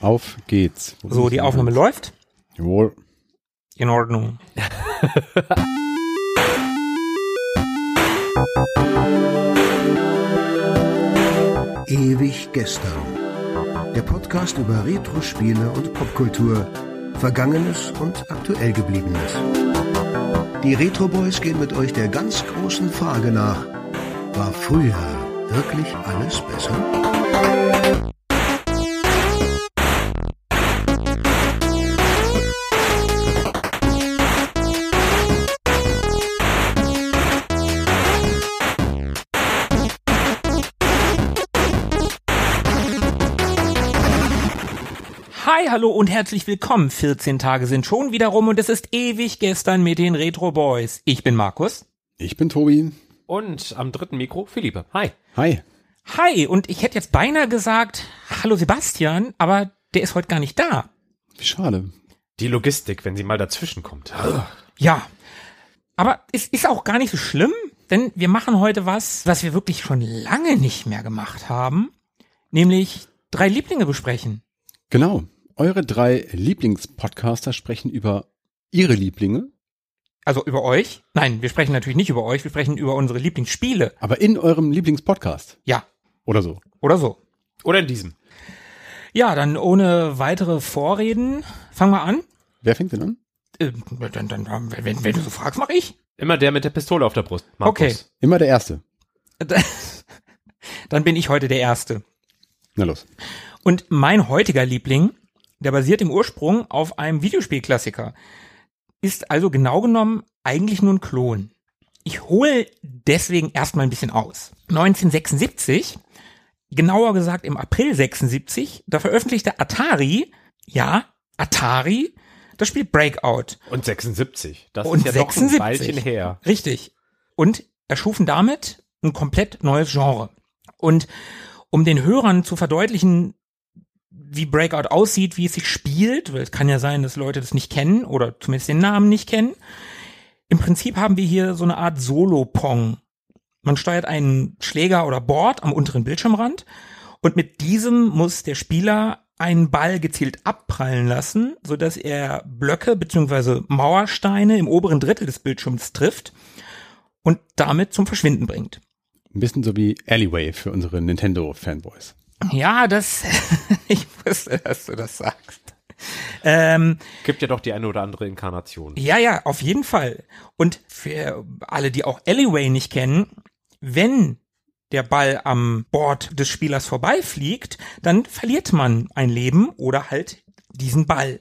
Auf geht's. Wo So, die Aufnahme jetzt? läuft. Jawohl. In Ordnung. Ewig gestern. Der Podcast über Retro-Spiele und Popkultur. Vergangenes und aktuell gebliebenes. Die Retro Boys gehen mit euch der ganz großen Frage nach. War früher wirklich alles besser? Hallo und herzlich willkommen. 14 Tage sind schon wieder rum und es ist ewig gestern mit den Retro Boys. Ich bin Markus. Ich bin Tobi. Und am dritten Mikro Philippe. Hi. Hi. Hi, und ich hätte jetzt beinahe gesagt, hallo Sebastian, aber der ist heute gar nicht da. Wie schade. Die Logistik, wenn sie mal dazwischen kommt. Ja. Aber es ist auch gar nicht so schlimm, denn wir machen heute was, was wir wirklich schon lange nicht mehr gemacht haben, nämlich drei Lieblinge besprechen. Genau. Eure drei Lieblingspodcaster sprechen über ihre Lieblinge, Also über euch. Nein, wir sprechen natürlich nicht über euch, wir sprechen über unsere Lieblingsspiele. aber in eurem Lieblingspodcast. Ja, Oder so. oder so. Oder in diesem. Ja, dann ohne weitere Vorreden, fangen wir an. Wer fängt denn an? Äh, dann, dann, dann, wenn, wenn du so fragst, mach ich. Immer der mit der Pistole auf der Brust. Markus. Okay. Immer der Erste. Dann bin ich heute der Erste. Na los. Und mein heutiger Liebling, der basiert im Ursprung auf einem Videospielklassiker, ist also genau genommen eigentlich nur ein Klon. Ich hole deswegen erstmal ein bisschen aus. 1976, genauer gesagt im April 76, da veröffentlichte Atari, ja, Atari, das Spiel Breakout. Und 76. Das Und ist ja 76. doch ein Weilchen her. Richtig. Und erschufen damit ein komplett neues Genre. Und um den Hörern zu verdeutlichen, wie Breakout aussieht, wie es sich spielt, weil es kann ja sein, dass Leute das nicht kennen oder zumindest den Namen nicht kennen. Im Prinzip haben wir hier so eine Art Solo-Pong. Man steuert einen Schläger oder Board am unteren Bildschirmrand und mit diesem muss der Spieler einen Ball gezielt abprallen lassen, sodass er Blöcke bzw. Mauersteine im oberen Drittel des Bildschirms trifft und damit zum Verschwinden bringt. Ein bisschen so wie Alleyway für unsere Nintendo-Fanboys. Ja, das, ich wusste, dass du das sagst. Ähm, Gibt ja doch die eine oder andere Inkarnation. ja, ja, auf jeden Fall. Und für alle, die auch Alleyway nicht kennen, wenn der Ball am Board des Spielers vorbeifliegt, dann verliert man ein Leben oder halt diesen Ball.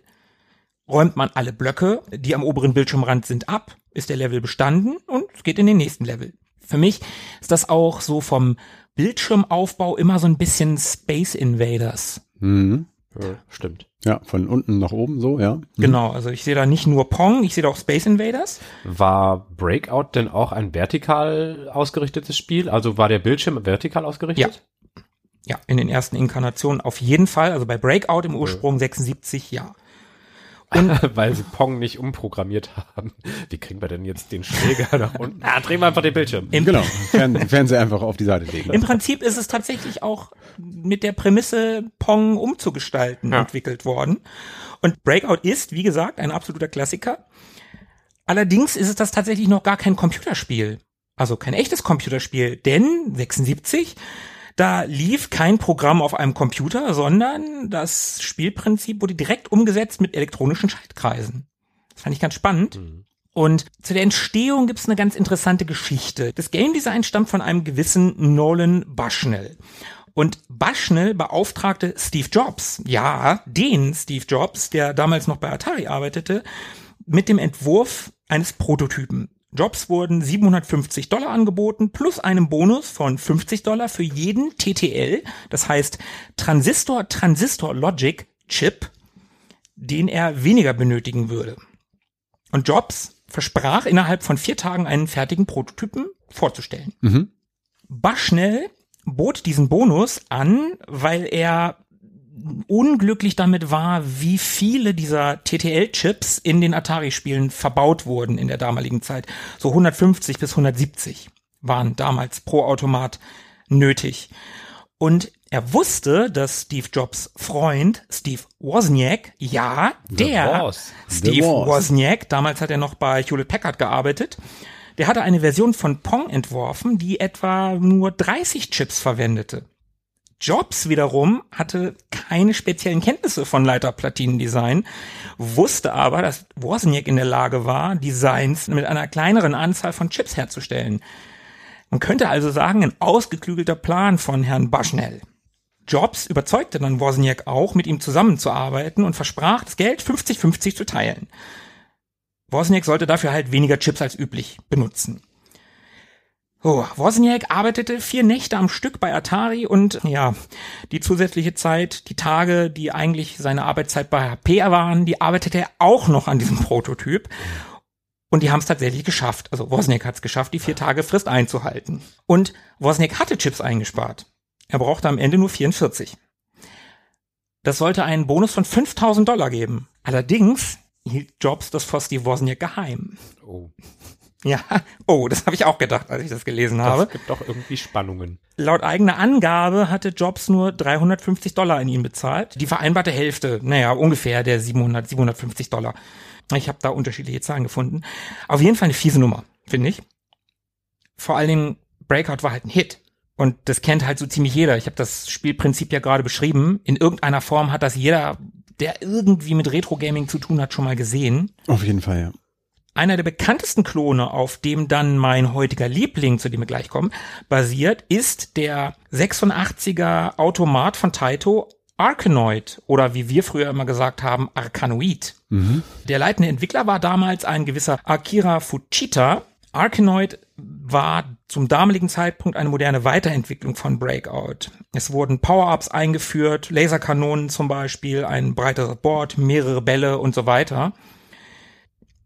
Räumt man alle Blöcke, die am oberen Bildschirmrand sind, ab, ist der Level bestanden und geht in den nächsten Level. Für mich ist das auch so vom Bildschirmaufbau immer so ein bisschen Space Invaders. Mhm. Ja, stimmt. Ja, von unten nach oben so, ja. Genau, also ich sehe da nicht nur Pong, ich sehe da auch Space Invaders. War Breakout denn auch ein vertikal ausgerichtetes Spiel? Also war der Bildschirm vertikal ausgerichtet? Ja, in den ersten Inkarnationen auf jeden Fall. Also bei Breakout im Ursprung 76, ja. Weil sie Pong nicht umprogrammiert haben. Wie kriegen wir denn jetzt den Schläger nach unten? Ah, drehen wir einfach den Bildschirm. Im, Genau. Fern Fernseher einfach auf die Seite legen. Im Prinzip ist es tatsächlich auch mit der Prämisse, Pong umzugestalten, Ja. entwickelt worden. Und Breakout ist, wie gesagt, ein absoluter Klassiker. Allerdings ist es das tatsächlich noch gar kein Computerspiel. Also kein echtes Computerspiel, denn 76, da lief kein Programm auf einem Computer, sondern das Spielprinzip wurde direkt umgesetzt mit elektronischen Schaltkreisen. Das fand ich ganz spannend. Und zu der Entstehung gibt's eine ganz interessante Geschichte. Das Game Design stammt von einem gewissen Nolan Bushnell. Und Bushnell beauftragte Steve Jobs, ja, den Steve Jobs, der damals noch bei Atari arbeitete, mit dem Entwurf eines Prototypen. Jobs wurden 750 Dollar angeboten plus einem Bonus von 50 Dollar für jeden TTL, das heißt Transistor Transistor Logic Chip, den er weniger benötigen würde. Und Jobs versprach innerhalb von vier Tagen einen fertigen Prototypen vorzustellen. Mhm. Bushnell bot diesen Bonus an, weil er unglücklich damit war, wie viele dieser TTL-Chips in den Atari-Spielen verbaut wurden in der damaligen Zeit. So 150 bis 170 waren damals pro Automat nötig. Und Er wusste, dass Steve Jobs Freund Steve Wozniak, ja, der. Steve Woz. Wozniak, damals hat er noch bei Hewlett Packard gearbeitet, der hatte eine Version von Pong entworfen, die etwa nur 30 Chips verwendete. Jobs wiederum hatte keine speziellen Kenntnisse von Leiterplatinendesign, wusste aber, dass Wozniak in der Lage war, Designs mit einer kleineren Anzahl von Chips herzustellen. Man könnte also sagen, ein ausgeklügelter Plan von Herrn Bushnell. Jobs überzeugte dann Wozniak auch, mit ihm zusammenzuarbeiten und versprach, das Geld 50-50 zu teilen. Wozniak sollte dafür halt weniger Chips als üblich benutzen. Oh, Wozniak arbeitete vier Nächte am Stück bei Atari und ja, die zusätzliche Zeit, die Tage, die eigentlich seine Arbeitszeit bei HP waren, die arbeitete er auch noch an diesem Prototyp. Und die haben es tatsächlich geschafft. Also Wozniak hat es geschafft, die vier Tage Frist einzuhalten. Und Wozniak hatte Chips eingespart. Er brauchte am Ende nur 44. Das sollte einen Bonus von 5000 Dollar geben. Allerdings hielt Jobs das vor Steve Wozniak geheim. Oh, Ja, oh, das habe ich auch gedacht, als ich das gelesen das habe. gibt doch irgendwie Spannungen. Laut eigener Angabe hatte Jobs nur 350 Dollar in ihn bezahlt. Die vereinbarte Hälfte, naja, ungefähr der 700, 750 Dollar. Ich habe da unterschiedliche Zahlen gefunden. Auf jeden Fall eine fiese Nummer, finde ich. Vor allen Dingen, Breakout war halt ein Hit. Und das kennt halt so ziemlich jeder. Ich habe das Spielprinzip ja gerade beschrieben. In irgendeiner Form hat das jeder, der irgendwie mit Retro-Gaming zu tun hat, schon mal gesehen. Auf jeden Fall, ja. Einer der bekanntesten Klone, auf dem dann mein heutiger Liebling, zu dem wir gleich kommen, basiert, ist der 86er Automat von Taito Arkanoid oder wie wir früher immer gesagt haben, Arkanoid. Der leitende Entwickler war damals ein gewisser Akira Fujita. Arkanoid war zum damaligen Zeitpunkt eine moderne Weiterentwicklung von Breakout. Es wurden Power-Ups eingeführt, Laserkanonen zum Beispiel, ein breiteres Board, mehrere Bälle und so weiter.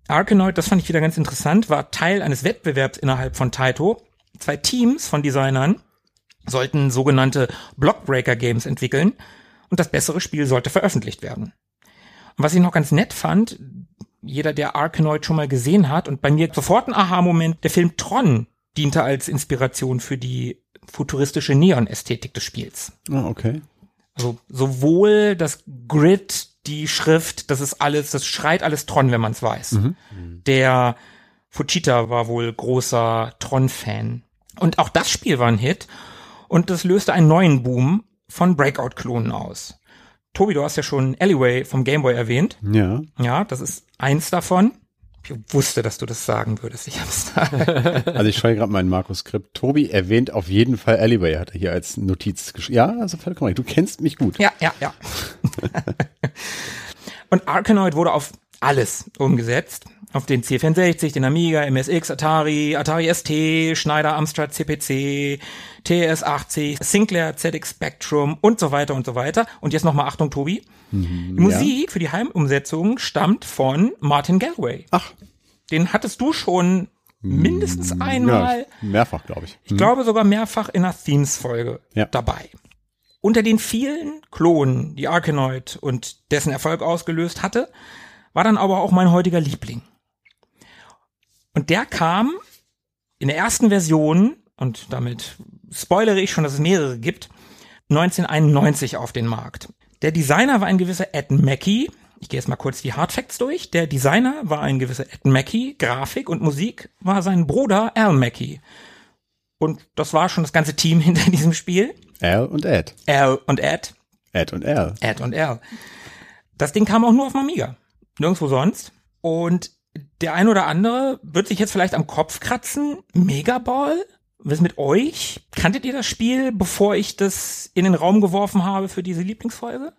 Arkanoid, das fand ich wieder ganz interessant, war Teil eines Wettbewerbs innerhalb von Taito. Zwei Teams von Designern sollten sogenannte Blockbreaker Games entwickeln und das bessere Spiel sollte veröffentlicht werden. Und was ich noch ganz nett fand, jeder, der Arkanoid schon mal gesehen hat und bei mir sofort ein Aha-Moment, der Film Tron diente als Inspiration für die futuristische Neon-Ästhetik des Spiels. Ah, okay. Also sowohl das Grid, die Schrift, das ist alles, das schreit alles Tron, wenn man es weiß. Der Fujita war wohl großer Tron-Fan. Und auch das Spiel war ein Hit. Und das löste einen neuen Boom von Breakout-Klonen aus. Tobi, du hast ja schon Alleyway vom Gameboy erwähnt. Ja. Ja, das ist eins davon. Ich wusste, dass du das sagen würdest. Ich hab's da. Also ich schaue gerade meinen Markus-Skript. Tobi erwähnt auf jeden Fall Alleyway, hat er hier als Notiz geschrieben. Ja, also vollkommen. Du kennst mich gut. Ja, ja, ja. Und Arkanoid wurde auf alles umgesetzt. Auf den C64, den Amiga, MSX, Atari, Atari ST, Schneider, Amstrad CPC, TS80, Sinclair, ZX Spectrum und so weiter und so weiter. Und jetzt nochmal Achtung, Tobi. Die Musik für die Heimumsetzung stammt von Martin Galway. Ach, Den hattest du schon mindestens einmal ja, mehrfach, glaube ich. ich glaube sogar mehrfach in einer Themes-Folge Ja. dabei. Unter den vielen Klonen, die Arkanoid und dessen Erfolg ausgelöst hatte, war dann aber auch mein heutiger Liebling. Und der kam in der ersten Version, und damit spoilere ich schon, dass es mehrere gibt, 1991 auf den Markt. Der Designer war ein gewisser Ed Mackey. Ich gehe jetzt mal kurz die Hardfacts durch. Der Designer war ein gewisser Ed Mackey. Grafik und Musik war sein Bruder Al Mackey. Und das war schon das ganze Team hinter diesem Spiel. Al und Ed. Al und Ed. Ed und Al. Ed und Al. Das Ding kam auch nur auf Amiga. Nirgendwo sonst. Und der ein oder andere wird sich jetzt vielleicht am Kopf kratzen. Megaball? Was ist mit euch? Kanntet ihr das Spiel, bevor ich das in den Raum geworfen habe für diese Lieblingsfolge?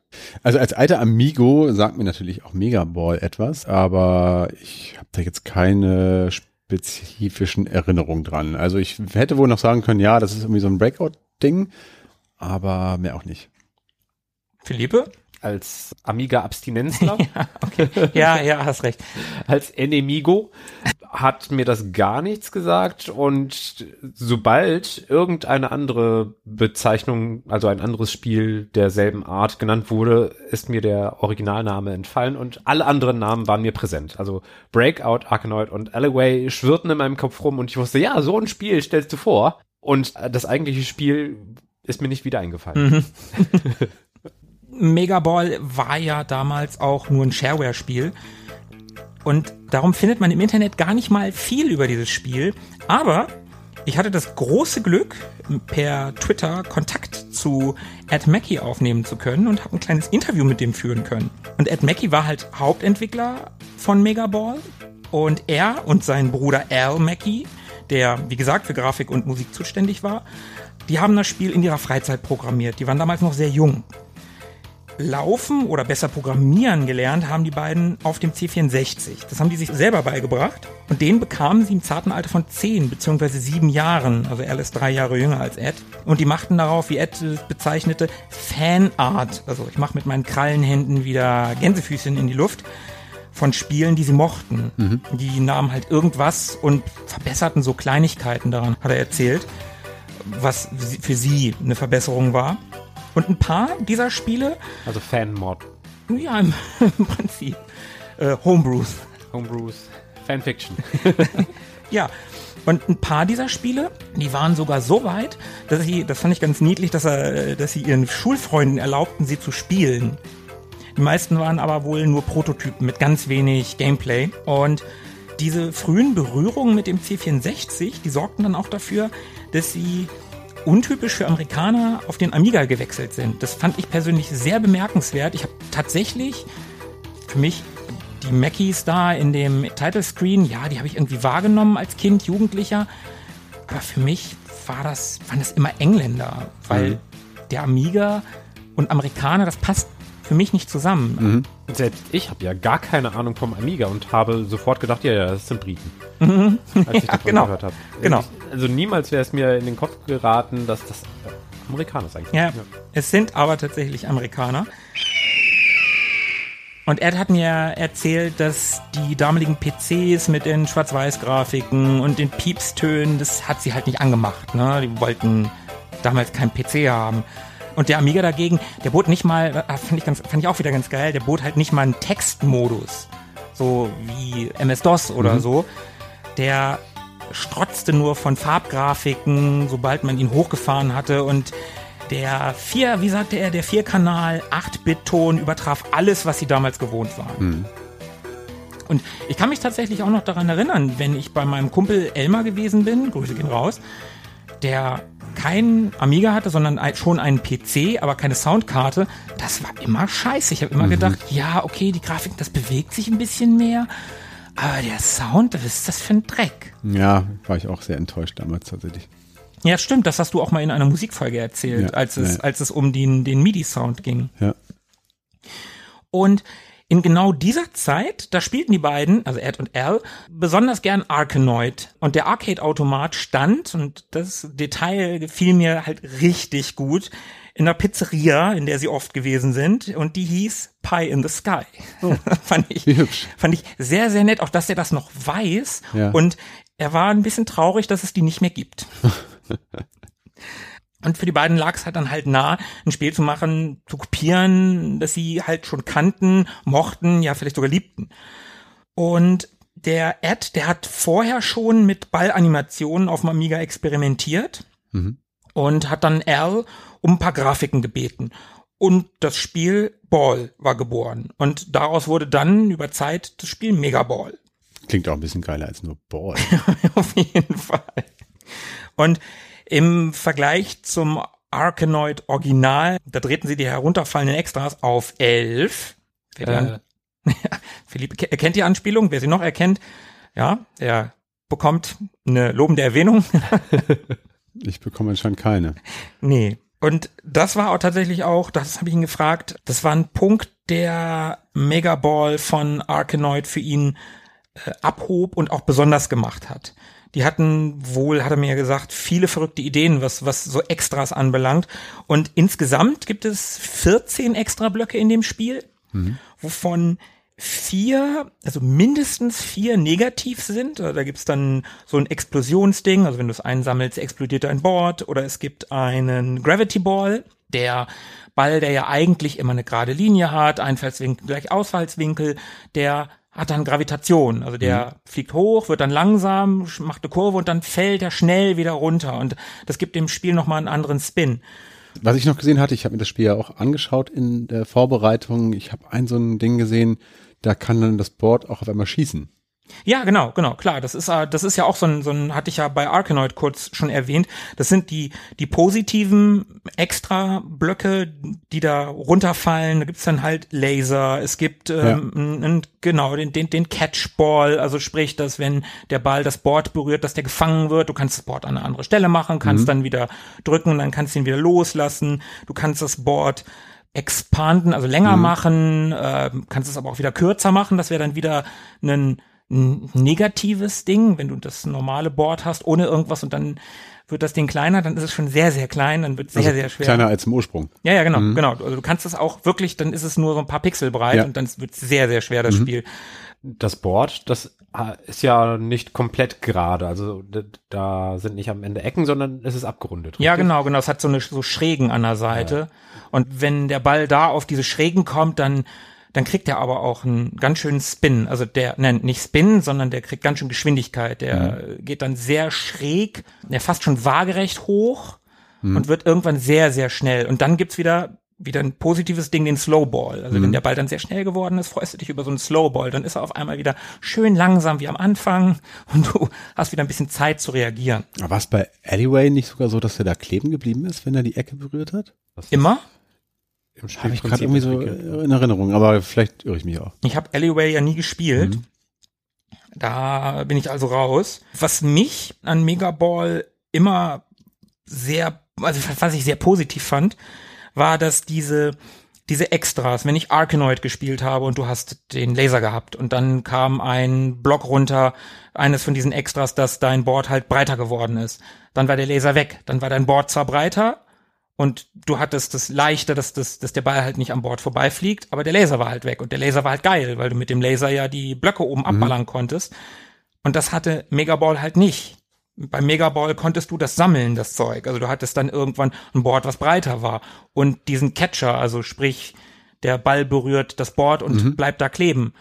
Also als alter Amigo sagt mir natürlich auch Megaball etwas, aber ich habe da jetzt keine spezifischen Erinnerungen dran. Also ich hätte wohl noch sagen können, ja, das ist irgendwie so ein Breakout-Ding, aber mehr auch nicht. Philippe? Als Amiga-Abstinenzler, Ja, ja, hast recht. als Enemigo hat mir das gar nichts gesagt und sobald irgendeine andere Bezeichnung, also ein anderes Spiel derselben Art genannt wurde, ist mir der Originalname entfallen und alle anderen Namen waren mir präsent. Also Breakout, Arkanoid und Alleyway schwirrten in meinem Kopf rum und ich wusste, ja, so ein Spiel stellst du vor. Und das eigentliche Spiel ist mir nicht wieder eingefallen. Mega Ball war ja damals auch nur ein Shareware-Spiel. Und darum findet man im Internet gar nicht mal viel über dieses Spiel. Aber ich hatte das große Glück, per Twitter Kontakt zu Ed Mackey aufnehmen zu können und habe ein kleines Interview mit dem führen können. Und Ed Mackey war halt Hauptentwickler von Mega Ball. Und er und sein Bruder Al Mackey, der, wie gesagt, für Grafik und Musik zuständig war, die haben das Spiel in ihrer Freizeit programmiert. Die waren damals noch sehr jung. Laufen oder besser programmieren gelernt haben die beiden auf dem C64. Das haben die sich selber beigebracht und den bekamen sie im zarten Alter von 10 bzw. 7 Jahren. Also er ist drei Jahre jünger als Ed. Und die machten darauf, wie Ed es bezeichnete, Fanart. Also ich mache mit meinen Krallenhänden wieder Gänsefüßchen in die Luft von Spielen, die sie mochten. Mhm. Die nahmen halt irgendwas und verbesserten so Kleinigkeiten daran, hat er erzählt, was für sie eine Verbesserung war. Und ein paar dieser Spiele. Also Fanmod. Ja, im, im Prinzip. Äh, Homebrews. Homebrews. Fanfiction. ja. Und ein paar dieser Spiele, die waren sogar so weit, dass sie, das fand ich ganz niedlich, dass er, dass sie ihren Schulfreunden erlaubten, sie zu spielen. Die meisten waren aber wohl nur Prototypen mit ganz wenig Gameplay. Und diese frühen Berührungen mit dem C64, die sorgten dann auch dafür, dass sie untypisch für Amerikaner auf den Amiga gewechselt sind. Das fand ich persönlich sehr bemerkenswert. Ich habe tatsächlich für mich die Mackies da in dem Title Screen, ja, die habe ich irgendwie wahrgenommen als Kind, Jugendlicher. Aber für mich war das, waren das immer Engländer, weil mhm. der Amiga und Amerikaner, das passt für mich nicht zusammen. Mhm. Selbst ich habe ja gar keine Ahnung vom Amiga und habe sofort gedacht, ja, ja, das sind Briten. Mhm. Als ich ja, davon genau. gehört habe. Genau. also niemals wäre es mir in den Kopf geraten, dass das Amerikaner ist eigentlich. Ja, ja, es sind aber tatsächlich Amerikaner. Und Ed hat mir erzählt, dass die damaligen PCs mit den Schwarz-Weiß-Grafiken und den Piepstönen, das hat sie halt nicht angemacht. Ne? Die wollten damals keinen PC haben. Und der Amiga dagegen, der bot nicht mal, äh, fand ich, ganz, fand ich auch wieder ganz geil, der bot halt nicht mal einen Textmodus. So wie MS-DOS oder mhm. so. Der strotzte nur von Farbgrafiken, sobald man ihn hochgefahren hatte und der vier, wie sagte er, der Vierkanal 8-Bit-Ton übertraf alles, was sie damals gewohnt waren. Mhm. Und ich kann mich tatsächlich auch noch daran erinnern, wenn ich bei meinem Kumpel Elmar gewesen bin, Grüße gehen raus, der keinen Amiga hatte, sondern schon einen PC, aber keine Soundkarte, das war immer scheiße. Ich habe immer mhm. gedacht, ja, okay, die Grafik, das bewegt sich ein bisschen mehr, aber der Sound, was ist das für ein Dreck? Ja, war ich auch sehr enttäuscht damals tatsächlich. Ja, stimmt, das hast du auch mal in einer Musikfolge erzählt, ja, als es, ja. als es um den, den MIDI-Sound ging. Ja. Und in genau dieser Zeit, da spielten die beiden, also Ed und Al, besonders gern Arkanoid. Und der Arcade-Automat stand, und das Detail gefiel mir halt richtig gut, in einer Pizzeria, in der sie oft gewesen sind, und die hieß Pie in the Sky. Oh, fand, ich, fand ich sehr, sehr nett, auch dass er das noch weiß. Ja. Und er war ein bisschen traurig, dass es die nicht mehr gibt. Und für die beiden lag es halt dann halt nah, ein Spiel zu machen, zu kopieren, das sie halt schon kannten, mochten, ja vielleicht sogar liebten. Und der Ed, der hat vorher schon mit Ballanimationen auf dem Amiga experimentiert mhm. und hat dann Al um ein paar Grafiken gebeten. Und das Spiel Ball war geboren. Und daraus wurde dann über Zeit das Spiel Mega Ball. Klingt auch ein bisschen geiler als nur Ball. auf jeden Fall. Und im Vergleich zum Arkanoid Original, da drehten sie die herunterfallenden Extras auf 11. Äh. Philipp erkennt die Anspielung, wer sie noch erkennt, ja, er bekommt eine lobende Erwähnung. ich bekomme anscheinend keine. Nee. Und das war auch tatsächlich auch, das habe ich ihn gefragt, das war ein Punkt, der Megaball von Arkanoid für ihn äh, abhob und auch besonders gemacht hat. Die hatten wohl, hat er mir gesagt, viele verrückte Ideen, was, was so Extras anbelangt. Und insgesamt gibt es 14 Extra-Blöcke in dem Spiel, mhm. wovon vier, also mindestens vier negativ sind. Also da gibt's dann so ein Explosionsding, also wenn du es einsammelst, explodiert dein Board. Oder es gibt einen Gravity Ball, der Ball, der ja eigentlich immer eine gerade Linie hat, Einfallswinkel gleich Ausfallswinkel, der hat dann Gravitation. Also der fliegt hoch, wird dann langsam, macht eine Kurve und dann fällt er schnell wieder runter. Und das gibt dem Spiel nochmal einen anderen Spin. Was ich noch gesehen hatte, ich habe mir das Spiel ja auch angeschaut in der Vorbereitung. Ich habe ein so ein Ding gesehen, da kann dann das Board auch auf einmal schießen. Ja, genau, genau, klar. Das ist, äh, das ist ja auch so ein, so ein, hatte ich ja bei Arkanoid kurz schon erwähnt. Das sind die, die positiven Extra-Blöcke, die da runterfallen. Da gibt's dann halt Laser. Es gibt, ähm, n- genau, den, den, den Catchball. Also sprich, dass wenn der Ball das Board berührt, dass der gefangen wird. Du kannst das Board an eine andere Stelle machen, kannst dann wieder drücken und dann kannst du ihn wieder loslassen. Du kannst das Board expanden, also länger machen, äh, kannst es aber auch wieder kürzer machen. Das wäre dann wieder ein ein negatives Ding, wenn du das normale Board hast, ohne irgendwas und dann wird das Ding kleiner, dann ist es schon sehr, sehr klein, dann wird es sehr, Also sehr schwer. Kleiner als im Ursprung. Ja, ja, genau, genau. Also du kannst es auch wirklich, dann ist es nur so ein paar Pixel breit Ja. und dann wird es sehr, sehr schwer, das Spiel. Das Board, das ah, ist ja nicht komplett gerade. Also da sind nicht am Ende Ecken, sondern es ist abgerundet. Ja, richtig? genau, genau. Es hat so eine so Schrägen an der Seite. Und wenn der Ball da auf diese Schrägen kommt, dann dann kriegt er aber auch einen ganz schönen Spin. Also der, nein, nicht Spin, sondern der kriegt ganz schön Geschwindigkeit. Der geht dann sehr schräg, der fast schon waagerecht hoch und wird irgendwann sehr, sehr schnell. Und dann gibt's wieder wieder ein positives Ding, den Slowball. Also wenn der Ball dann sehr schnell geworden ist, freust du dich über so einen Slowball. Dann ist er auf einmal wieder schön langsam wie am Anfang und du hast wieder ein bisschen Zeit zu reagieren. War es bei Alleyway nicht sogar so, dass er da kleben geblieben ist, wenn er die Ecke berührt hat? Immer? Im Habe ich gerade irgendwie so in Erinnerung, aber vielleicht irre ich mich auch. Ich habe Alleyway ja nie gespielt. Mhm. Da bin ich also raus. Was mich an Megaball immer sehr, also was ich sehr positiv fand, war, dass diese diese Extras, wenn ich Arkanoid gespielt habe und du hast den Laser gehabt und dann kam ein Block runter, eines von diesen Extras, dass dein Board halt breiter geworden ist. Dann war der Laser weg. Dann war dein Board zwar breiter und du hattest das leichter, dass, dass, dass der Ball halt nicht am Board vorbeifliegt, aber der Laser war halt weg und der Laser war halt geil, weil du mit dem Laser ja die Blöcke oben abballern konntest. Und das hatte Megaball halt nicht. Bei Megaball konntest du das sammeln, das Zeug. Also du hattest dann irgendwann ein Board, was breiter war. Und diesen Catcher, also sprich, der Ball berührt das Board und bleibt da kleben.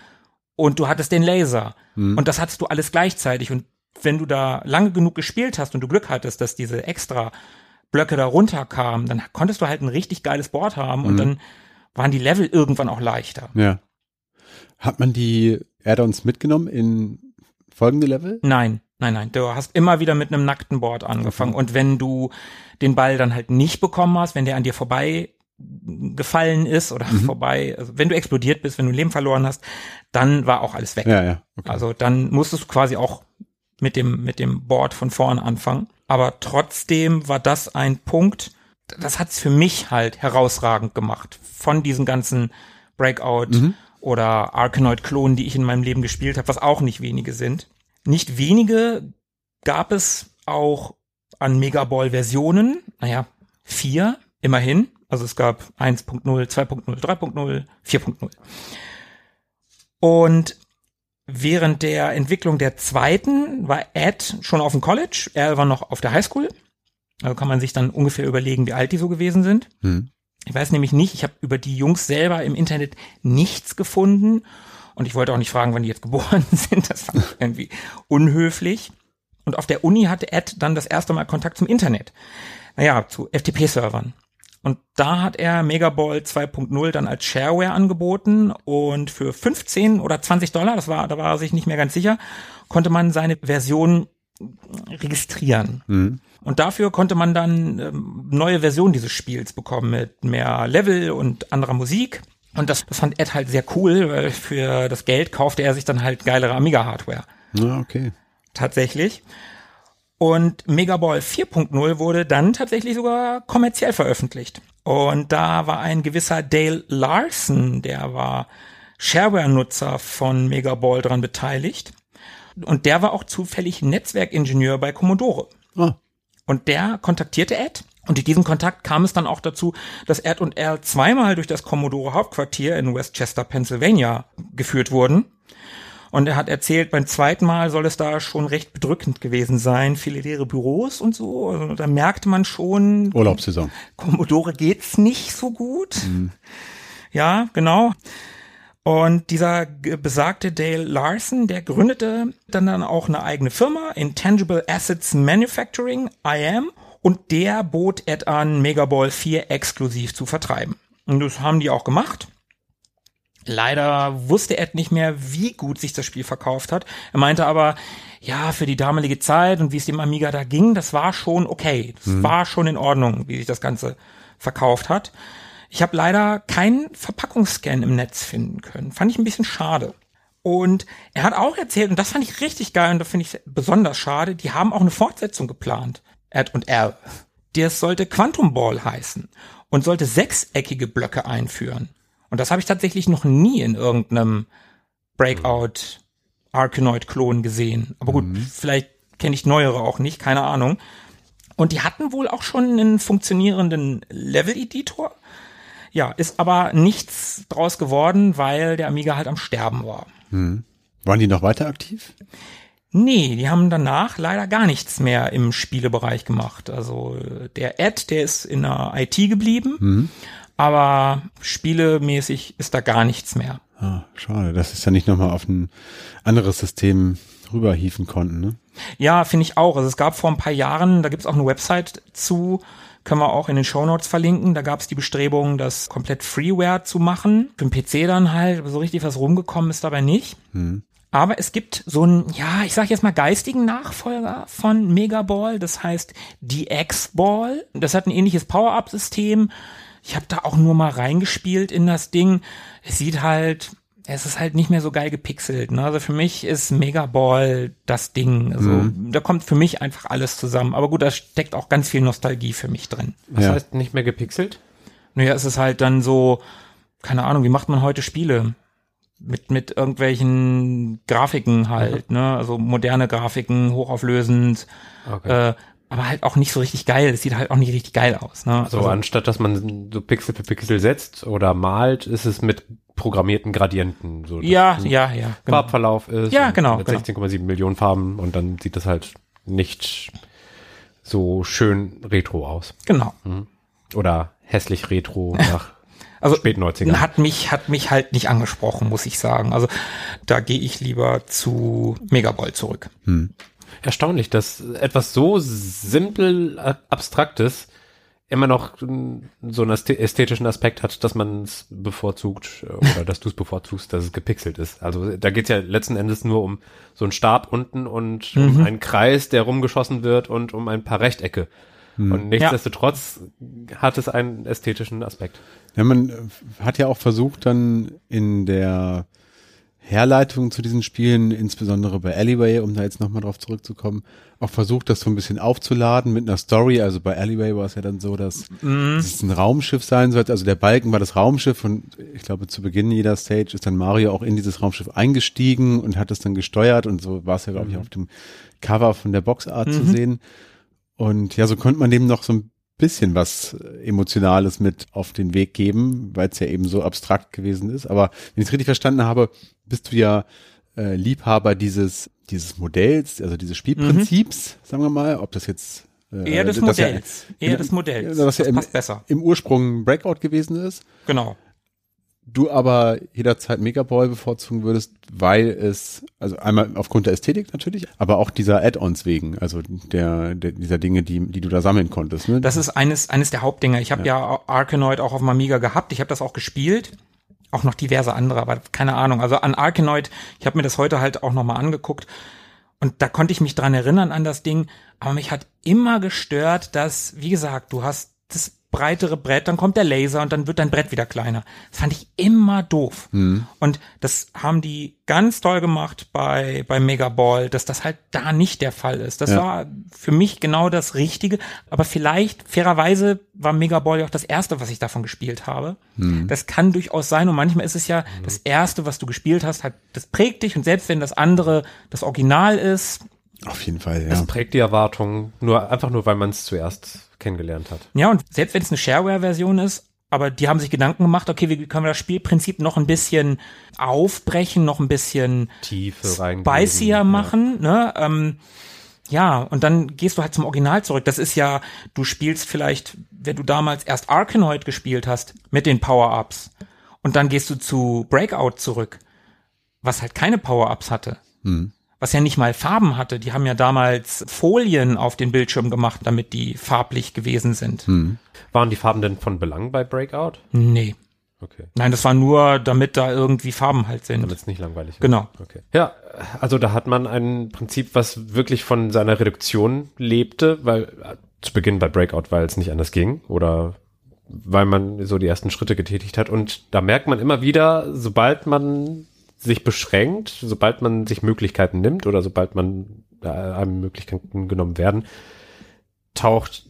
Und du hattest den Laser. Und das hattest du alles gleichzeitig. Und wenn du da lange genug gespielt hast und du Glück hattest, dass diese extra Blöcke da runterkamen, dann konntest du halt ein richtig geiles Board haben und dann waren die Level irgendwann auch leichter. Ja. Hat man die Add-ons mitgenommen in folgende Level? Nein, nein, nein. Du hast immer wieder mit einem nackten Board angefangen. Und wenn du den Ball dann halt nicht bekommen hast, wenn der an dir vorbei gefallen ist oder vorbei, also wenn du explodiert bist, wenn du Leben verloren hast, dann war auch alles weg. Ja, ja. Okay. Also dann musstest du quasi auch mit dem, mit dem Board von vorn anfangen. Aber trotzdem war das ein Punkt, das hat's für mich halt herausragend gemacht. Von diesen ganzen Breakout oder Arkanoid-Klonen, die ich in meinem Leben gespielt habe, was auch nicht wenige sind. Nicht wenige gab es auch an Megaball-Versionen. Naja, vier, immerhin. Also es gab 1.0, 2.0, 3.0, 4.0. Und während der Entwicklung der zweiten war Ed schon auf dem College, er war noch auf der Highschool. Also kann man sich dann ungefähr überlegen, wie alt die so gewesen sind. Hm. Ich weiß nämlich nicht, ich habe über die Jungs selber im Internet nichts gefunden. Und ich wollte auch nicht fragen, wann die jetzt geboren sind. Das fand ich irgendwie unhöflich. Und auf der Uni hatte Ed dann das erste Mal Kontakt zum Internet. Naja, zu FTP-Servern. Und da hat er Megaball 2.0 dann als Shareware angeboten und für 15 oder 20 Dollar, das war, da war er sich nicht mehr ganz sicher, konnte man seine Version registrieren. Mhm. Und dafür konnte man dann ähm, neue Versionen dieses Spiels bekommen mit mehr Level und anderer Musik. Und das, das fand Ed halt sehr cool, weil für das Geld kaufte er sich dann halt geilere Amiga-Hardware. Ja, okay. Tatsächlich. Und Megaball 4.0 wurde dann tatsächlich sogar kommerziell veröffentlicht. Und da war ein gewisser Dale Larson, der war Shareware-Nutzer von Megaball dran beteiligt. Und der war auch zufällig Netzwerkingenieur bei Commodore. Ah, Und der kontaktierte Ed. Und durch diesen Kontakt kam es dann auch dazu, dass Ed und er zweimal durch das Commodore Hauptquartier in Westchester, Pennsylvania geführt wurden. Und er hat erzählt, beim zweiten Mal soll es da schon recht bedrückend gewesen sein. Viele leere Büros und so. Also da merkte man schon, Urlaubssaison. Commodore geht's nicht so gut. Ja, genau. Und dieser besagte Dale Larson, der gründete dann, dann auch eine eigene Firma, Intangible Assets Manufacturing, IAM, und der bot Ed an, Megaball 4 exklusiv zu vertreiben. Und das haben die auch gemacht. Leider wusste Ed nicht mehr, wie gut sich das Spiel verkauft hat. Er meinte aber, ja, für die damalige Zeit und wie es dem Amiga da ging, das war schon okay. Das mhm. war schon in Ordnung, wie sich das Ganze verkauft hat. Ich habe leider keinen Verpackungsscan im Netz finden können. Fand ich ein bisschen schade. Und er hat auch erzählt, und das fand ich richtig geil und da finde ich besonders schade, die haben auch eine Fortsetzung geplant. Ed und R. Das sollte Quantum Ball heißen und sollte sechseckige Blöcke einführen. Und das habe ich tatsächlich noch nie in irgendeinem Breakout Arkanoid-Klon gesehen. Aber gut, mhm. vielleicht kenne ich neuere auch nicht, keine Ahnung. Und die hatten wohl auch schon einen funktionierenden Level-Editor. Ja, ist aber nichts draus geworden, weil der Amiga halt am Sterben war. Mhm. Waren die noch weiter aktiv? Nee, die haben danach leider gar nichts mehr im Spielebereich gemacht. Also der Ed, der ist in der IT geblieben, mhm. Aber spielemäßig ist da gar nichts mehr. Ah, schade, dass es ja nicht nochmal auf ein anderes System rüberhieven konnten, ne? Ja, finde ich auch. Also es gab vor ein paar Jahren, da gibt's auch eine Website zu, können wir auch in den Show Notes verlinken. Da gab's die Bestrebung, das komplett Freeware zu machen. Für den PC dann halt, so richtig was rumgekommen ist dabei nicht. Hm. Aber es gibt so einen, ja, ich sag jetzt mal geistigen Nachfolger von Megaball, das heißt DX-Ball. Das hat ein ähnliches Power-Up-System. Ich habe da auch nur mal reingespielt in das Ding. Es sieht halt, es ist halt nicht mehr so geil gepixelt. Ne? Also für mich ist Megaball das Ding. Also mhm. da kommt für mich einfach alles zusammen. Aber gut, da steckt auch ganz viel Nostalgie für mich drin. Was ja. heißt nicht mehr gepixelt? Naja, es ist halt dann so, keine Ahnung, wie macht man heute Spiele? mit mit irgendwelchen Grafiken halt, mhm. ne? Also moderne Grafiken, hochauflösend, okay. äh, aber halt auch nicht so richtig geil. Es sieht halt auch nicht richtig geil aus. Ne? Also, also anstatt dass man so Pixel für Pixel setzt oder malt, ist es mit programmierten Gradienten. So, ja, ja, ja. Genau. Farbverlauf ist. Ja, genau. Mit genau. 16,7 Millionen Farben und dann sieht das halt nicht so schön retro aus. Genau. Mhm. Oder hässlich retro nach also hat mich hat mich halt nicht angesprochen, muss ich sagen. Also da gehe ich lieber zu Megaball zurück. Hm. Erstaunlich, dass etwas so simpel abstraktes immer noch so einen ästhetischen Aspekt hat, dass man es bevorzugt äh, oder dass du es bevorzugst, dass es gepixelt ist. Also da geht es ja letzten Endes nur um so einen Stab unten und mhm. um einen Kreis, der rumgeschossen wird und um ein paar Rechtecke. Mhm. Und nichtsdestotrotz ja. hat es einen ästhetischen Aspekt. Ja, man äh, hat ja auch versucht, dann in der Herleitung zu diesen Spielen, insbesondere bei Alleyway, um da jetzt nochmal drauf zurückzukommen, auch versucht, das so ein bisschen aufzuladen mit einer Story. Also bei Alleyway war es ja dann so, dass mhm. es ein Raumschiff sein sollte. Also der Balken war das Raumschiff und ich glaube, zu Beginn jeder Stage ist dann Mario auch in dieses Raumschiff eingestiegen und hat es dann gesteuert und so war es ja, glaube ich, mhm. auf dem Cover von der Boxart mhm. zu sehen. Und ja, so konnte man dem noch so ein bisschen was Emotionales mit auf den Weg geben, weil es ja eben so abstrakt gewesen ist. Aber wenn ich es richtig verstanden habe, bist du ja äh, Liebhaber dieses, dieses Modells, also dieses Spielprinzips, mhm. sagen wir mal, ob das jetzt äh, Eher des Modells. Ja, Eher des Modells. Das, ja im, passt besser. Im Ursprung Breakout gewesen ist. Genau du aber jederzeit Megaball bevorzugen würdest, weil es, also einmal aufgrund der Ästhetik natürlich, aber auch dieser Add-ons wegen, also der, der dieser Dinge, die, die du da sammeln konntest. Ne? Das ist eines, eines der Hauptdinger. Ich habe ja. ja Arkanoid auch auf dem Amiga gehabt, ich habe das auch gespielt. Auch noch diverse andere, aber keine Ahnung. Also an Arkanoid, ich habe mir das heute halt auch nochmal angeguckt. Und da konnte ich mich dran erinnern an das Ding, aber mich hat immer gestört, dass, wie gesagt, du hast das breitere Brett, dann kommt der Laser und dann wird dein Brett wieder kleiner. Das fand ich immer doof. Mhm. Und das haben die ganz toll gemacht bei, bei Mega Ball, dass das halt da nicht der Fall ist. Das ja. war für mich genau das Richtige. Aber vielleicht, fairerweise, war Mega Ball ja auch das erste, was ich davon gespielt habe. Mhm. Das kann durchaus sein. Und manchmal ist es ja mhm. das erste, was du gespielt hast, halt, das prägt dich. Und selbst wenn das andere das Original ist, auf jeden Fall, ja. Es prägt die Erwartung, nur einfach nur, weil man es zuerst kennengelernt hat. Ja, und selbst wenn es eine Shareware-Version ist, aber die haben sich Gedanken gemacht, okay, wie können wir das Spielprinzip noch ein bisschen aufbrechen, noch ein bisschen Tiefe spicier machen, ja. ne? Ähm, ja, und dann gehst du halt zum Original zurück. Das ist ja, du spielst vielleicht, wenn du damals erst Arkanoid gespielt hast, mit den Power-Ups. Und dann gehst du zu Breakout zurück, was halt keine Power-Ups hatte. Hm. Was ja nicht mal Farben hatte. Die haben ja damals Folien auf den Bildschirm gemacht, damit die farblich gewesen sind. Hm. Waren die Farben denn von Belang bei Breakout? Nee. Okay. Nein, das war nur, damit da irgendwie Farben halt sind. Damit es nicht langweilig wird. Genau. Okay. Ja, also da hat man ein Prinzip, was wirklich von seiner Reduktion lebte, weil äh, zu Beginn bei Breakout, weil es nicht anders ging oder weil man so die ersten Schritte getätigt hat. Und da merkt man immer wieder, sobald man sich beschränkt, sobald man sich Möglichkeiten nimmt oder sobald man äh, einem Möglichkeiten genommen werden, taucht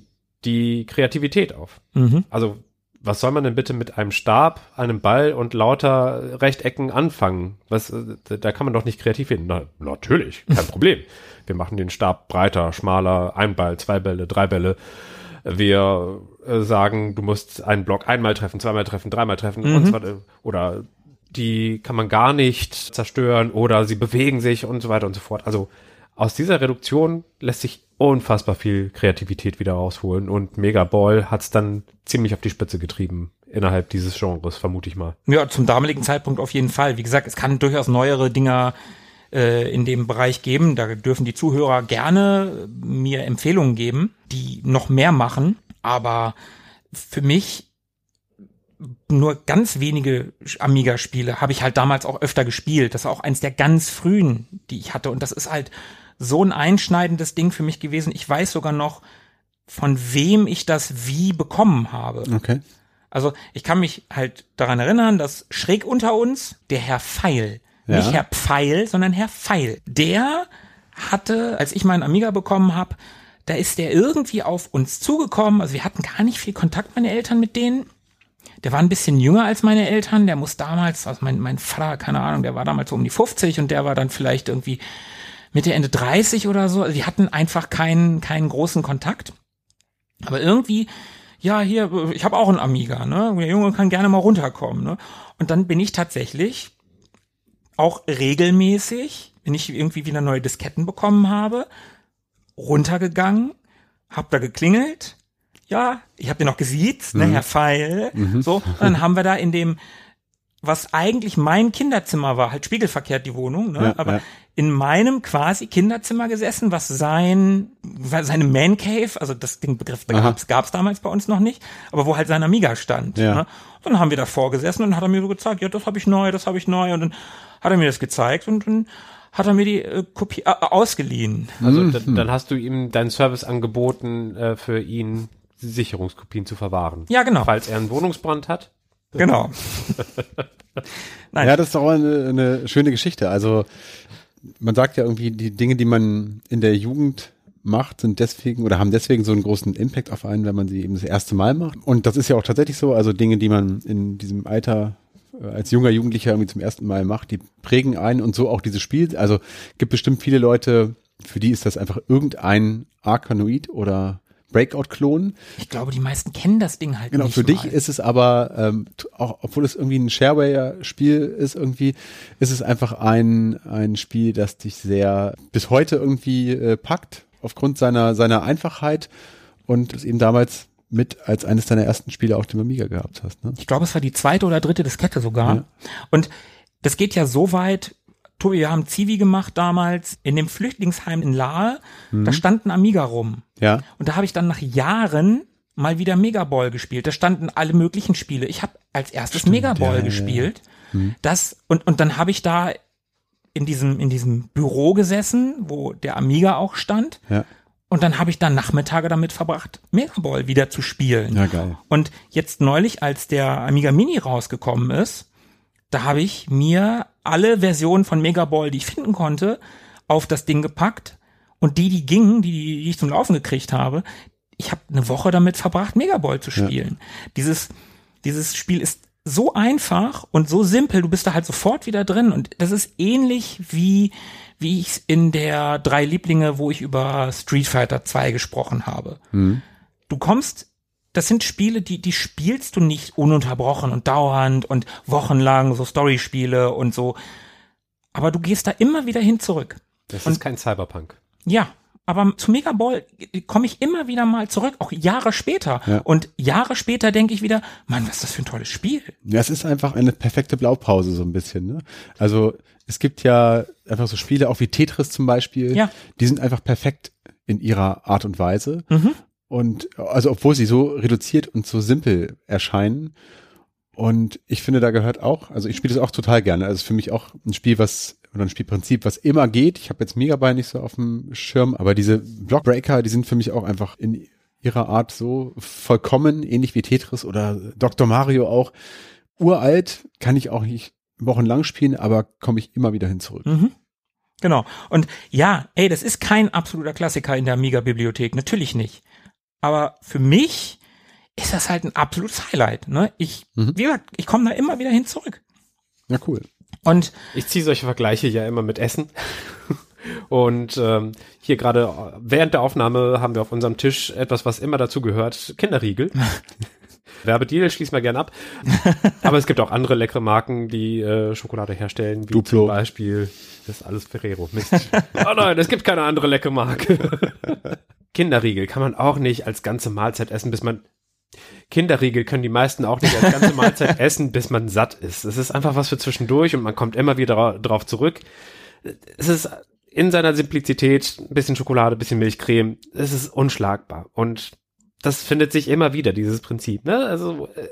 die Kreativität auf. Mhm. Also was soll man denn bitte mit einem Stab, einem Ball und lauter Rechtecken anfangen? Was, äh, da kann man doch nicht kreativ werden. Na, natürlich, kein Problem. Wir machen den Stab breiter, schmaler, ein Ball, zwei Bälle, drei Bälle. Wir äh, sagen, du musst einen Block einmal treffen, zweimal treffen, dreimal treffen und so weiter. Oder die kann man gar nicht zerstören oder sie bewegen sich und so weiter und so fort. Also aus dieser Reduktion lässt sich unfassbar viel Kreativität wieder rausholen und Mega Ball hat es dann ziemlich auf die Spitze getrieben innerhalb dieses Genres, vermute ich mal. Ja, zum damaligen Zeitpunkt auf jeden Fall. Wie gesagt, es kann durchaus neuere Dinger äh, in dem Bereich geben. Da dürfen die Zuhörer gerne mir Empfehlungen geben, die noch mehr machen. Aber für mich nur ganz wenige Amiga-Spiele habe ich halt damals auch öfter gespielt. Das war auch eins der ganz frühen, die ich hatte. Und das ist halt so ein einschneidendes Ding für mich gewesen. Ich weiß sogar noch, von wem ich das wie bekommen habe. Okay. Also ich kann mich halt daran erinnern, dass schräg unter uns der Herr Pfeil, Ja. nicht Herr Pfeil, sondern Herr Pfeil, der hatte, als ich meinen Amiga bekommen habe, da ist der irgendwie auf uns zugekommen. Also wir hatten gar nicht viel Kontakt, meine Eltern, mit denen. Der war ein bisschen jünger als meine Eltern. Der muss damals, also mein, mein Vater, keine Ahnung, der war damals so um die 50 und der war dann vielleicht irgendwie Mitte, Ende 30 oder so. Also die hatten einfach keinen, keinen großen Kontakt. Aber irgendwie, ja, hier, ich habe auch einen Amiga, ne? Der Junge kann gerne mal runterkommen, ne? Und dann bin ich tatsächlich auch regelmäßig, wenn ich irgendwie wieder neue Disketten bekommen habe, runtergegangen, hab da geklingelt, ja, ich habe den noch gesiezt, ne, Herr Pfeil, so, und dann haben wir da in dem, was eigentlich mein Kinderzimmer war, halt spiegelverkehrt die Wohnung, ne, Ja, aber ja. in meinem quasi Kinderzimmer gesessen, was sein, seine Man Cave, also das den Begriff gab's, gab's damals bei uns noch nicht, aber wo halt sein Amiga stand. Ja. Ne? Dann haben wir davor gesessen und dann hat er mir so gezeigt, ja, das habe ich neu, das habe ich neu und dann hat er mir das gezeigt und dann hat er mir die äh, Kopie äh, ausgeliehen. Also Mhm. dann, dann hast du ihm deinen Service angeboten, äh, für ihn Sicherungskopien zu verwahren. Ja, genau. Falls er einen Wohnungsbrand hat. Genau. Nein. Ja, das ist auch eine, eine schöne Geschichte. Also man sagt ja irgendwie, die Dinge, die man in der Jugend macht, sind deswegen oder haben deswegen so einen großen Impact auf einen, wenn man sie eben das erste Mal macht. Und das ist ja auch tatsächlich so. Also Dinge, die man in diesem Alter äh, als junger Jugendlicher irgendwie zum ersten Mal macht, die prägen einen und so auch dieses Spiel. Also gibt bestimmt viele Leute, für die ist das einfach irgendein Arkanoid oder Breakout-Klon. Ich glaube, die meisten kennen das Ding halt Genau, nicht für dich mal. ist es aber, ähm, auch obwohl es irgendwie ein Shareware-Spiel ist, irgendwie, ist es einfach ein, ein Spiel, das dich sehr bis heute irgendwie äh, packt, aufgrund seiner, seiner Einfachheit und es eben damals mit als eines deiner ersten Spiele auf dem Amiga gehabt hast. Ne? Ich glaube, es war die zweite oder dritte Diskette sogar. Ja. Und das geht ja so weit, Tobi, wir haben Zivi gemacht damals in dem Flüchtlingsheim in Lahe. Mhm. Da stand ein Amiga rum. Ja, Und da habe ich dann nach Jahren mal wieder Megaball gespielt. Da standen alle möglichen Spiele. Ich habe als erstes Megaball ja, ja, gespielt. Das und und dann habe ich da in diesem in diesem Büro gesessen, wo der Amiga auch stand. ja, Und dann habe ich dann Nachmittage damit verbracht, Megaball wieder zu spielen. ja, geil. Und jetzt neulich, als der Amiga Mini rausgekommen ist, da habe ich mir alle Versionen von Megaball, die ich finden konnte, auf das Ding gepackt. Und die, die gingen, die, die ich zum Laufen gekriegt habe, ich habe eine Woche damit verbracht, Megaball zu spielen. Dieses, dieses Spiel ist so einfach und so simpel, du bist da halt sofort wieder drin. Und das ist ähnlich wie, wie ich es in der drei Lieblinge, wo ich über Street Fighter 2 gesprochen habe du kommst, das sind Spiele, die, die spielst du nicht ununterbrochen und dauernd und wochenlang, so Storyspiele und so. Aber du gehst da immer wieder hin zurück. Das Und- ist kein Cyberpunk. Ja, aber zu Mega Ball komme ich immer wieder mal zurück, auch Jahre später. Ja. Und Jahre später denke ich wieder, Mann, was ist das für ein tolles Spiel. Ja, es ist einfach eine perfekte Blaupause so ein bisschen. Ne? Also es gibt ja einfach so Spiele, auch wie Tetris zum Beispiel, Ja. die sind einfach perfekt in ihrer Art und Weise. Mhm. Und also obwohl sie so reduziert und so simpel erscheinen. Und ich finde, da gehört auch, also ich spiele das auch total gerne. Also für mich auch ein Spiel, was, oder ein Spielprinzip, was immer geht. Ich habe jetzt Megabyte nicht so auf dem Schirm, aber diese Blockbreaker, die sind für mich auch einfach in ihrer Art so vollkommen, ähnlich wie Tetris oder Dr. Mario auch. Uralt kann ich auch nicht wochenlang spielen, aber komme ich immer wieder hin zurück. Mhm. Genau. Und ja, ey, das ist kein absoluter Klassiker in der Amiga-Bibliothek. Natürlich nicht. Aber für mich ist das halt ein absolutes Highlight. Ne? Ich, Mhm. wie gesagt, ich komme da immer wieder hin zurück. Ja, cool. Und Ich ziehe solche Vergleiche ja immer mit Essen. Und ähm, hier gerade während der Aufnahme haben wir auf unserem Tisch etwas, was immer dazu gehört, Kinderriegel. Werbedeal schließen wir gern ab. Aber es gibt auch andere leckere Marken, die äh, Schokolade herstellen, wie Duplo. zum Beispiel, das ist alles Ferrero. Mist. oh nein, es gibt keine andere leckere Marke. Kinderriegel kann man auch nicht als ganze Mahlzeit essen, bis man Kinderriegel können die meisten auch nicht als ganze Mahlzeit essen, bis man satt ist. Es ist einfach was für zwischendurch und man kommt immer wieder dra- drauf zurück. Es ist in seiner Simplizität ein bisschen Schokolade, ein bisschen Milchcreme. Es ist unschlagbar und das findet sich immer wieder, dieses Prinzip. Ne? Also äh,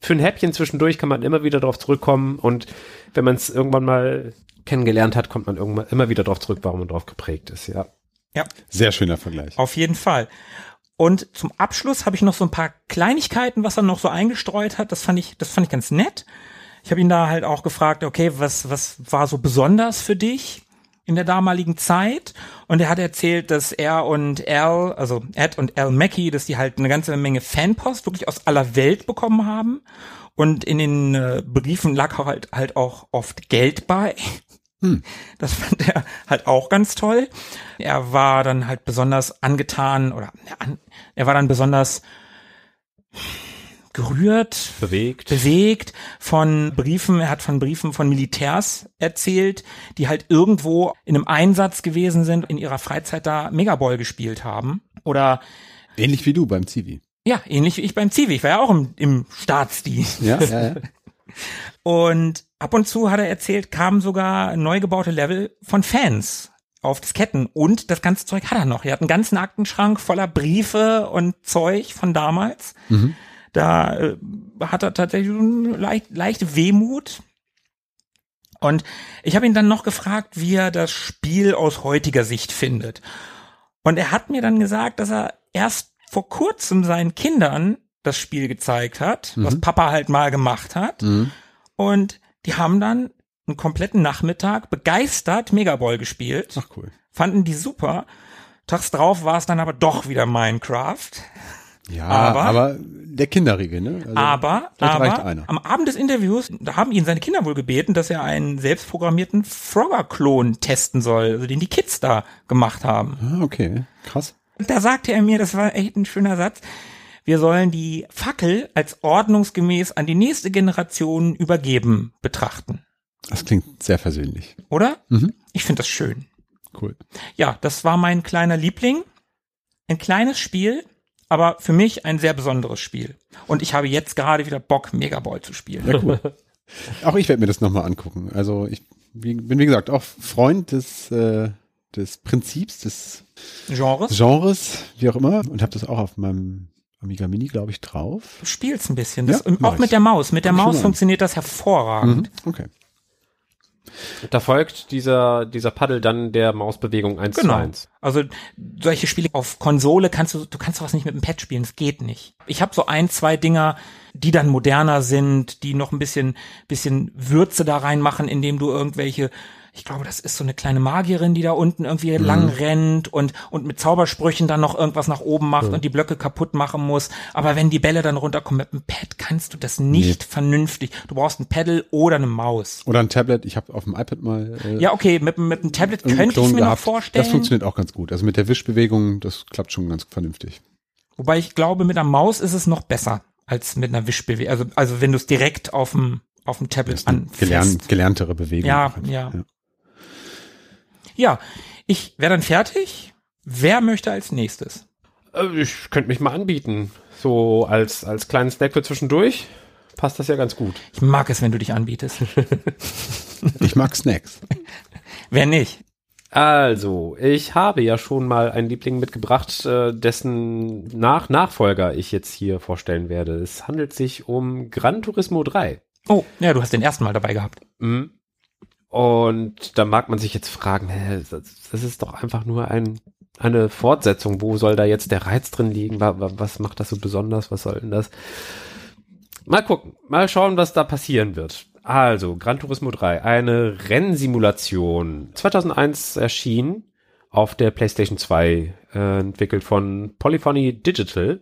für ein Häppchen zwischendurch kann man immer wieder drauf zurückkommen und wenn man es irgendwann mal kennengelernt hat, kommt man irgendwann immer wieder drauf zurück, warum man drauf geprägt ist. Ja. ja, Sehr schöner Vergleich. auf jeden Fall. Und zum Abschluss habe ich noch so ein paar Kleinigkeiten, was er noch so eingestreut hat. Das fand ich, das fand ich ganz nett. Ich habe ihn da halt auch gefragt, okay, was, was war so besonders für dich in der damaligen Zeit? Und er hat erzählt, dass er und Al, also Ed und Al Mackey, dass die halt eine ganze Menge Fanpost wirklich aus aller Welt bekommen haben. Und in den äh, Briefen lag halt, halt auch oft Geld bei. Das fand er halt auch ganz toll. Er war dann halt besonders angetan oder er war dann besonders gerührt, Bewegt. bewegt von Briefen, er hat von Briefen von Militärs erzählt, die halt irgendwo in einem Einsatz gewesen sind, in ihrer Freizeit da Megaball gespielt haben. Oder Ähnlich wie du beim Zivi. ja, ähnlich wie ich beim Zivi, ich war ja auch im, im Staatsdienst. Ja, ja, ja. Und ab und zu hat er erzählt, kamen sogar neu gebaute Level von Fans auf Disketten. Und das ganze Zeug hat er noch. Er hat einen ganzen Aktenschrank voller Briefe und Zeug von damals. Da äh, hat er tatsächlich eine leicht, leichte Wehmut. Und ich habe ihn dann noch gefragt, wie er das Spiel aus heutiger Sicht findet. Und er hat mir dann gesagt, dass er erst vor kurzem seinen Kindern das Spiel gezeigt hat, was Papa halt mal gemacht hat. Mhm. Und die haben dann einen kompletten Nachmittag begeistert Megaball gespielt, Ach cool. fanden die super. Tags drauf war es dann aber doch wieder Minecraft. Ja, Aber- aber, der Kinderriegel, ne? Also, aber, aber am Abend des Interviews, da haben ihn seine Kinder wohl gebeten, dass er einen selbstprogrammierten Frogger-Klon testen soll, also den die Kids da gemacht haben. Ah, okay, krass. Und da sagte er mir, das war echt ein schöner Satz, wir sollen die Fackel als ordnungsgemäß an die nächste Generation übergeben betrachten. Das klingt sehr versöhnlich. Oder? Mhm. Ich finde das schön. Cool. Ja, das war mein kleiner Liebling. Ein kleines Spiel, aber für mich ein sehr besonderes Spiel. Und ich habe jetzt gerade wieder Bock, Megaball zu spielen. Ja, cool. auch ich werde mir das nochmal angucken. Also ich wie, bin, wie gesagt, auch Freund des, äh, des Prinzips, des Genres. Genres, wie auch immer, und habe das auch auf meinem Amiga Mini, glaube ich, drauf. Du spielst ein bisschen. Das, Ja, auch mit der Maus. Mit der Maus funktioniert das hervorragend. Mhm. Okay. Da folgt dieser, dieser Paddel dann der Mausbewegung 1 zu Genau. 1. Also solche Spiele auf Konsole kannst du, du kannst sowas nicht mit dem Pad spielen, es geht nicht. Ich habe so ein, zwei Dinger, die dann moderner sind, die noch ein bisschen, bisschen Würze da reinmachen, indem du irgendwelche, ich glaube, das ist so eine kleine Magierin, die da unten irgendwie lang rennt und, und mit Zaubersprüchen dann noch irgendwas nach oben macht und die Blöcke kaputt machen muss. Aber wenn die Bälle dann runterkommen mit dem Pad, kannst du das nicht vernünftig. Du brauchst ein Pedal oder eine Maus. Oder ein Tablet. Ich habe auf dem iPad mal äh, Ja, okay, mit, mit dem Tablet könnte ich mir noch gehabt. vorstellen. Das funktioniert auch ganz gut. Also mit der Wischbewegung, das klappt schon ganz vernünftig. Wobei ich glaube, mit einer Maus ist es noch besser als mit einer Wischbewegung. Also, also wenn du es direkt auf dem, auf dem Tablet eine gelern, gelerntere Bewegung. Ja, einfach. ja. Ja, ich wäre dann fertig Wer möchte als nächstes? Äh, Ich könnte mich mal anbieten. So als, als kleinen Snack für zwischendurch passt das ja ganz gut. Ich mag es, wenn du dich anbietest. Ich mag Snacks. Wer nicht? Also, ich habe ja schon mal einen Liebling mitgebracht, äh, dessen Nach Nachfolger ich jetzt hier vorstellen werde. Es handelt sich um Gran Turismo 3. Oh, ja, du hast den ersten Mal dabei gehabt. Mhm. Und da mag man sich jetzt fragen, hä, das, ist doch einfach nur ein, eine Fortsetzung. Wo soll da jetzt der Reiz drin liegen? Wa- wa- Was macht das so besonders? Was soll denn das? Mal gucken, mal schauen, was da passieren wird. Also, Gran Turismo 3, eine Rennsimulation. 2001 erschien auf der PlayStation 2, äh, entwickelt von Polyphony Digital.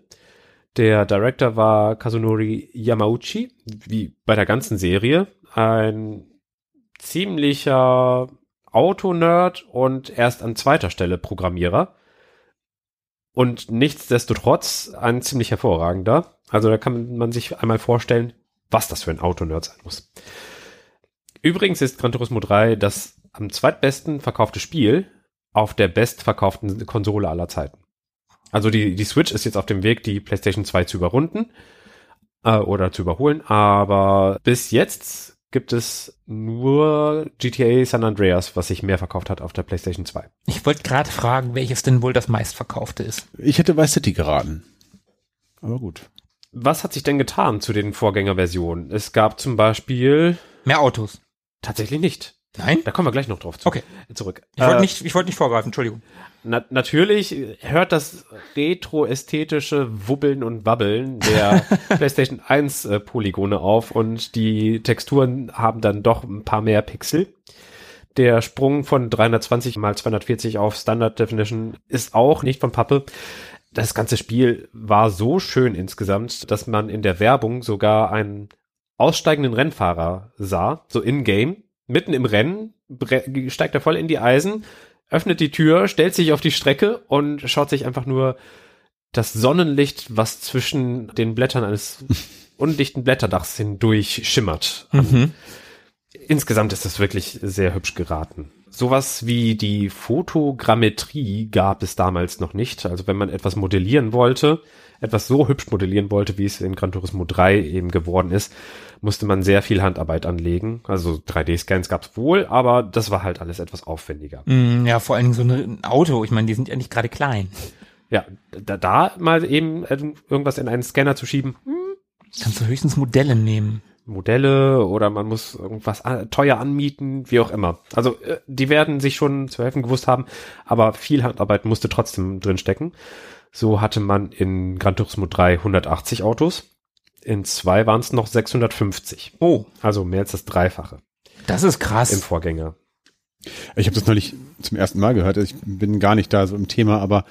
Der Director war Kazunori Yamauchi, wie bei der ganzen Serie. Ein ziemlicher Autonerd und erst an zweiter Stelle Programmierer. Und nichtsdestotrotz ein ziemlich hervorragender. Also da kann man sich einmal vorstellen, was das für ein Autonerd sein muss. Übrigens ist Gran Turismo 3 das am zweitbesten verkaufte Spiel auf der bestverkauften Konsole aller Zeiten. Also die, die Switch ist jetzt auf dem Weg, die PlayStation 2 zu überrunden äh, oder zu überholen, aber bis jetzt gibt es nur GTA San Andreas, was sich mehr verkauft hat auf der PlayStation 2. Ich wollte gerade fragen, welches denn wohl das meistverkaufte ist. Ich hätte Vice City geraten. Aber gut. Was hat sich denn getan zu den Vorgängerversionen? Es gab zum Beispiel Mehr Autos. tatsächlich nicht. Nein? Da kommen wir gleich noch drauf zu. Okay. zurück. Ich wollte Äh, nicht, ich wollte nicht vorgreifen, Entschuldigung. Na, natürlich hört das retro-ästhetische Wubbeln und Wabbeln der PlayStation 1 äh, Polygone auf und die Texturen haben dann doch ein paar mehr Pixel. Der Sprung von 320 mal 240 auf Standard Definition ist auch nicht von Pappe. Das ganze Spiel war so schön insgesamt, dass man in der Werbung sogar einen aussteigenden Rennfahrer sah, so in-game, mitten im Rennen, steigt er voll in die Eisen, öffnet die Tür, stellt sich auf die Strecke und schaut sich einfach nur das Sonnenlicht, was zwischen den Blättern eines undichten Blätterdachs hindurch schimmert. Mhm. Insgesamt ist das wirklich sehr hübsch geraten. Sowas wie die Fotogrammetrie gab es damals noch nicht. Also wenn man etwas modellieren wollte, etwas so hübsch modellieren wollte, wie es in Gran Turismo 3 eben geworden ist, musste man sehr viel Handarbeit anlegen. Also 3D-Scans gab es wohl, aber das war halt alles etwas aufwendiger. Mm, Ja, vor allen Dingen so ein Auto. Ich meine, die sind ja nicht gerade klein. Ja, da, da mal eben äh, irgendwas in einen Scanner zu schieben, Kannst du höchstens Modelle nehmen. Modelle oder man muss irgendwas teuer anmieten, wie auch immer. Also äh, die werden sich schon zu helfen gewusst haben, aber viel Handarbeit musste trotzdem drin stecken. So hatte man in Gran Turismo 3 180 Autos, in 2 waren es noch 650. Oh, Also mehr als das Dreifache das ist im krass. Vorgänger. Ich habe das neulich zum ersten Mal gehört. Ich bin gar nicht da so im Thema, aber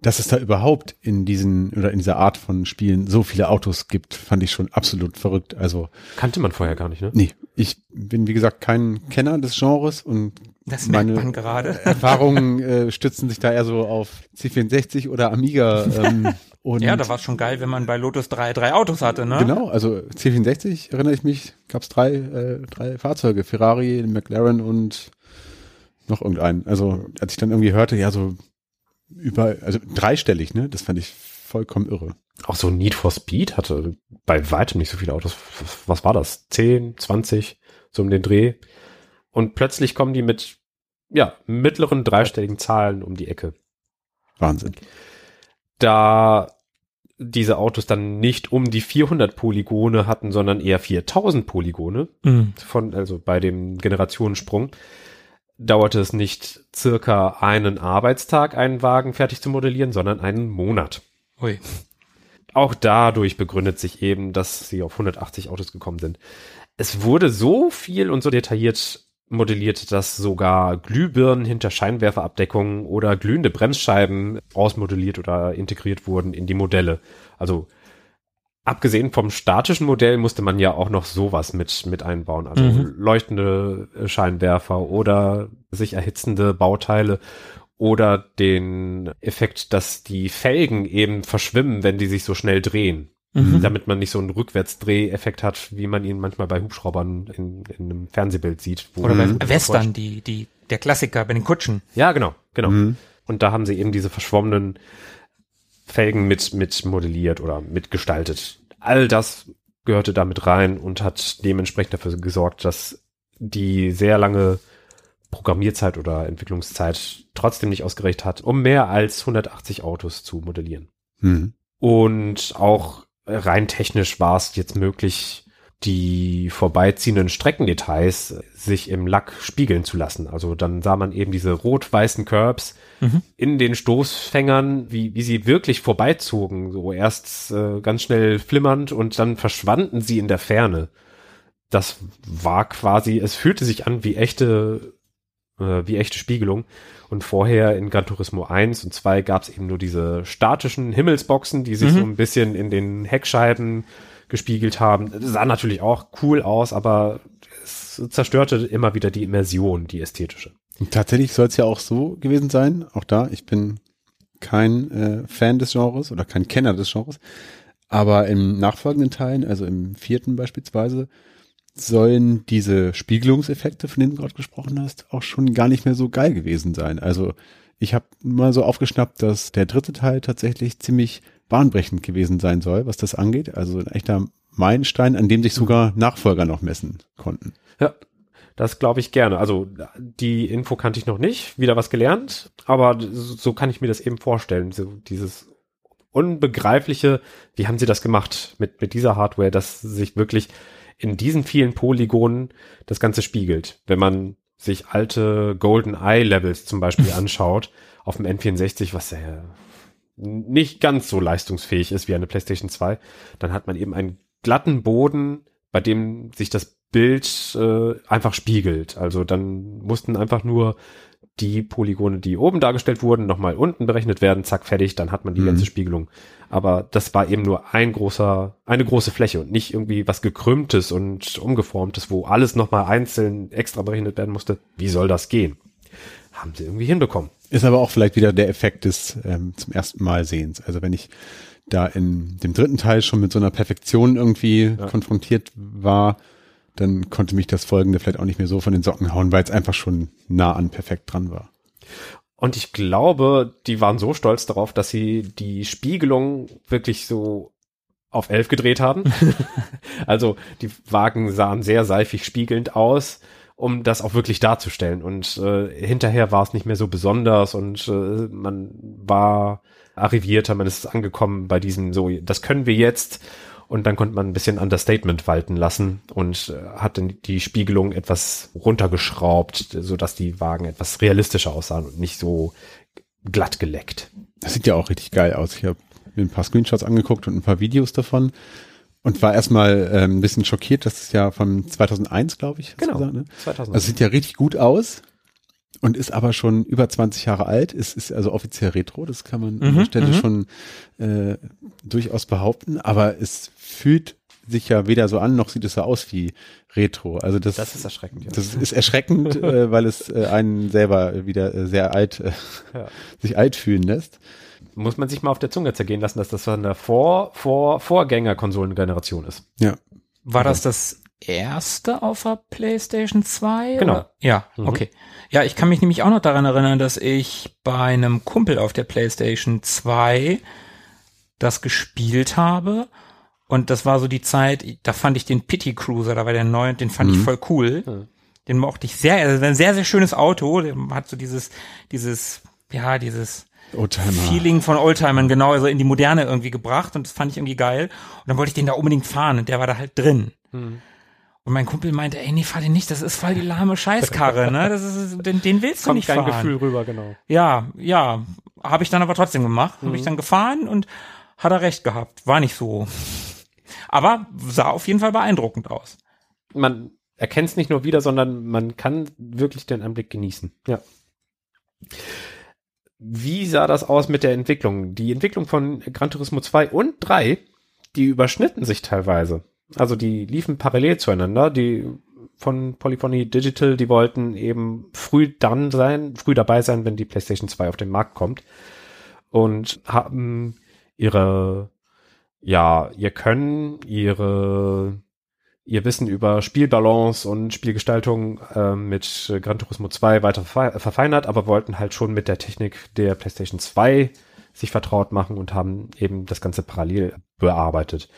dass es da überhaupt in diesen oder in dieser Art von Spielen so viele Autos gibt, fand ich schon absolut verrückt. Also, Kannte man vorher gar nicht, ne? nee, ich bin wie gesagt kein Kenner des Genres und Das merkt meine man gerade. Erfahrungen äh, stützen sich da eher so auf C64 oder Amiga. Ähm, und Ja, da war es schon geil, wenn man bei Lotus 3 drei Autos hatte, ne? Genau, also C64 erinnere ich mich, gab es drei, äh, drei Fahrzeuge, Ferrari, McLaren und noch irgendeinen. Also als ich dann irgendwie hörte, ja so über, also dreistellig, ne, das fand ich vollkommen irre. Auch so Need for Speed hatte bei weitem nicht so viele Autos. Was war das? 10, 20, so um den Dreh. Und plötzlich kommen die mit, ja, mittleren dreistelligen Zahlen um die Ecke. Wahnsinn. Da diese Autos dann nicht um die 400 Polygone hatten, sondern eher 4000 Polygone Mhm. von, also bei dem Generationensprung, dauerte es nicht circa einen Arbeitstag, einen Wagen fertig zu modellieren, sondern einen Monat. Ui. Auch dadurch begründet sich eben, dass sie auf 180 Autos gekommen sind. Es wurde so viel und so detailliert modelliert, dass sogar Glühbirnen hinter Scheinwerferabdeckungen oder glühende Bremsscheiben ausmodelliert oder integriert wurden in die Modelle. Also abgesehen vom statischen Modell musste man ja auch noch sowas mit, mit einbauen. Also Mhm. leuchtende Scheinwerfer oder sich erhitzende Bauteile oder den Effekt, dass die Felgen eben verschwimmen, wenn die sich so schnell drehen. Mhm. Damit man nicht so einen Rückwärtsdreh-Effekt hat, wie man ihn manchmal bei Hubschraubern in, in einem Fernsehbild sieht. wo- Oder Mhm. bei Western, die, die, der Klassiker bei den Kutschen. Ja, genau, genau. Mhm. Und da haben sie eben diese verschwommenen Felgen mit, mit modelliert oder mitgestaltet. All das gehörte damit rein und hat dementsprechend dafür gesorgt, dass die sehr lange Programmierzeit oder Entwicklungszeit trotzdem nicht ausgereicht hat, um mehr als 180 Autos zu modellieren. Mhm. Und auch rein technisch war es jetzt möglich, die vorbeiziehenden Streckendetails sich im Lack spiegeln zu lassen. Also dann sah man eben diese rot-weißen Curbs Mhm. in den Stoßfängern, wie, wie sie wirklich vorbeizogen. So erst äh, ganz schnell flimmernd und dann verschwanden sie in der Ferne. Das war quasi, es fühlte sich an wie echte, äh, wie echte Spiegelung. Und vorher in Gran Turismo 1 und 2 gab es eben nur diese statischen Himmelsboxen, die sich Mhm. so ein bisschen in den Heckscheiben gespiegelt haben. Das sah natürlich auch cool aus, aber es zerstörte immer wieder die Immersion, die ästhetische. Tatsächlich soll es ja auch so gewesen sein, auch da, ich bin kein äh, Fan des Genres oder kein Kenner des Genres, aber im nachfolgenden Teilen, also im vierten beispielsweise, sollen diese Spiegelungseffekte, von denen du gerade gesprochen hast, auch schon gar nicht mehr so geil gewesen sein. Also ich habe mal so aufgeschnappt, dass der dritte Teil tatsächlich ziemlich bahnbrechend gewesen sein soll, was das angeht. Also ein echter Meilenstein, an dem sich sogar Nachfolger noch messen konnten. Ja, das glaube ich gerne. Also die Info kannte ich noch nicht, wieder was gelernt, aber so kann ich mir das eben vorstellen. So dieses unbegreifliche, wie haben sie das gemacht mit, mit dieser Hardware, dass sich wirklich in diesen vielen Polygonen das Ganze spiegelt. Wenn man sich alte Golden Eye Levels zum Beispiel anschaut, auf dem N64, was ja nicht ganz so leistungsfähig ist wie eine PlayStation 2, dann hat man eben einen glatten Boden, bei dem sich das Bild äh, einfach spiegelt. Also dann mussten einfach nur die Polygone, die oben dargestellt wurden, nochmal unten berechnet werden, zack, fertig, dann hat man die Mhm. ganze Spiegelung. Aber das war eben nur ein großer, eine große Fläche und nicht irgendwie was gekrümmtes und umgeformtes, wo alles nochmal einzeln extra berechnet werden musste. Wie soll das gehen? Haben sie irgendwie hinbekommen. Ist aber auch vielleicht wieder der Effekt des ähm, zum ersten Mal Sehens. Also wenn ich da in dem dritten Teil schon mit so einer Perfektion irgendwie konfrontiert war, dann konnte mich das folgende vielleicht auch nicht mehr so von den Socken hauen, weil es einfach schon nah an perfekt dran war. Und ich glaube, die waren so stolz darauf, dass sie die Spiegelung wirklich so auf elf gedreht haben. also die Wagen sahen sehr seifig spiegelnd aus, um das auch wirklich darzustellen. Und äh, hinterher war es nicht mehr so besonders und äh, man war arrivierter, man ist angekommen bei diesem so, das können wir jetzt. Und dann konnte man ein bisschen Understatement walten lassen und äh, hat dann die Spiegelung etwas runtergeschraubt, sodass die Wagen etwas realistischer aussahen und nicht so glatt geleckt. Das sieht ja auch richtig geil aus. Ich habe mir ein paar Screenshots angeguckt und ein paar Videos davon und war erstmal ähm, ein bisschen schockiert, das ist ja von 2001, glaube ich. Genau, Gesagt, ne? 2000. Also sieht ja richtig gut aus und ist aber schon über 20 Jahre alt. Es ist also offiziell Retro, das kann man an Mhm, der Stelle mhm. schon äh, durchaus behaupten. Aber es fühlt sich ja weder so an, noch sieht es so aus wie Retro. Also das, das ist erschreckend. Ja. das ist erschreckend, äh, weil es äh, einen selber wieder äh, sehr alt, äh, Ja. sich alt fühlen lässt. Muss man sich mal auf der Zunge zergehen lassen, dass das von der Vor, Vor, Vorgänger-Konsolengeneration ist. Ja. War das das erste auf der PlayStation 2? Genau. Oder? Ja, Mhm. okay. Ja, ich kann mich nämlich auch noch daran erinnern, dass ich bei einem Kumpel auf der PlayStation 2 das gespielt habe. Und das war so die Zeit, da fand ich den Pity Cruiser, da war der neu, den fand ich Mhm. voll cool. Mhm. Den mochte ich sehr, also ein sehr, sehr schönes Auto. Der hat so dieses, dieses, ja, dieses. Feeling von Oldtimern genau so in die Moderne irgendwie gebracht und das fand ich irgendwie geil. Und dann wollte ich den da unbedingt fahren und der war da halt drin. Mhm. Und mein Kumpel meinte, ey, nee, fahr den nicht, das ist voll die lahme Scheißkarre, ne? Das ist, den, den willst du Kommt nicht kein fahren. Gefühl rüber, genau. Ja, ja, habe ich dann aber trotzdem gemacht, habe ich dann gefahren und hat er recht gehabt. War nicht so. Aber sah auf jeden Fall beeindruckend aus. Man erkennt es nicht nur wieder, sondern man kann wirklich den Anblick genießen. Ja. Wie sah das aus mit der Entwicklung? Die Entwicklung von Gran Turismo 2 und 3, die überschnitten sich teilweise. Also die liefen parallel zueinander. Die von Polyphony Digital, die wollten eben früh dann sein, früh dabei sein, wenn die PlayStation 2 auf den Markt kommt. Und haben ihre, ja, ihr Können, ihre, ihr Wissen über Spielbalance und Spielgestaltung äh, mit Gran Turismo 2 weiter verfeinert, aber wollten halt schon mit der Technik der PlayStation 2 sich vertraut machen und haben eben das Ganze parallel bearbeitet.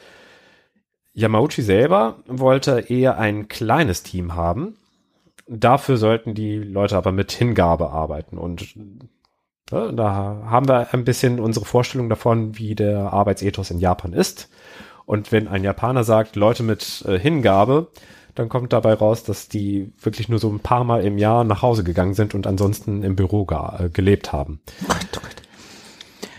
Yamauchi selber wollte eher ein kleines Team haben. Dafür sollten die Leute aber mit Hingabe arbeiten und ja, da haben wir ein bisschen unsere Vorstellung davon, wie der Arbeitsethos in Japan ist. Und wenn ein Japaner sagt, Leute mit äh, Hingabe, dann kommt dabei raus, dass die wirklich nur so ein paar Mal im Jahr nach Hause gegangen sind und ansonsten im Büro gar, äh, gelebt haben. Oh Gott, oh Gott.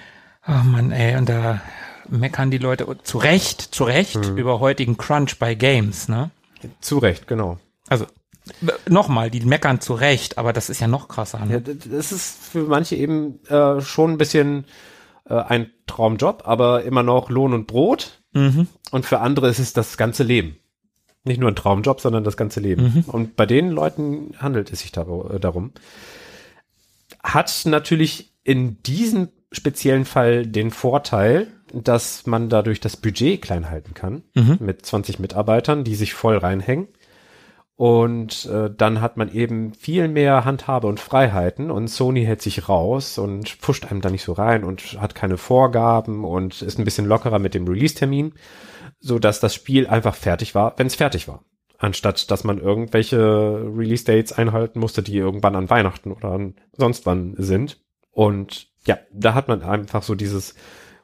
Oh Mann, ey, und da meckern die Leute zu Recht, zu Recht hm. über heutigen Crunch bei Games, ne? Zu Recht, genau. Also nochmal, die meckern zu Recht, aber das ist ja noch krasser. Ne? Ja, das ist für manche eben äh, schon ein bisschen äh, ein Traumjob, aber immer noch Lohn und Brot. Mhm. Und für andere ist es das ganze Leben. Nicht nur ein Traumjob, sondern das ganze Leben. Mhm. Und bei den Leuten handelt es sich äh, darum. Hat natürlich in diesem speziellen Fall den Vorteil, dass man dadurch das Budget klein halten kann mhm. mit 20 Mitarbeitern, die sich voll reinhängen. Und äh, dann hat man eben viel mehr Handhabe und Freiheiten und Sony hält sich raus und pusht einem da nicht so rein und hat keine Vorgaben und ist ein bisschen lockerer mit dem Release-Termin, so dass das Spiel einfach fertig war, wenn es fertig war. Anstatt dass man irgendwelche Release-Dates einhalten musste, die irgendwann an Weihnachten oder an sonst wann sind. Und ja, da hat man einfach so dieses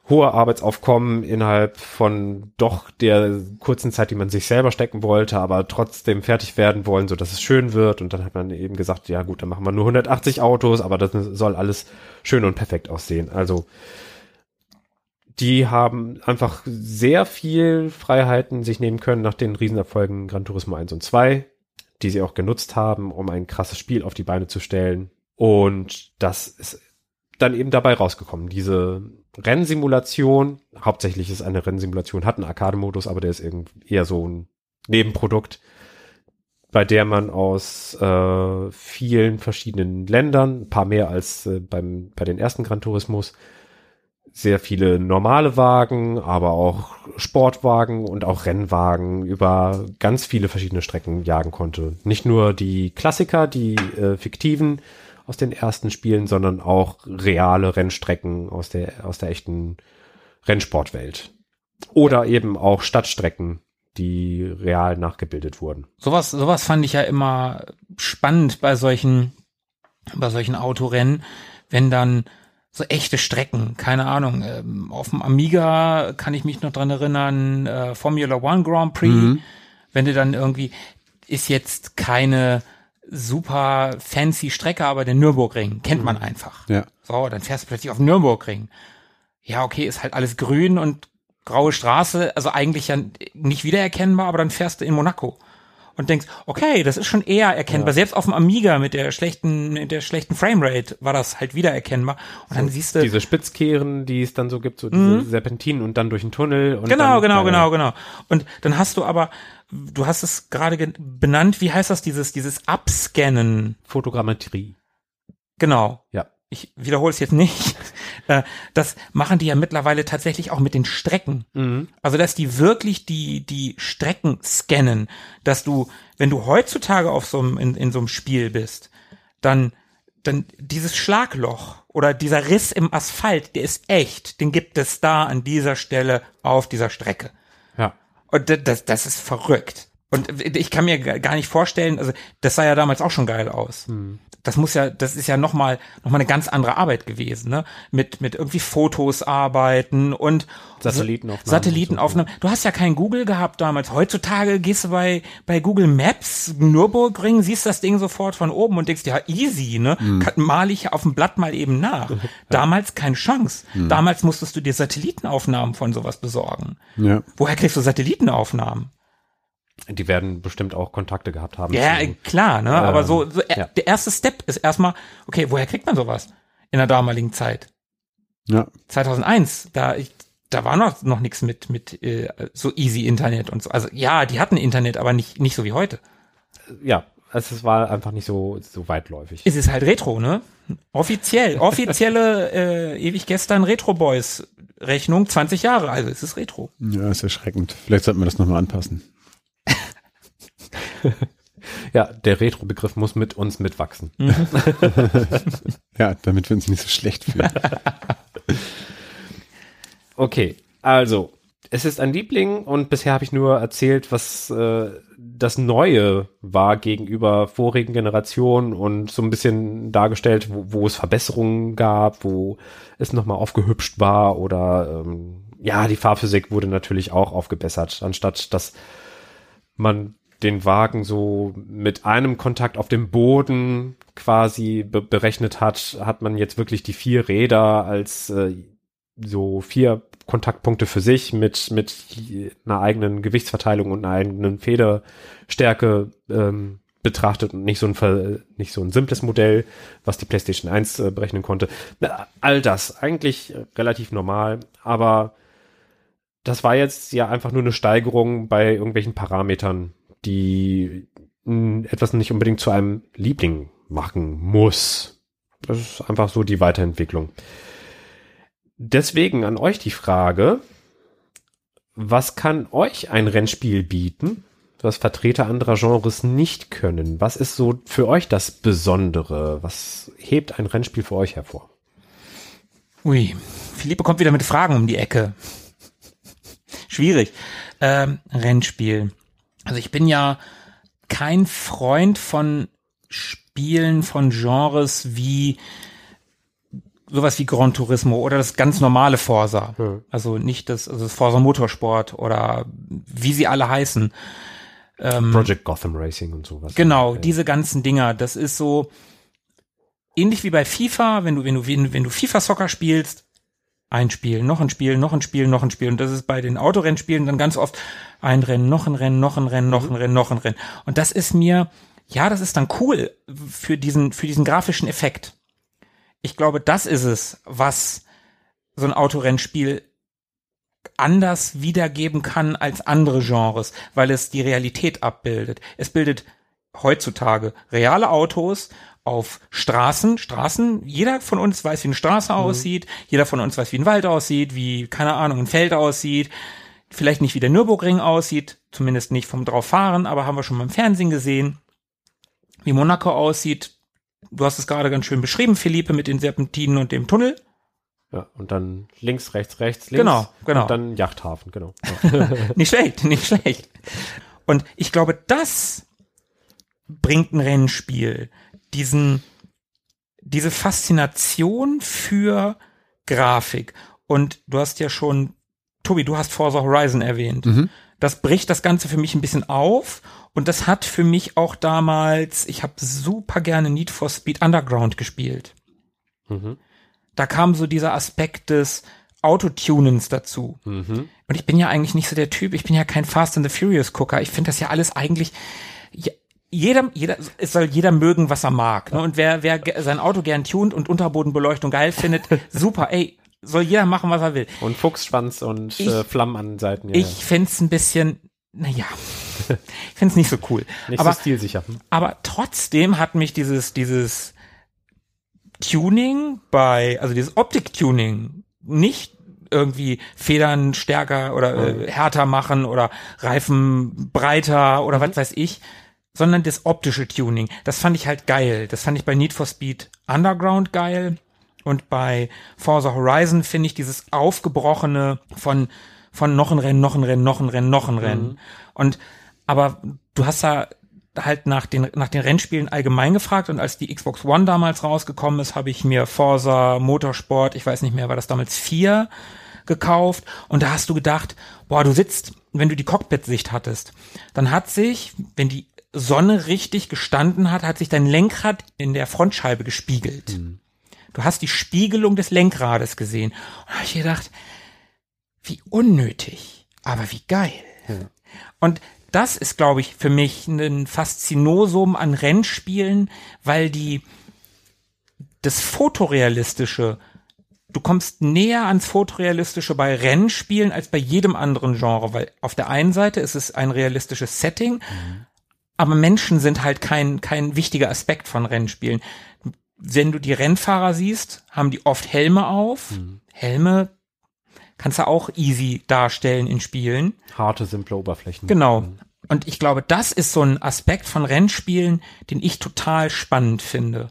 hohe Arbeitsaufkommen innerhalb von doch der kurzen Zeit, die man sich selber stecken wollte, aber trotzdem fertig werden wollen, so dass es schön wird. Und dann hat man eben gesagt, ja gut, dann machen wir nur 180 Autos, aber das soll alles schön und perfekt aussehen. Also die haben einfach sehr viel Freiheiten sich nehmen können nach den Riesenerfolgen Gran Turismo 1 und 2, die sie auch genutzt haben, um ein krasses Spiel auf die Beine zu stellen. Und das ist dann eben dabei rausgekommen. Diese Rennsimulation, hauptsächlich ist eine Rennsimulation, hat einen Arcade-Modus, aber der ist irgendwie eher so ein Nebenprodukt, bei der man aus äh, vielen verschiedenen Ländern, ein paar mehr als äh, beim, bei den ersten Gran Turismos, sehr viele normale Wagen, aber auch Sportwagen und auch Rennwagen über ganz viele verschiedene Strecken jagen konnte. Nicht nur die Klassiker, die äh, fiktiven, aus den ersten Spielen, sondern auch reale Rennstrecken aus der, aus der echten Rennsportwelt. Oder eben auch Stadtstrecken, die real nachgebildet wurden. Sowas, sowas fand ich ja immer spannend bei solchen, bei solchen Autorennen, wenn dann so echte Strecken, keine Ahnung, ähm, auf dem Amiga kann ich mich noch dran erinnern, äh, Formula One Grand Prix, mhm. wenn du dann irgendwie, ist jetzt keine super fancy Strecke, aber den Nürburgring kennt man mhm. einfach. Ja. So, dann fährst du plötzlich auf den Nürburgring. Ja, okay, ist halt alles grün und graue Straße, also eigentlich ja nicht wiedererkennbar, aber dann fährst du in Monaco und denkst, okay, das ist schon eher erkennbar. Ja. Selbst auf dem Amiga mit der schlechten, mit der schlechten Framerate war das halt wiedererkennbar. Und dann siehst du diese Spitzkehren, die es dann so gibt, so diese mhm. Serpentinen und dann durch den Tunnel. Und genau, dann, genau, genau, genau. Und dann hast du aber du hast es gerade benannt, wie heißt das, dieses, dieses Abscannen? Fotogrammetrie. Genau. Ja. Ich wiederhole es jetzt nicht. Äh, das machen die ja mittlerweile tatsächlich auch mit den Strecken. Mhm. Also, dass die wirklich die, die Strecken scannen, dass du, wenn du heutzutage auf so einem, in, in so einem Spiel bist, dann, dann dieses Schlagloch oder dieser Riss im Asphalt, der ist echt, den gibt es da an dieser Stelle auf dieser Strecke. Und das, das ist verrückt. Und ich kann mir gar nicht vorstellen, also das sah ja damals auch schon geil aus. Hm. Das muss ja, das ist ja nochmal noch mal eine ganz andere Arbeit gewesen, ne? Mit, mit irgendwie Fotos arbeiten und Satellitenaufnahmen. Satellitenaufnahmen. Du hast ja kein Google gehabt damals. Heutzutage gehst du bei, bei Google Maps Nürburgring, siehst das Ding sofort von oben und denkst, ja, easy, ne? Hm. Mal ich auf dem Blatt mal eben nach. Damals keine Chance. Hm. Damals musstest du dir Satellitenaufnahmen von sowas besorgen. Ja. Woher kriegst du Satellitenaufnahmen? Die werden bestimmt auch Kontakte gehabt haben. Ja, zu, klar, ne? Ähm, Aber so, so ja. der erste Step ist erstmal, okay, woher kriegt man sowas in der damaligen Zeit? Ja. 2001, da ich, da war noch noch nichts mit mit äh, so easy Internet und so. Also ja, die hatten Internet, aber nicht nicht so wie heute. Ja, also es war einfach nicht so so weitläufig. Es ist halt Retro, ne? Offiziell, offizielle äh, ewig gestern Retro Boys Rechnung 20 Jahre, also es ist Retro. Ja, ist erschreckend. Vielleicht sollten wir das nochmal anpassen. Ja, der Retro-Begriff muss mit uns mitwachsen. Ja, damit wir uns nicht so schlecht fühlen. Okay, also es ist ein Liebling und bisher habe ich nur erzählt, was äh, das Neue war gegenüber vorigen Generationen und so ein bisschen dargestellt, wo, wo es Verbesserungen gab, wo es nochmal aufgehübscht war oder ähm, ja, die Fahrphysik wurde natürlich auch aufgebessert, anstatt dass man den Wagen so mit einem Kontakt auf dem Boden quasi be berechnet hat, hat man jetzt wirklich die vier Räder als äh, so vier Kontaktpunkte für sich mit, mit einer eigenen Gewichtsverteilung und einer eigenen Federstärke ähm, betrachtet und nicht so ein nicht so ein simples Modell, was die PlayStation 1 äh, berechnen konnte. All das eigentlich äh, relativ normal, aber das war jetzt ja einfach nur eine Steigerung bei irgendwelchen Parametern, die etwas nicht unbedingt zu einem Liebling machen muss. Das ist einfach so die Weiterentwicklung. Deswegen an euch die Frage, was kann euch ein Rennspiel bieten, was Vertreter anderer Genres nicht können? Was ist so für euch das Besondere? Was hebt ein Rennspiel für euch hervor? Ui, Philippe kommt wieder mit Fragen um die Ecke. Schwierig. Ähm, Rennspiel. Also ich bin ja kein Freund von Spielen von Genres wie sowas wie Gran Turismo oder das ganz normale Forsa. Hm. Also nicht das, also das Forsa Motorsport oder wie sie alle heißen. Project Gotham Racing und sowas. Genau, Ja. diese ganzen Dinger, das ist so ähnlich wie bei FIFA, wenn du, wenn du, wenn, wenn du FIFA Soccer spielst, ein Spiel, noch ein Spiel, noch ein Spiel, noch ein Spiel. Und das ist bei den Autorennspielen dann ganz oft ein Rennen, noch ein Rennen, noch ein Rennen, noch ein Rennen, noch ein Rennen. Und das ist mir, ja, das ist dann cool für diesen, für diesen grafischen Effekt. Ich glaube, das ist es, was so ein Autorennspiel anders wiedergeben kann als andere Genres, weil es die Realität abbildet. Es bildet heutzutage reale Autos auf Straßen, Straßen, jeder von uns weiß, wie eine Straße aussieht, jeder von uns weiß, wie ein Wald aussieht, wie, keine Ahnung, ein Feld aussieht, vielleicht nicht wie der Nürburgring aussieht, zumindest nicht vom drauffahren, aber haben wir schon mal im Fernsehen gesehen, wie Monaco aussieht. Du hast es gerade ganz schön beschrieben, Philippe, mit den Serpentinen und dem Tunnel. Ja, und dann links, rechts, rechts, links. Genau, genau. Und dann Yachthafen, genau. Ja. Nicht schlecht, nicht schlecht. Und ich glaube, das bringt ein Rennspiel. Diesen, diese Faszination für Grafik. Und du hast ja schon, Tobi, du hast Forza Horizon erwähnt. Das bricht das Ganze für mich ein bisschen auf. Und das hat für mich auch damals, ich habe super gerne Need for Speed Underground gespielt. Mhm. Da kam so dieser Aspekt des Autotunens dazu. Mhm. Und ich bin ja eigentlich nicht so der Typ, ich bin ja kein Fast and the Furious Gucker. Ich finde das ja alles eigentlich, ja, jeder, jeder, es soll jeder mögen, was er mag. Ne? Und wer, wer sein Auto gern tunt und Unterbodenbeleuchtung geil findet, super, ey, soll jeder machen, was er will. Und Fuchsschwanz und Ich- äh, Flammen an Seiten. Ja, Ich fänd's ein bisschen, naja, ich fänd's nicht so cool. Nicht aber, so stilsicher. Aber trotzdem hat mich dieses, dieses Tuning bei, also dieses Optik-Tuning nicht irgendwie Federn stärker oder äh, härter machen oder Reifen breiter oder was weiß ich, sondern das optische Tuning. Das fand ich halt geil. Das fand ich bei Need for Speed Underground geil und bei Forza Horizon finde ich dieses aufgebrochene von von noch ein Rennen, noch ein Rennen, noch ein Rennen, noch ein Rennen. Und aber du hast da halt nach den nach den Rennspielen allgemein gefragt und als die Xbox One damals rausgekommen ist, habe ich mir Forza Motorsport, ich weiß nicht mehr, war das damals vier gekauft und da hast du gedacht, boah, du sitzt, wenn du die Cockpit-Sicht hattest, dann hat sich, wenn die Sonne richtig gestanden hat, hat sich dein Lenkrad in der Frontscheibe gespiegelt. Du hast die Spiegelung des Lenkrades gesehen. Und da habe ich gedacht, wie unnötig, aber wie geil. Und das ist, glaube ich, für mich ein Faszinosum an Rennspielen, weil die das Fotorealistische, du kommst näher ans Fotorealistische bei Rennspielen als bei jedem anderen Genre, weil auf der einen Seite ist es ein realistisches Setting, aber Menschen sind halt kein, kein wichtiger Aspekt von Rennspielen. Wenn du die Rennfahrer siehst, haben die oft Helme auf. Helme kannst du auch easy darstellen in Spielen. Harte, simple Oberflächen. Genau. Und ich glaube, das ist so ein Aspekt von Rennspielen, den ich total spannend finde.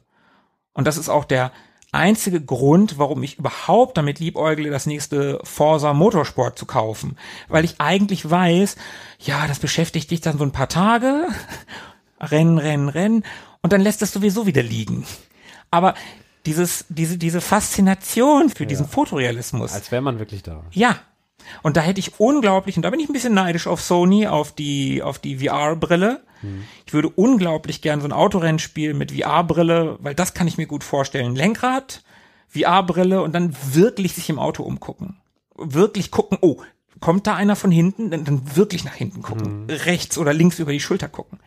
Und das ist auch der einzige Grund, warum ich überhaupt damit liebäugle, das nächste Forza Motorsport zu kaufen. Weil ich eigentlich weiß, ja, das beschäftigt dich dann so ein paar Tage, rennen, rennen, rennen, und dann lässt es sowieso wieder liegen. Aber dieses, diese, diese Faszination für diesen Fotorealismus. Als wäre man wirklich da. Ja. Und da hätte ich unglaublich, und da bin ich ein bisschen neidisch auf Sony, auf die, auf die VR-Brille. Ich würde unglaublich gern so ein Autorennspiel mit VR-Brille, weil das kann ich mir gut vorstellen. Lenkrad, VR-Brille und dann wirklich sich im Auto umgucken. Wirklich gucken, oh, kommt da einer von hinten? Dann, dann wirklich nach hinten gucken. Rechts oder links über die Schulter gucken.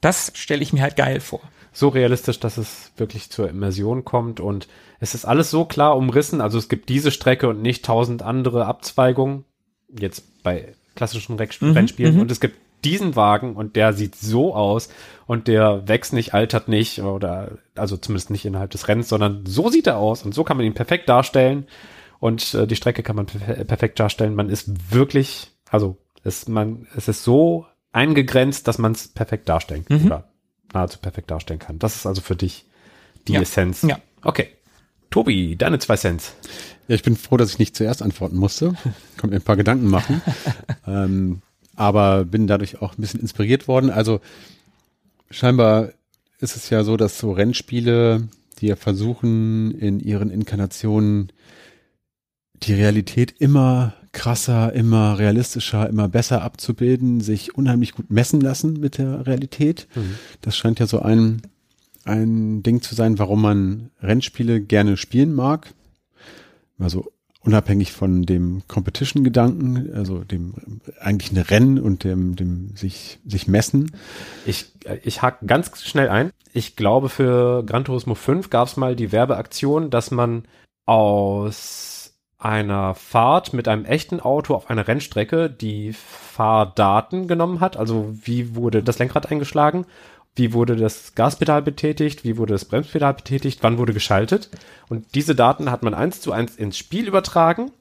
Das stelle ich mir halt geil vor. so realistisch, dass es wirklich zur Immersion kommt und es ist alles so klar umrissen. Also es gibt diese Strecke und nicht tausend andere Abzweigungen. Jetzt bei klassischen Reck- Rennspielen. Und es gibt diesen Wagen und der sieht so aus und der wächst nicht, altert nicht oder also zumindest nicht innerhalb des Rennens, sondern so sieht er aus und so kann man ihn perfekt darstellen und äh, die Strecke kann man perfe perfekt darstellen. Man ist wirklich, also es, man, es ist so eingegrenzt, dass man es perfekt darstellen kann oder nahezu perfekt darstellen kann. Das ist also für dich die Ja. Essenz. Ja. Okay. Tobi, deine zwei Cents. Ja, ich bin froh, dass ich nicht zuerst antworten musste. Konnte mir ein paar Gedanken machen. ähm, aber bin dadurch auch ein bisschen inspiriert worden. Also scheinbar ist es ja so, dass so Rennspiele, die ja versuchen, in ihren Inkarnationen die Realität immer krasser, immer realistischer, immer besser abzubilden, sich unheimlich gut messen lassen mit der Realität. Das scheint ja so ein, ein Ding zu sein, warum man Rennspiele gerne spielen mag. Also unabhängig von dem Competition-Gedanken, also dem eigentlichen Rennen und dem, dem sich, sich messen. Ich, ich hake ganz schnell ein. Ich glaube, für Gran Turismo 5 gab es mal die Werbeaktion, dass man aus einer Fahrt mit einem echten Auto auf einer Rennstrecke die Fahrdaten genommen hat. Also wie wurde das Lenkrad eingeschlagen, wie wurde das Gaspedal betätigt, wie wurde das Bremspedal betätigt, wann wurde geschaltet. Und diese Daten hat man eins zu eins ins Spiel übertragen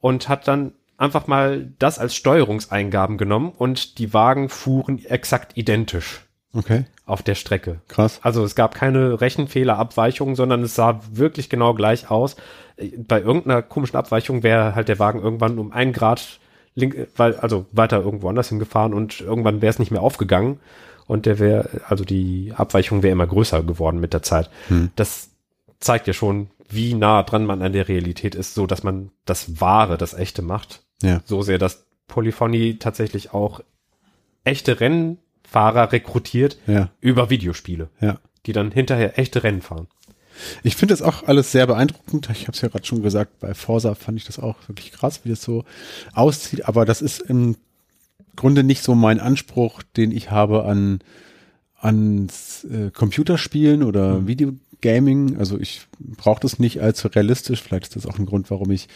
und hat dann einfach mal das als Steuerungseingaben genommen und die Wagen fuhren exakt identisch Okay, auf der Strecke. krass. Also es gab keine Rechenfehlerabweichungen, sondern es sah wirklich genau gleich aus. Bei irgendeiner komischen Abweichung wäre halt der Wagen irgendwann um einen Grad link, weil, also weiter irgendwo anders hingefahren und irgendwann wäre es nicht mehr aufgegangen und der wäre, also die Abweichung wäre immer größer geworden mit der Zeit. Das zeigt ja schon, wie nah dran man an der Realität ist, so dass man das Wahre, das Echte macht. Ja. So sehr, dass Polyphony tatsächlich auch echte Rennfahrer rekrutiert Ja, über Videospiele, ja. die dann hinterher echte Rennen fahren. Ich finde das auch alles sehr beeindruckend. Ich habe es ja gerade schon gesagt, bei Forsa fand ich das auch wirklich krass, wie das so aussieht. Aber das ist im Grunde nicht so mein Anspruch, den ich habe an ans äh, Computerspielen oder Videogaming. Also ich brauche das nicht allzu realistisch. Vielleicht ist das auch ein Grund, warum ich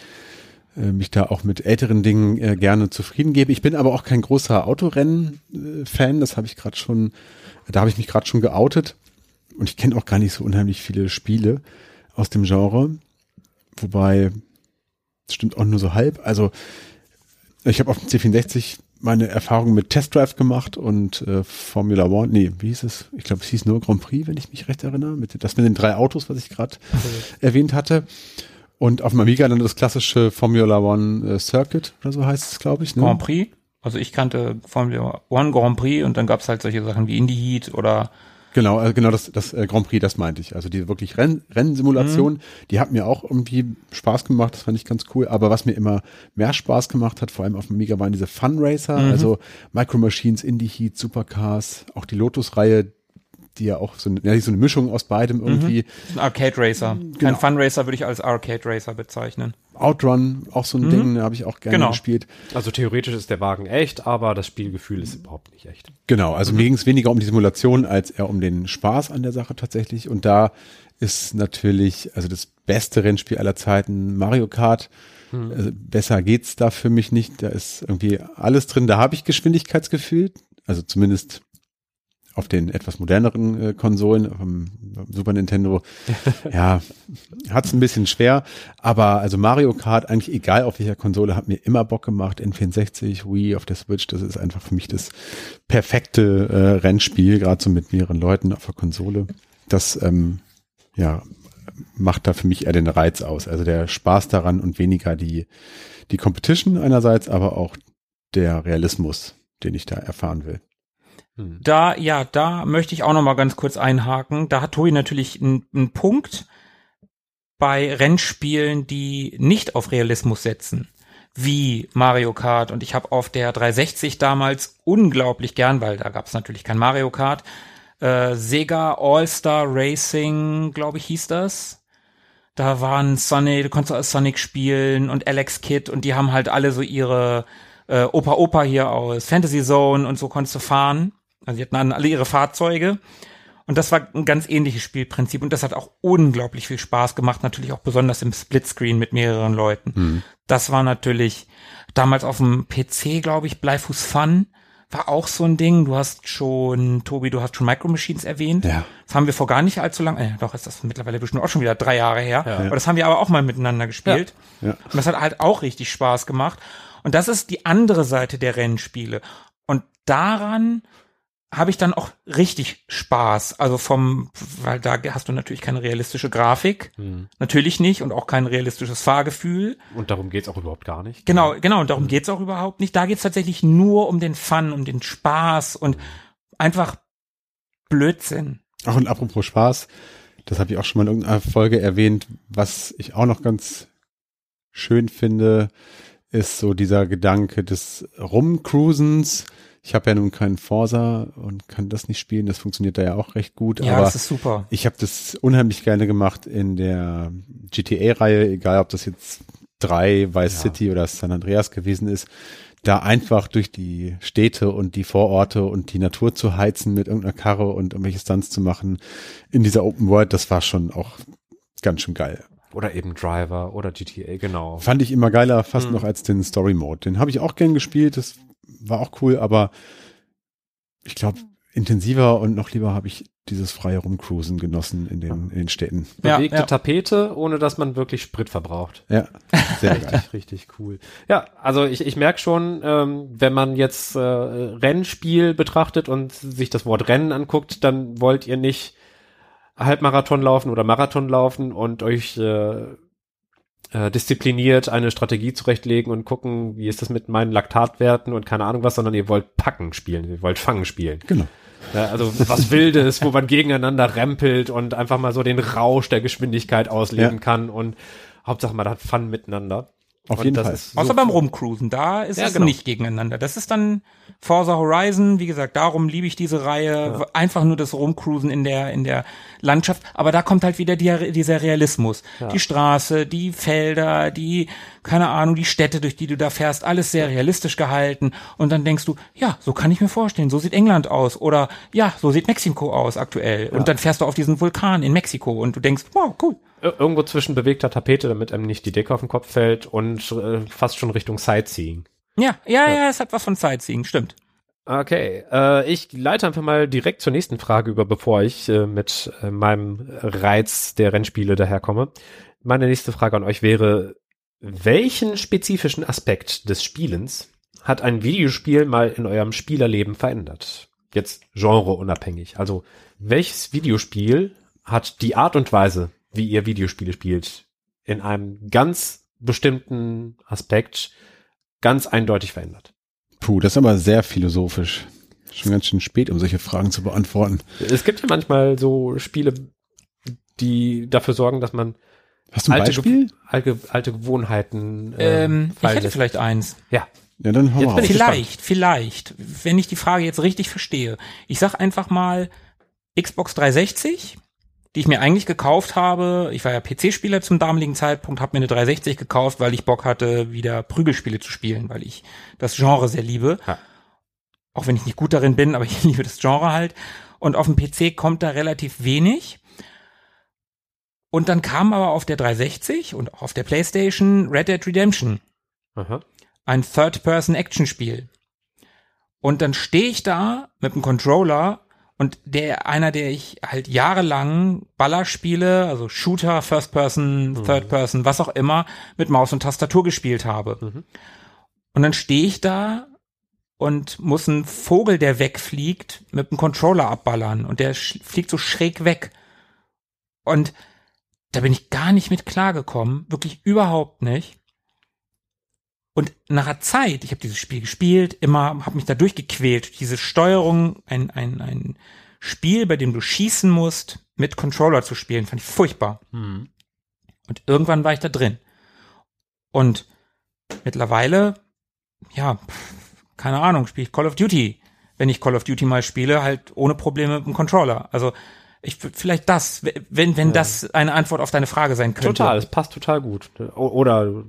äh, mich da auch mit älteren Dingen äh, gerne zufrieden gebe. Ich bin aber auch kein großer Autorennen-Fan. Das habe ich gerade schon, da habe ich mich gerade schon geoutet. Und ich kenne auch gar nicht so unheimlich viele Spiele aus dem Genre. Wobei, das stimmt auch nur so halb. Also ich habe auf dem C64 meine Erfahrung mit Test Drive gemacht und äh, Formula One, nee, wie hieß es? Ich glaube, es hieß nur Grand Prix, wenn ich mich recht erinnere, mit, das mit den drei Autos, was ich gerade erwähnt hatte. Und auf dem Amiga dann das klassische Formula One äh, Circuit oder so heißt es, glaube ich. Ne? Grand Prix. Also ich kannte Formula One Grand Prix und dann gab's halt solche Sachen wie Indie Heat oder Genau, also genau das, das äh, Grand Prix, das meinte ich. Also die wirklich Renn, Rennsimulation, die hat mir auch irgendwie Spaß gemacht, das fand ich ganz cool. Aber was mir immer mehr Spaß gemacht hat, vor allem auf dem Mega, waren diese Fun Racer, also Micro Machines, Indie Heat, Supercars, auch die Lotus-Reihe, die ja auch so eine, ja, so eine Mischung aus beidem irgendwie. ein Arcade Racer. Genau. Kein Fun Racer würde ich als Arcade Racer bezeichnen. Outrun, auch so ein Ding, da habe ich auch gerne Genau. gespielt. Also theoretisch ist der Wagen echt, aber das Spielgefühl ist überhaupt nicht echt. Genau, also mir ging es weniger um die Simulation als eher um den Spaß an der Sache tatsächlich. Und da ist natürlich, also das beste Rennspiel aller Zeiten Mario Kart. Also besser geht's da für mich nicht. Da ist irgendwie alles drin. Da habe ich Geschwindigkeitsgefühl. Also zumindest auf den etwas moderneren äh, Konsolen, auf dem Super Nintendo, ja, hat's ein bisschen schwer. Aber also Mario Kart, eigentlich egal auf welcher Konsole, hat mir immer Bock gemacht. N64, Wii auf der Switch, das ist einfach für mich das perfekte äh, Rennspiel, gerade so mit mehreren Leuten auf der Konsole. Das ähm, ja, macht da für mich eher den Reiz aus. Also der Spaß daran und weniger die, die Competition einerseits, aber auch der Realismus, den ich da erfahren will. Hm. Da, ja, da möchte ich auch noch mal ganz kurz einhaken. Da hat Tobi natürlich einen Punkt bei Rennspielen, die nicht auf Realismus setzen, wie Mario Kart. Und ich habe auf der 360 damals unglaublich gern, weil da gab es natürlich kein Mario Kart, äh, Sega All-Star Racing, glaube ich, hieß das. Da waren Sonic, du konntest als Sonic spielen und Alex Kidd und die haben halt alle so ihre äh, Opa Opa hier aus Fantasy Zone und so konntest du fahren. Also die hatten alle ihre Fahrzeuge. Und das war ein ganz ähnliches Spielprinzip und das hat auch unglaublich viel Spaß gemacht, natürlich auch besonders im Splitscreen mit mehreren Leuten. Mhm. Das war natürlich damals auf dem PC, glaube ich, Bleifuß Fun war auch so ein Ding. Du hast schon, Tobi, du hast schon Micro Machines erwähnt. Ja. Das haben wir vor gar nicht allzu lang, äh, doch ist das mittlerweile bestimmt auch schon wieder drei Jahre her. Ja. Aber das haben wir aber auch mal miteinander gespielt. Ja. ja. Und das hat halt auch richtig Spaß gemacht. Und das ist die andere Seite der Rennspiele. Und daran habe ich dann auch richtig Spaß. Also vom, weil da hast du natürlich keine realistische Grafik. Hm. Natürlich nicht und auch kein realistisches Fahrgefühl. Und darum geht's auch überhaupt gar nicht. Genau, genau, und darum hm. geht's auch überhaupt nicht. Da geht's tatsächlich nur um den Fun, um den Spaß und einfach Blödsinn. Ach, und apropos Spaß, das habe ich auch schon mal in irgendeiner Folge erwähnt, was ich auch noch ganz schön finde, ist so dieser Gedanke des Rumcruisens ich habe ja nun keinen Forsa und kann das nicht spielen. Das funktioniert da ja auch recht gut. Ja, aber das ist super. Ich habe das unheimlich gerne gemacht in der GTA-Reihe, egal ob das jetzt drei Vice ja. City oder San Andreas gewesen ist, da einfach durch die Städte und die Vororte und die Natur zu heizen mit irgendeiner Karre und irgendwelche Stunts zu machen in dieser Open World, das war schon auch ganz schön geil. Oder eben Driver oder GTA, genau. Fand ich immer geiler, fast hm. noch als den Story Mode. Den habe ich auch gern gespielt. Das war auch cool, aber ich glaube, intensiver und noch lieber habe ich dieses freie Rumcruisen genossen in den, in den Städten. Bewegte ja, ja. Tapete, ohne dass man wirklich Sprit verbraucht. Ja, sehr geil. richtig, richtig cool. Ja, also ich, ich merke schon, ähm, wenn man jetzt äh, Rennspiel betrachtet und sich das Wort Rennen anguckt, dann wollt ihr nicht Halbmarathon laufen oder Marathon laufen und euch äh, äh, diszipliniert eine Strategie zurechtlegen und gucken, wie ist das mit meinen Laktatwerten und keine Ahnung was, sondern ihr wollt Packen spielen, ihr wollt Fangen spielen. Genau. Ja, also was Wildes, wo man gegeneinander rempelt und einfach mal so den Rausch der Geschwindigkeit ausleben ja. kann und Hauptsache man hat Fun miteinander. Auf und jeden Fall. Außer so beim Rumcruisen, da ist ja, es genau. nicht gegeneinander. Das ist dann Forza Horizon, wie gesagt, darum liebe ich diese Reihe, ja. einfach nur das Rumcruisen in der in der Landschaft, aber da kommt halt wieder die, dieser Realismus. Ja. Die Straße, die Felder, die keine Ahnung, die Städte, durch die du da fährst, alles sehr realistisch gehalten und dann denkst du, ja, so kann ich mir vorstellen, so sieht England aus oder ja, so sieht Mexiko aus aktuell und dann fährst du auf diesen Vulkan in Mexiko und du denkst, wow, cool irgendwo zwischen bewegter Tapete, damit einem nicht die Decke auf den Kopf fällt und äh, fast schon Richtung Sightseeing. Ja, ja, ja, ja, es hat was von Sightseeing, stimmt. Okay, äh, ich leite einfach mal direkt zur nächsten Frage über, bevor ich äh, mit äh, meinem Reiz der Rennspiele daherkomme. Meine nächste Frage an euch wäre, welchen spezifischen Aspekt des Spielens hat ein Videospiel mal in eurem Spielerleben verändert? Jetzt genreunabhängig. Also, welches Videospiel hat die Art und Weise, wie ihr Videospiele spielt, in einem ganz bestimmten Aspekt ganz eindeutig verändert. Puh, das ist aber sehr philosophisch. Schon ganz schön spät, um solche Fragen zu beantworten. Es gibt ja manchmal so Spiele, die dafür sorgen, dass man Hast du ein alte, Beispiel? alte, alte Gewohnheiten. Äh, ähm, ich hätte vielleicht eins. Ja. Ja, dann hau mal Vielleicht, vielleicht, wenn ich die Frage jetzt richtig verstehe. Ich sag einfach mal Xbox 360 die ich mir eigentlich gekauft habe. Ich war ja PC-Spieler zum damaligen Zeitpunkt, habe mir eine 360 gekauft, weil ich Bock hatte, wieder Prügelspiele zu spielen, weil ich das Genre sehr liebe. Ja. Auch wenn ich nicht gut darin bin, aber ich liebe das Genre halt. Und auf dem PC kommt da relativ wenig. Und dann kam aber auf der 360 und auf der PlayStation Red Dead Redemption. Aha. Ein Third-Person-Action-Spiel. Und dann stehe ich da mit dem Controller Und der, einer, der ich halt jahrelang Ballerspiele, also Shooter, First Person, Third Person, was auch immer, mit Maus und Tastatur gespielt habe. Und dann stehe ich da und muss einen Vogel, der wegfliegt, mit dem Controller abballern. Und der fliegt so schräg weg. Und da bin ich gar nicht mit klargekommen. Wirklich überhaupt nicht. Und nach einer Zeit, ich habe dieses Spiel gespielt, immer habe mich da durchgequält. Diese Steuerung, ein, ein, ein Spiel, bei dem du schießen musst, mit Controller zu spielen, fand ich furchtbar. Hm. Und irgendwann war ich da drin. Und mittlerweile, ja, keine Ahnung, spiele ich Call of Duty. Wenn ich Call of Duty mal spiele, halt ohne Probleme mit dem Controller. Also ich vielleicht das, wenn wenn das eine Antwort auf deine Frage sein könnte. Total, es passt total gut. Oder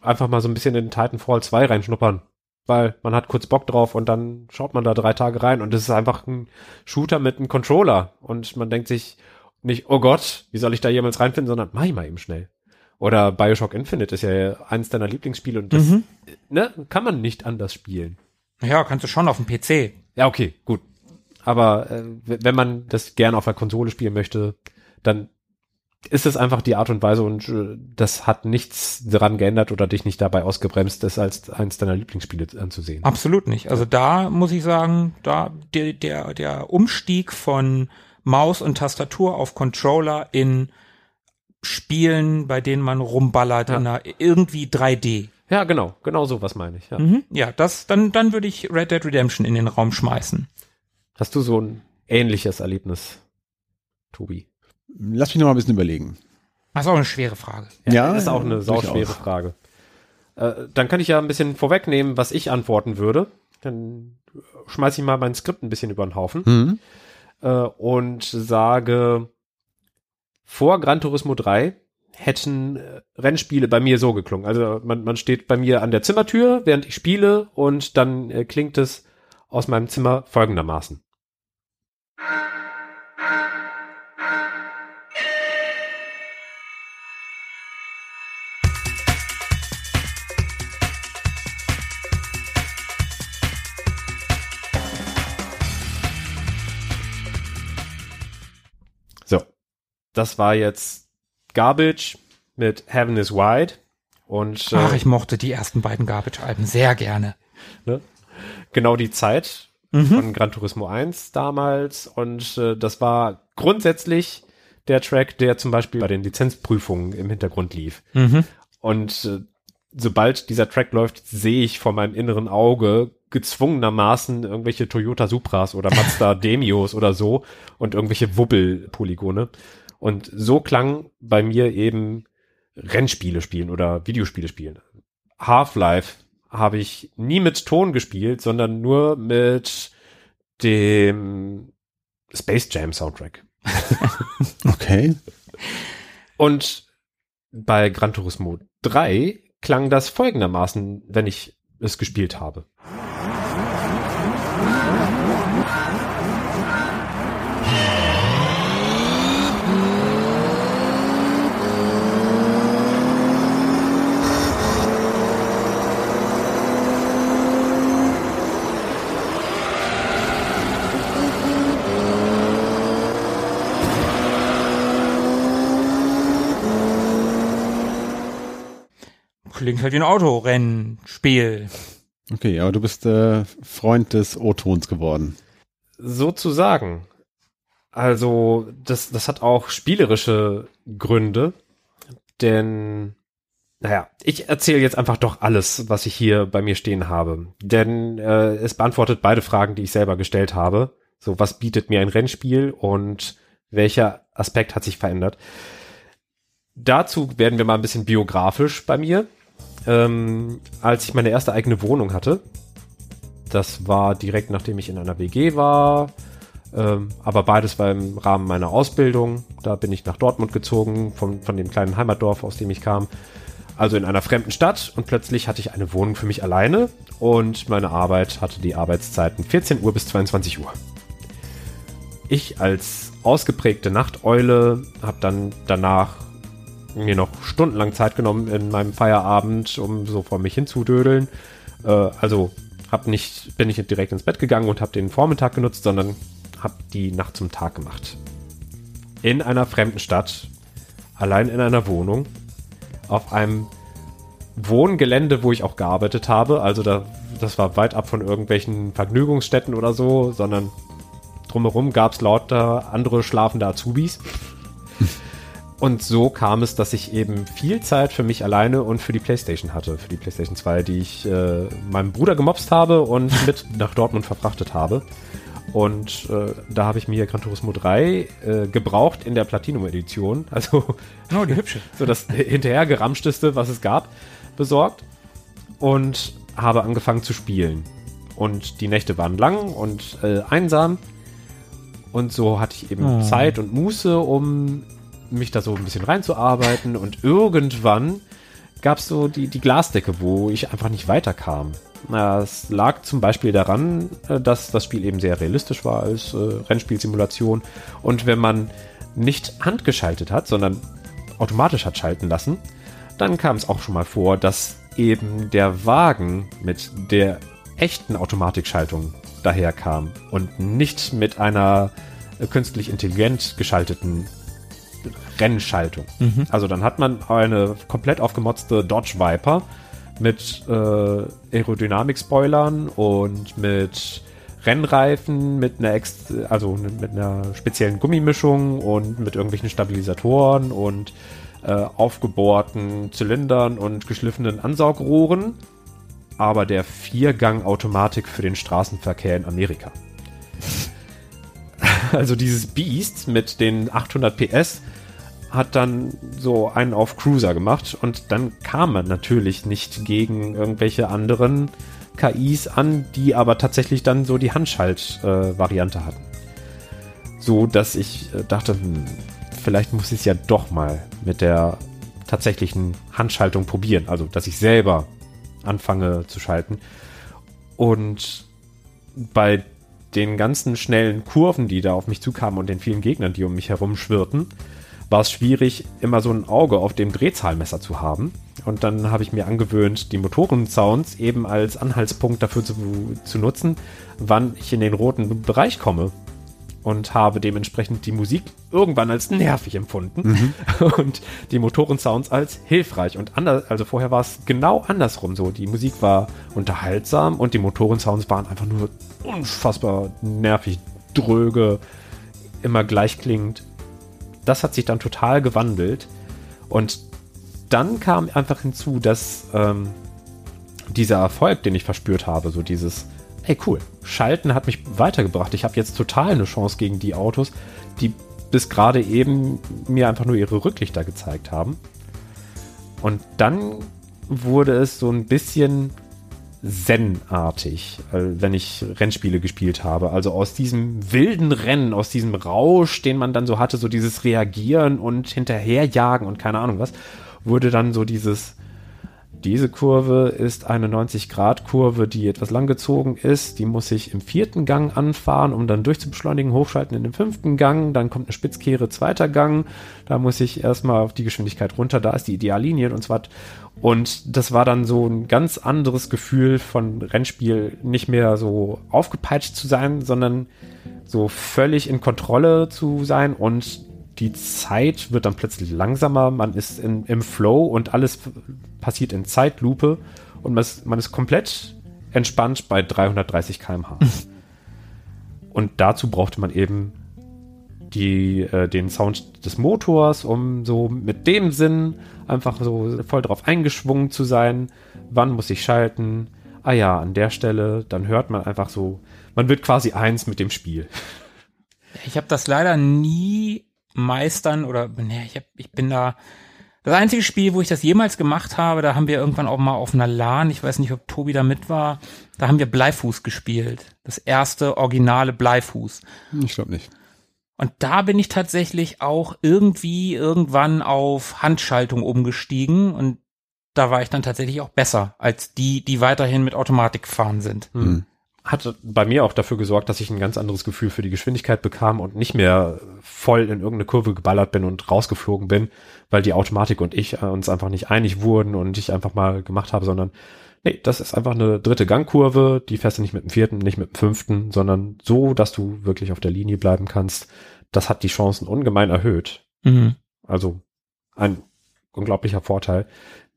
einfach mal so ein bisschen in Titanfall 2 reinschnuppern. Weil man hat kurz Bock drauf und dann schaut man da drei Tage rein und es ist einfach ein Shooter mit einem Controller. Und man denkt sich nicht, oh Gott, wie soll ich da jemals reinfinden, sondern mach ich mal eben schnell. Oder Bioshock Infinite ist ja eines deiner Lieblingsspiele und das Mhm. ne, kann man nicht anders spielen. Ja, kannst du schon auf dem PC. Ja, okay, gut. Aber äh, wenn man das gerne auf der Konsole spielen möchte, dann ist es einfach die Art und Weise und äh, das hat nichts daran geändert oder dich nicht dabei ausgebremst, das als eines deiner Lieblingsspiele anzusehen. Absolut nicht. Also da muss ich sagen, da der, der, der Umstieg von Maus und Tastatur auf Controller in Spielen, bei denen man rumballert, Ja. in einer, irgendwie 3D. Ja, genau, genau so was meine ich. Ja. Mhm. Ja, das, dann, dann würde ich Red Dead Redemption in den Raum schmeißen. Hast du so ein ähnliches Erlebnis, Tobi? Lass mich noch mal ein bisschen überlegen. Das ist auch eine schwere Frage. Ja, das ist auch eine sauschwere Frage. Äh, dann kann ich ja ein bisschen vorwegnehmen, was ich antworten würde. Dann schmeiße ich mal mein Skript ein bisschen über den Haufen. Hm? äh, und sage, vor Gran Turismo 3 hätten äh, Rennspiele bei mir so geklungen. Also man, man steht bei mir an der Zimmertür, während ich spiele und dann äh, klingt es aus meinem Zimmer folgendermaßen. Das war jetzt Garbage mit Heaven is Wide und äh, Ach, ich mochte die ersten beiden Garbage-Alben sehr gerne. ne, genau die Zeit Mhm. von Gran Turismo 1 damals und äh, das war grundsätzlich der Track, der zum Beispiel bei den Lizenzprüfungen im Hintergrund lief. Mhm. Und äh, sobald dieser Track läuft, sehe ich vor meinem inneren Auge gezwungenermaßen irgendwelche Toyota Supras oder Mazda Demios oder so und irgendwelche Wubbelpolygone. Und so klang bei mir eben Rennspiele spielen oder Videospiele spielen. Half-Life habe ich nie mit Ton gespielt, sondern nur mit dem Space Jam Soundtrack. Okay. Und bei Gran Turismo 3 klang das folgendermaßen, wenn ich es gespielt habe. Klingt halt wie ein Autorennspiel. Okay, aber du bist äh, Freund des O-Tons geworden. Sozusagen. Also, das, das hat auch spielerische Gründe, denn, naja, ich erzähle jetzt einfach doch alles, was ich hier bei mir stehen habe. Denn äh, es beantwortet beide Fragen, die ich selber gestellt habe. So, was bietet mir ein Rennspiel und welcher Aspekt hat sich verändert? Dazu werden wir mal ein bisschen biografisch bei mir. Ähm, als ich meine erste eigene Wohnung hatte, das war direkt nachdem ich in einer WG war, ähm, aber beides war im Rahmen meiner Ausbildung. Da bin ich nach Dortmund gezogen, von, von dem kleinen Heimatdorf, aus dem ich kam. Also in einer fremden Stadt und plötzlich hatte ich eine Wohnung für mich alleine und meine Arbeit hatte die Arbeitszeiten 14 Uhr bis 22 Uhr. Ich als ausgeprägte Nachteule habe dann danach mir noch stundenlang Zeit genommen in meinem Feierabend, um so vor mich hinzudödeln. Äh, also hab nicht, bin nicht direkt ins Bett gegangen und habe den Vormittag genutzt, sondern habe die Nacht zum Tag gemacht. In einer fremden Stadt, allein in einer Wohnung, auf einem Wohngelände, wo ich auch gearbeitet habe. Also da, das war weit ab von irgendwelchen Vergnügungsstätten oder so, sondern drumherum gab es lauter andere schlafende Azubis. Und so kam es, dass ich eben viel Zeit für mich alleine und für die Playstation hatte, für die Playstation 2, die ich äh, meinem Bruder gemobst habe und mit nach Dortmund verfrachtet habe. Und äh, da habe ich mir Gran Turismo 3 äh, gebraucht in der Platinum-Edition, also Oh, die hübsche. so das hinterher geramschteste, was es gab, besorgt und habe angefangen zu spielen. Und die Nächte waren lang und äh, einsam. Und so hatte ich eben Oh. Zeit und Muße, um mich da so ein bisschen reinzuarbeiten. Und irgendwann gab es so die, die Glasdecke, wo ich einfach nicht weiterkam. Es lag zum Beispiel daran, äh, dass das Spiel eben sehr realistisch war als äh, Rennspielsimulation. Und wenn man nicht handgeschaltet hat, sondern automatisch hat schalten lassen, dann kam es auch schon mal vor, dass eben der Wagen mit der echten Automatikschaltung daherkam und nicht mit einer äh, künstlich intelligent geschalteten Rennschaltung. Also dann hat man eine komplett aufgemotzte Dodge Viper mit äh, Aerodynamik-Spoilern und mit Rennreifen, mit einer ex also mit einer speziellen Gummimischung und mit irgendwelchen Stabilisatoren und äh, aufgebohrten Zylindern und geschliffenen Ansaugrohren, aber der Viergang-Automatik für den Straßenverkehr in Amerika. Also dieses Beast mit den 800 PS hat dann so einen auf Cruiser gemacht und dann kam man natürlich nicht gegen irgendwelche anderen KIs an, die aber tatsächlich dann so die Handschalt-Variante hatten. So, dass ich äh, dachte, hm, vielleicht muss ich es ja doch mal mit der tatsächlichen Handschaltung probieren. Also, dass ich selber anfange zu schalten. Und bei den ganzen schnellen Kurven, die da auf mich zukamen und den vielen Gegnern, die um mich herum schwirrten, war es schwierig, immer so ein Auge auf dem Drehzahlmesser zu haben. Und dann habe ich mir angewöhnt, die Motorensounds eben als Anhaltspunkt dafür zu, zu nutzen, wann ich in den roten Bereich komme. Und habe dementsprechend die Musik irgendwann als nervig empfunden und die Motorensounds als hilfreich. Und anders, also vorher war es genau andersrum so. Die Musik war unterhaltsam und die Motorensounds waren einfach nur unfassbar nervig, dröge, immer gleichklingend das hat sich dann total gewandelt. Und dann kam einfach hinzu, dass ähm, dieser Erfolg, den ich verspürt habe, so dieses, ey cool, Schalten hat mich weitergebracht. Ich habe jetzt total eine Chance gegen die Autos, die bis gerade eben mir einfach nur ihre Rücklichter gezeigt haben. Und dann wurde es so ein bisschen Zen-artig, äh, wenn ich Rennspiele gespielt habe. Also aus diesem wilden Rennen, aus diesem Rausch, den man dann so hatte, so dieses Reagieren und hinterherjagen und keine Ahnung was, wurde dann so dieses, diese Kurve ist eine 90-Grad-Kurve, die etwas langgezogen ist. Die muss ich im vierten Gang anfahren, um dann durchzubeschleunigen, hochschalten in den fünften Gang. Dann kommt eine Spitzkehre, zweiter Gang. Da muss ich erstmal auf die Geschwindigkeit runter. Da ist die Ideallinie und so was. Und das war dann so ein ganz anderes Gefühl von Rennspiel, nicht mehr so aufgepeitscht zu sein, sondern so völlig in Kontrolle zu sein und die Zeit wird dann plötzlich langsamer, man ist in, im Flow und alles passiert in Zeitlupe und man ist, man ist komplett entspannt bei 330 km/h. und dazu brauchte man eben die, äh, den Sound des Motors, um so mit dem Sinn einfach so voll drauf eingeschwungen zu sein. Wann muss ich schalten? Ah ja, an der Stelle, dann hört man einfach so, man wird quasi eins mit dem Spiel. Ich habe das leider nie meistern oder nee, ich, hab, ich bin da das einzige Spiel, wo ich das jemals gemacht habe, da haben wir irgendwann auch mal auf einer LAN, ich weiß nicht, ob Tobi da mit war, da haben wir Bleifuß gespielt. Das erste originale Bleifuß. Ich glaube nicht. Und da bin ich tatsächlich auch irgendwie irgendwann auf Handschaltung umgestiegen und da war ich dann tatsächlich auch besser als die, die weiterhin mit Automatik gefahren sind. Hm. hat bei mir auch dafür gesorgt, dass ich ein ganz anderes Gefühl für die Geschwindigkeit bekam und nicht mehr voll in irgendeine Kurve geballert bin und rausgeflogen bin, weil die Automatik und ich äh, uns einfach nicht einig wurden und ich einfach mal gemacht habe, sondern nee, das ist einfach eine dritte Gangkurve, die fährst du nicht mit dem vierten, nicht mit dem fünften, sondern so, dass du wirklich auf der Linie bleiben kannst. Das hat die Chancen ungemein erhöht. Mhm. Also ein unglaublicher Vorteil,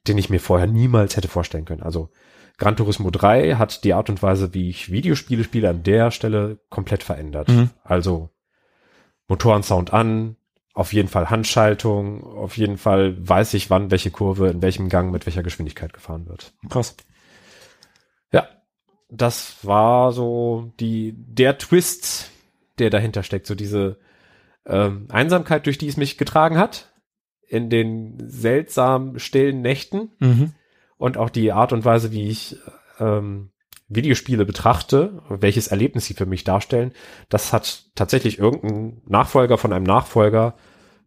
den ich mir vorher niemals hätte vorstellen können. Also Gran Turismo 3 hat die Art und Weise, wie ich Videospiele spiele, an der Stelle komplett verändert. Mhm. Also Motorensound an, auf jeden Fall Handschaltung, auf jeden Fall weiß ich, wann welche Kurve in welchem Gang mit welcher Geschwindigkeit gefahren wird. Krass. Ja, das war so die der Twist, der dahinter steckt, so diese ähm, Einsamkeit, durch die es mich getragen hat, in den seltsam stillen Nächten Mhm. und auch die Art und Weise, wie ich ähm, Videospiele betrachte, welches Erlebnis sie für mich darstellen, das hat tatsächlich irgendein Nachfolger von einem Nachfolger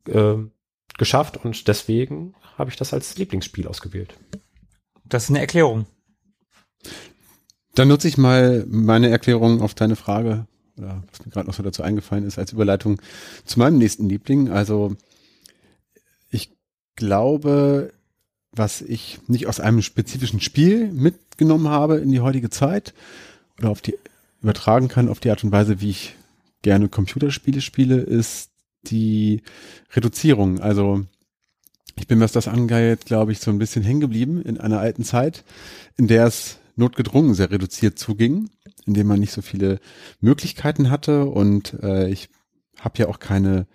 ähm, geschafft und deswegen habe ich das als Lieblingsspiel ausgewählt. Das ist eine Erklärung. Dann nutze ich mal meine Erklärung auf deine Frage, oder was mir gerade noch so dazu eingefallen ist, als Überleitung zu meinem nächsten Liebling. Also ich glaube, was ich nicht aus einem spezifischen Spiel mitgenommen habe in die heutige Zeit oder auf die übertragen kann auf die Art und Weise, wie ich gerne Computerspiele spiele, ist die Reduzierung. Also ich bin, was das angeht, glaube ich, so ein bisschen hängen geblieben in einer alten Zeit, in der es notgedrungen sehr reduziert zuging, in dem man nicht so viele Möglichkeiten hatte und äh, ich habe ja auch keine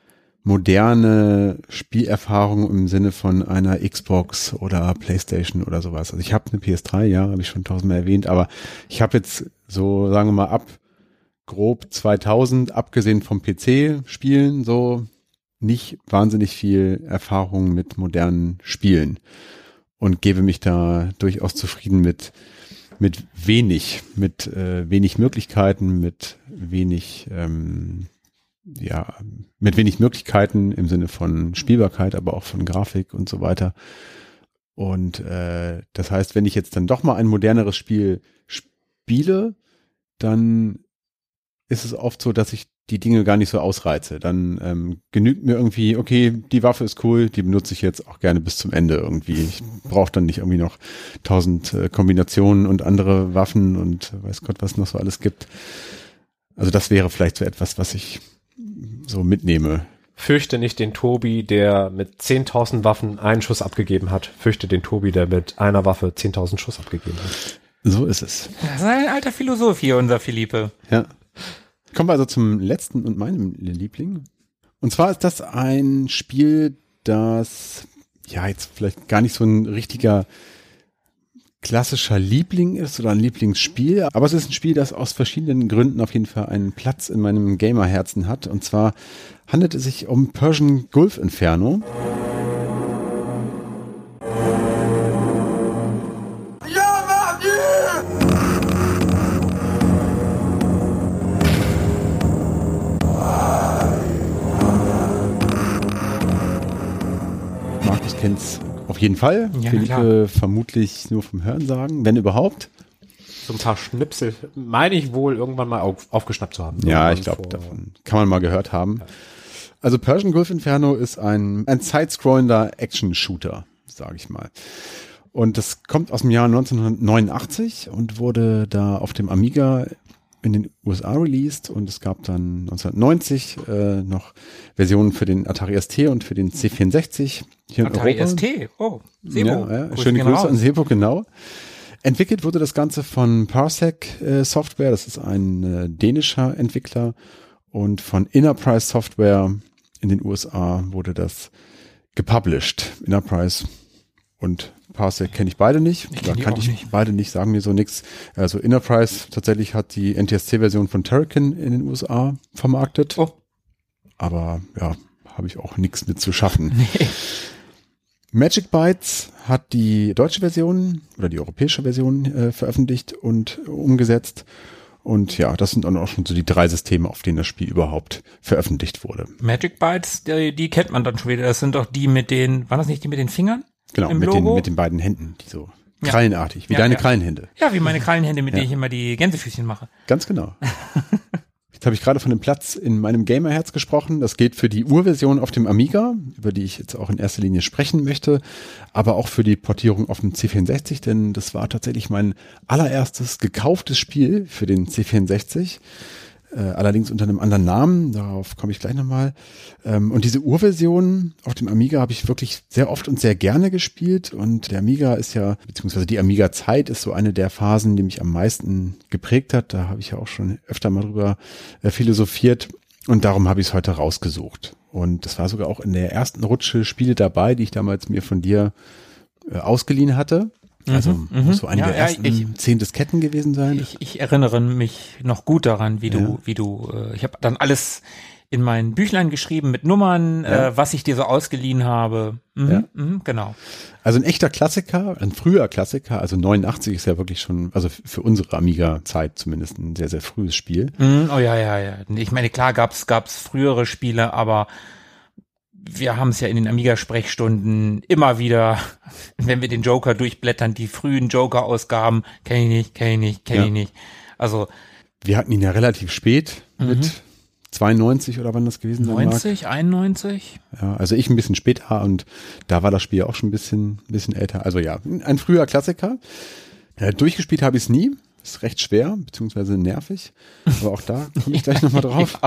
moderne Spielerfahrung im Sinne von einer Xbox oder Playstation oder sowas. Also ich habe eine PS3, ja, habe ich schon tausendmal erwähnt, aber ich habe jetzt so, sagen wir mal, ab grob 2000, abgesehen vom PC-Spielen, so nicht wahnsinnig viel Erfahrung mit modernen Spielen und gebe mich da durchaus zufrieden mit mit wenig, mit äh, wenig Möglichkeiten, mit wenig ähm, ja, mit wenig Möglichkeiten im Sinne von Spielbarkeit, aber auch von Grafik und so weiter. Und äh, das heißt, wenn ich jetzt dann doch mal ein moderneres Spiel spiele, dann ist es oft so, dass ich die Dinge gar nicht so ausreize. Dann ähm, genügt mir irgendwie, okay, die Waffe ist cool, die benutze ich jetzt auch gerne bis zum Ende irgendwie. Ich brauche dann nicht irgendwie noch tausend äh, Kombinationen und andere Waffen und weiß Gott, was noch so alles gibt. Also das wäre vielleicht so etwas, was ich so mitnehme. Fürchte nicht den Tobi, der mit 10.000 Waffen einen Schuss abgegeben hat. Fürchte den Tobi, der mit einer Waffe 10.000 Schuss abgegeben hat. So ist es. Das ist ein alter Philosoph hier, unser Philippe. Ja. Kommen wir also zum letzten und meinem Liebling. Und zwar ist das ein Spiel, das ja jetzt vielleicht gar nicht so ein richtiger klassischer Liebling ist oder ein Lieblingsspiel, aber es ist ein Spiel, das aus verschiedenen Gründen auf jeden Fall einen Platz in meinem Gamerherzen hat. Und zwar handelt es sich um Persian Gulf Inferno. Markus kennt's auf jeden Fall. Ja, Philippe vermutlich nur vom Hörensagen, wenn überhaupt. So ein paar Schnipsel meine ich wohl irgendwann mal auf, aufgeschnappt zu haben. Ja, ich glaube, davon kann man mal gehört haben. Also Persian Gulf Inferno ist ein, ein sidescrollender Action-Shooter, sage ich mal. Und das kommt aus dem Jahr 1989 und wurde da auf dem Amiga in den USA released und es gab dann 1990 äh, noch Versionen für den Atari ST und für den C64 hier in Atari Europa. ST. Oh, Sebo. Ja, ja, schöne Grüße an Sebo, genau. Entwickelt wurde das Ganze von Parsec äh, Software, das ist ein äh, dänischer Entwickler und von Enterprise Software in den USA wurde das gepublished. Enterprise und Parsec kenne ich beide nicht. Ich Da auch ich nicht. beide nicht, sagen mir so nix. Also Enterprise tatsächlich hat die NTSC-Version von Terrakin in den USA vermarktet. Oh. Aber ja, habe ich auch nichts mit zu schaffen. Magic Bytes hat die deutsche Version oder die europäische Version äh, veröffentlicht und umgesetzt. Und ja, das sind dann auch schon so die drei Systeme, auf denen das Spiel überhaupt veröffentlicht wurde. Magic Bytes, die, die kennt man dann schon wieder. Das sind doch die mit den, waren das nicht die mit den Fingern? Genau, mit den, mit den beiden Händen, die so Ja. Krallenartig, wie Ja, deine ja. Krallenhände. Ja, wie meine Krallenhände, mit denen ich immer die Gänsefüßchen mache. Ganz genau. Jetzt habe ich gerade von dem Platz in meinem Gamerherz gesprochen. Das geht für die Urversion auf dem Amiga, über die ich jetzt auch in erster Linie sprechen möchte, aber auch für die Portierung auf dem C64, denn das war tatsächlich mein allererstes gekauftes Spiel für den C64. Äh, allerdings unter einem anderen Namen, darauf komme ich gleich nochmal. Ähm, und diese Urversion auf dem Amiga habe ich wirklich sehr oft und sehr gerne gespielt. Und der Amiga ist ja, beziehungsweise die Amiga-Zeit ist so eine der Phasen, die mich am meisten geprägt hat. Da habe ich ja auch schon öfter mal drüber äh, philosophiert. Und darum habe ich es heute rausgesucht. Und das war sogar auch in der ersten Rutsche Spiele dabei, die ich damals mir von dir äh, ausgeliehen hatte. Also Mhm, muss so eine ja, der ersten ich- zehn Disketten gewesen sein. Ich, ich erinnere mich noch gut daran, wie du, Ja. wie du, äh, ich habe dann alles in mein Büchlein geschrieben mit Nummern, Ja. äh, was ich dir so ausgeliehen habe. Mhm, Ja. mhm, genau. Also ein echter Klassiker, ein früher Klassiker, also 89 ist ja wirklich schon, also für unsere Amiga-Zeit zumindest ein sehr, sehr frühes Spiel. Mhm, oh ja, ja, ja. Ich meine, klar gab's gab's frühere Spiele, aber wir haben es ja in den Amiga-Sprechstunden immer wieder, wenn wir den Joker durchblättern, die frühen Joker-Ausgaben, kenne ich nicht, kenne ich nicht, kenne Ja. ich nicht. Also Wir hatten ihn ja relativ spät mit 92 oder wann das gewesen sein 90, 91? mag. Ja, also ich ein bisschen später und da war das Spiel auch schon ein bisschen, ein bisschen älter. Also ja, ein früher Klassiker. Ja, durchgespielt habe ich es nie. Ist recht schwer, beziehungsweise nervig. Aber auch da komme ich gleich nochmal drauf.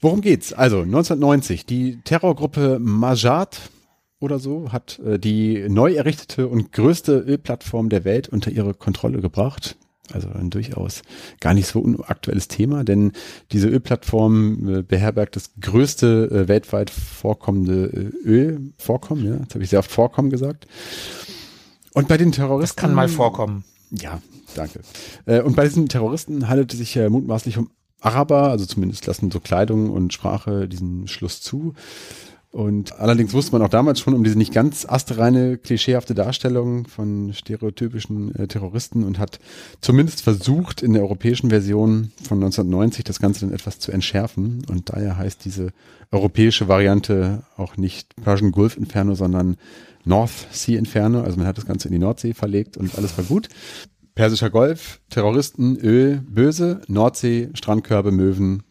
Worum geht's? Also 1990, die Terrorgruppe Majat oder so hat äh, die neu errichtete und größte Ölplattform der Welt unter ihre Kontrolle gebracht. Also ein durchaus gar nicht so unaktuelles Thema, denn diese Ölplattform äh, beherbergt das größte äh, weltweit vorkommende äh, Ölvorkommen. Ja, jetzt habe ich sehr oft Vorkommen gesagt. Und bei den Terroristen Das kann mal vorkommen. ja, danke. Und bei diesen Terroristen handelt es sich mutmaßlich um Araber, also zumindest lassen so Kleidung und Sprache diesen Schluss zu. Und allerdings wusste man auch damals schon um diese nicht ganz astreine, klischeehafte Darstellung von stereotypischen äh, Terroristen und hat zumindest versucht, in der europäischen Version von 1990 das Ganze dann etwas zu entschärfen. Und daher heißt diese europäische Variante auch nicht Persian Gulf Inferno, sondern North Sea Inferno. Also man hat das Ganze in die Nordsee verlegt und alles war gut. Persischer Golf, Terroristen, Öl, böse, Nordsee, Strandkörbe, Möwen,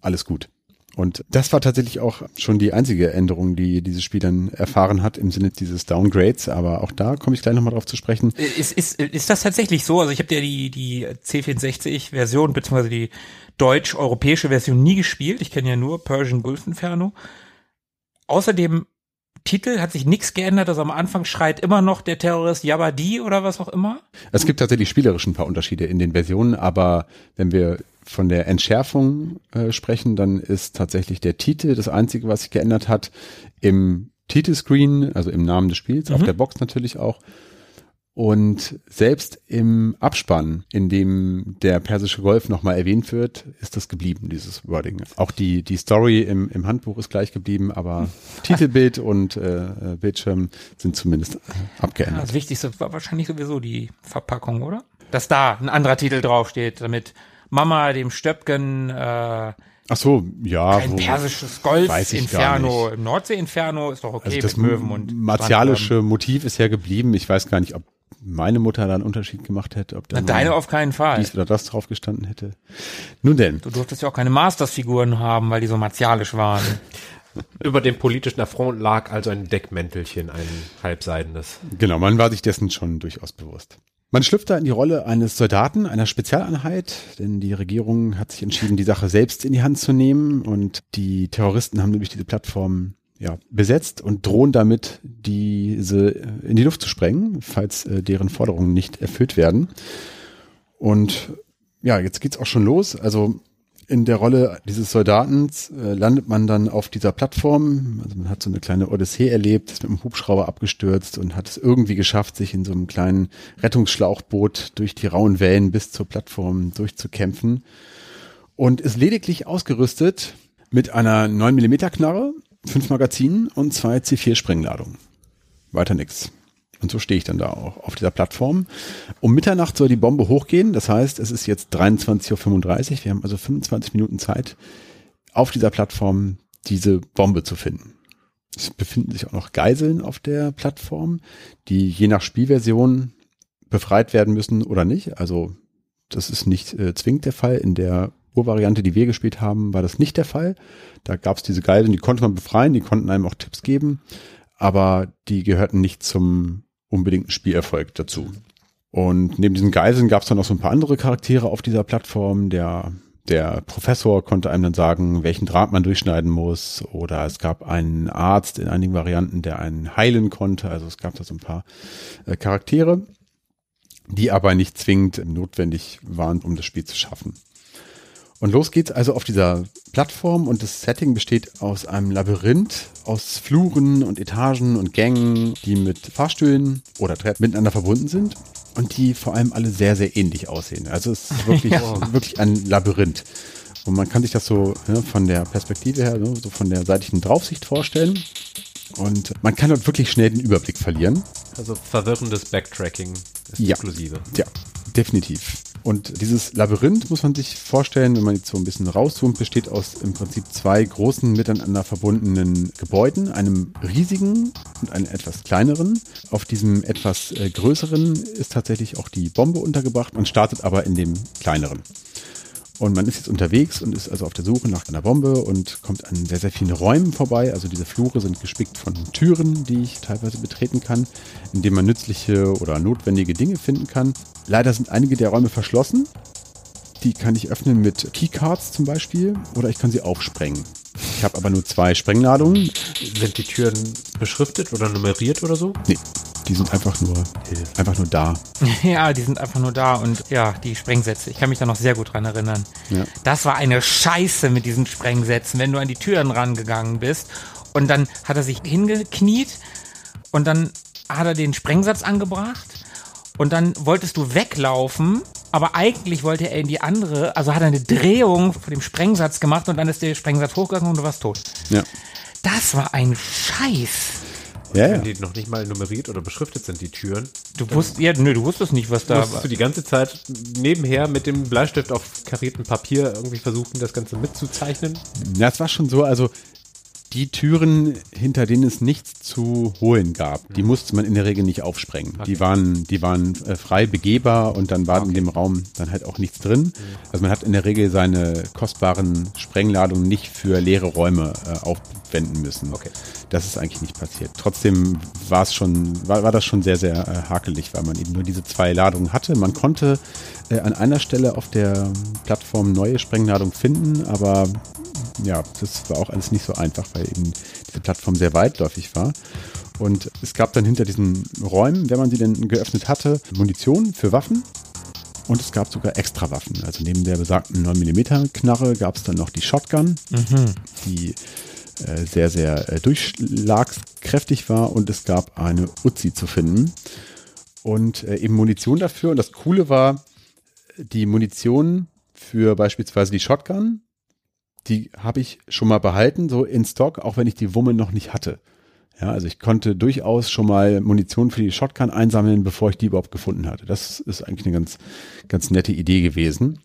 alles gut. Und das war tatsächlich auch schon die einzige Änderung, die dieses Spiel dann erfahren hat im Sinne dieses Downgrades. Aber auch da komme ich gleich nochmal drauf zu sprechen. Ist, ist, ist das tatsächlich so? Also ich habe ja die, die C64-Version, beziehungsweise die deutsch-europäische Version nie gespielt. Ich kenne ja nur Persian Gulf Inferno. Außer dem Titel hat sich nichts geändert. Also am Anfang schreit immer noch der Terrorist Yabadi oder was auch immer. Es gibt tatsächlich spielerisch ein paar Unterschiede in den Versionen, aber wenn wir von der Entschärfung äh, sprechen, dann ist tatsächlich der Titel das Einzige, was sich geändert hat. Im Titelscreen, also im Namen des Spiels, auf Mhm. der Box natürlich auch. Und selbst im Abspann, in dem der persische Golf nochmal erwähnt wird, ist das geblieben, dieses Wording. Auch die, die Story im, im Handbuch ist gleich geblieben, aber Titelbild und äh, Bildschirm sind zumindest abgeändert. Das Wichtigste war wahrscheinlich sowieso die Verpackung, oder? Dass da ein anderer Titel draufsteht, damit Mama dem Stöpken äh, Ach so, ja. ein persisches Golf weiß ich gar Inferno nicht. im Nordsee Inferno ist doch okay Also das mit Möwen und martialische Motiv ist ja geblieben. Ich weiß gar nicht, ob meine Mutter da einen Unterschied gemacht hätte, ob da Na, deine auf keinen Fall. dies oder das drauf gestanden hätte. Nun denn, Du durftest ja auch keine Masters-Figuren haben, weil die so martialisch waren. Über dem politischen Affront lag also ein Deckmäntelchen, ein halbseidenes. genau, man war sich dessen schon durchaus bewusst. Man schlüpft da in die Rolle eines Soldaten, einer Spezialeinheit, denn die Regierung hat sich entschieden, die Sache selbst in die Hand zu nehmen und die Terroristen haben nämlich diese Plattform ja, besetzt und drohen damit, diese in die Luft zu sprengen, falls äh, deren Forderungen nicht erfüllt werden. Und ja, jetzt geht's auch schon los. Also in der Rolle dieses Soldaten äh, landet man dann auf dieser Plattform. Also man hat so eine kleine Odyssee erlebt, ist mit einem Hubschrauber abgestürzt und hat es irgendwie geschafft, sich in so einem kleinen Rettungsschlauchboot durch die rauen Wellen bis zur Plattform durchzukämpfen. Und ist lediglich ausgerüstet mit einer 9 mm Knarre, fünf Magazinen und zwei C4 Sprengladungen. Weiter nix. Und so stehe ich dann da auch auf dieser Plattform. Um Mitternacht soll die Bombe hochgehen. Das heißt, es ist jetzt 23.35 Uhr. Wir haben also 25 Minuten Zeit, auf dieser Plattform diese Bombe zu finden. Es befinden sich auch noch Geiseln auf der Plattform, die je nach Spielversion befreit werden müssen oder nicht. Also das ist nicht äh, zwingend der Fall. In der Urvariante, die wir gespielt haben, war das nicht der Fall. Da gab es diese Geiseln, die konnte man befreien, die konnten einem auch Tipps geben, aber die gehörten nicht zum unbedingten Spielerfolg dazu. Und neben diesen Geiseln gab es dann noch so ein paar andere Charaktere auf dieser Plattform. Der, der Professor konnte einem dann sagen, welchen Draht man durchschneiden muss. Oder es gab einen Arzt in einigen Varianten, der einen heilen konnte. Also es gab da so ein paar äh, Charaktere, die aber nicht zwingend notwendig waren, um das Spiel zu schaffen. Und los geht's also auf dieser Plattform und das Setting besteht aus einem Labyrinth aus Fluren und Etagen und Gängen, die mit Fahrstühlen oder Treppen miteinander verbunden sind und die vor allem alle sehr, sehr ähnlich aussehen. Also es ist wirklich, ja. wirklich ein Labyrinth. Und man kann sich das so ja, von der Perspektive her, ne, so von der seitlichen Draufsicht vorstellen. Und man kann dort wirklich schnell den Überblick verlieren. Also verwirrendes Backtracking ist ja. inklusive. Ja, definitiv. Und dieses Labyrinth muss man sich vorstellen, wenn man jetzt so ein bisschen rauszoomt, besteht aus im Prinzip zwei großen miteinander verbundenen Gebäuden, einem riesigen und einem etwas kleineren. Auf diesem etwas äh, größeren ist tatsächlich auch die Bombe untergebracht. Man startet aber in dem kleineren. Und man ist jetzt unterwegs und ist also auf der Suche nach einer Bombe und kommt an sehr, sehr vielen Räumen vorbei. Also diese Flure sind gespickt von Türen, die ich teilweise betreten kann, indem man nützliche oder notwendige Dinge finden kann. Leider sind einige der Räume verschlossen. Die kann ich öffnen mit Keycards zum Beispiel oder ich kann sie aufsprengen. Ich habe aber nur zwei Sprengladungen. Sind die Türen beschriftet oder nummeriert oder so? Nee, die sind einfach nur, einfach nur da. Ja, die sind einfach nur da und ja, die Sprengsätze. Ich kann mich da noch sehr gut dran erinnern. Ja. Das war eine Scheiße mit diesen Sprengsätzen, wenn du an die Türen rangegangen bist und dann hat er sich hingekniet und dann hat er den Sprengsatz angebracht und dann wolltest du weglaufen, aber eigentlich wollte er in die andere, also hat er eine Drehung von dem Sprengsatz gemacht und dann ist der Sprengsatz hochgegangen und du warst tot. Ja. Das war ein Scheiß. Ja, ja. Wenn die noch nicht mal nummeriert oder beschriftet sind, die Türen. Du wusstest, ja, nö, du wusstest nicht, was da Musstest war. du die ganze Zeit nebenher mit dem Bleistift auf kariertem Papier irgendwie versuchen, das Ganze mitzuzeichnen? Ja, es war schon so, also die Türen, hinter denen es nichts zu holen gab, die musste man in der Regel nicht aufsprengen. Die waren, die waren äh, frei begehbar und dann war in dem Raum dann halt auch nichts drin. Also man hat in der Regel seine kostbaren Sprengladungen nicht für leere Räume äh, aufwenden müssen. Okay. Das ist eigentlich nicht passiert. Trotzdem war es schon, war, war das schon sehr, sehr äh, hakelig, weil man eben nur diese zwei Ladungen hatte. Man konnte äh, an einer Stelle auf der Plattform neue Sprengladungen finden, aber ja, das war auch alles nicht so einfach, weil eben diese Plattform sehr weitläufig war. Und es gab dann hinter diesen Räumen, wenn man sie denn geöffnet hatte, Munition für Waffen. Und es gab sogar extra Waffen. Also neben der besagten 9mm Knarre gab es dann noch die Shotgun, die äh, sehr, sehr äh, durchschlagskräftig war. Und es gab eine Uzi zu finden. Und äh, eben Munition dafür. Und das Coole war, die Munition für beispielsweise die Shotgun, die habe ich schon mal behalten, so in Stock, auch wenn ich die Wumme noch nicht hatte. Ja, also ich konnte durchaus schon mal Munition für die Shotgun einsammeln, bevor ich die überhaupt gefunden hatte. Das ist eigentlich eine ganz, ganz nette Idee gewesen.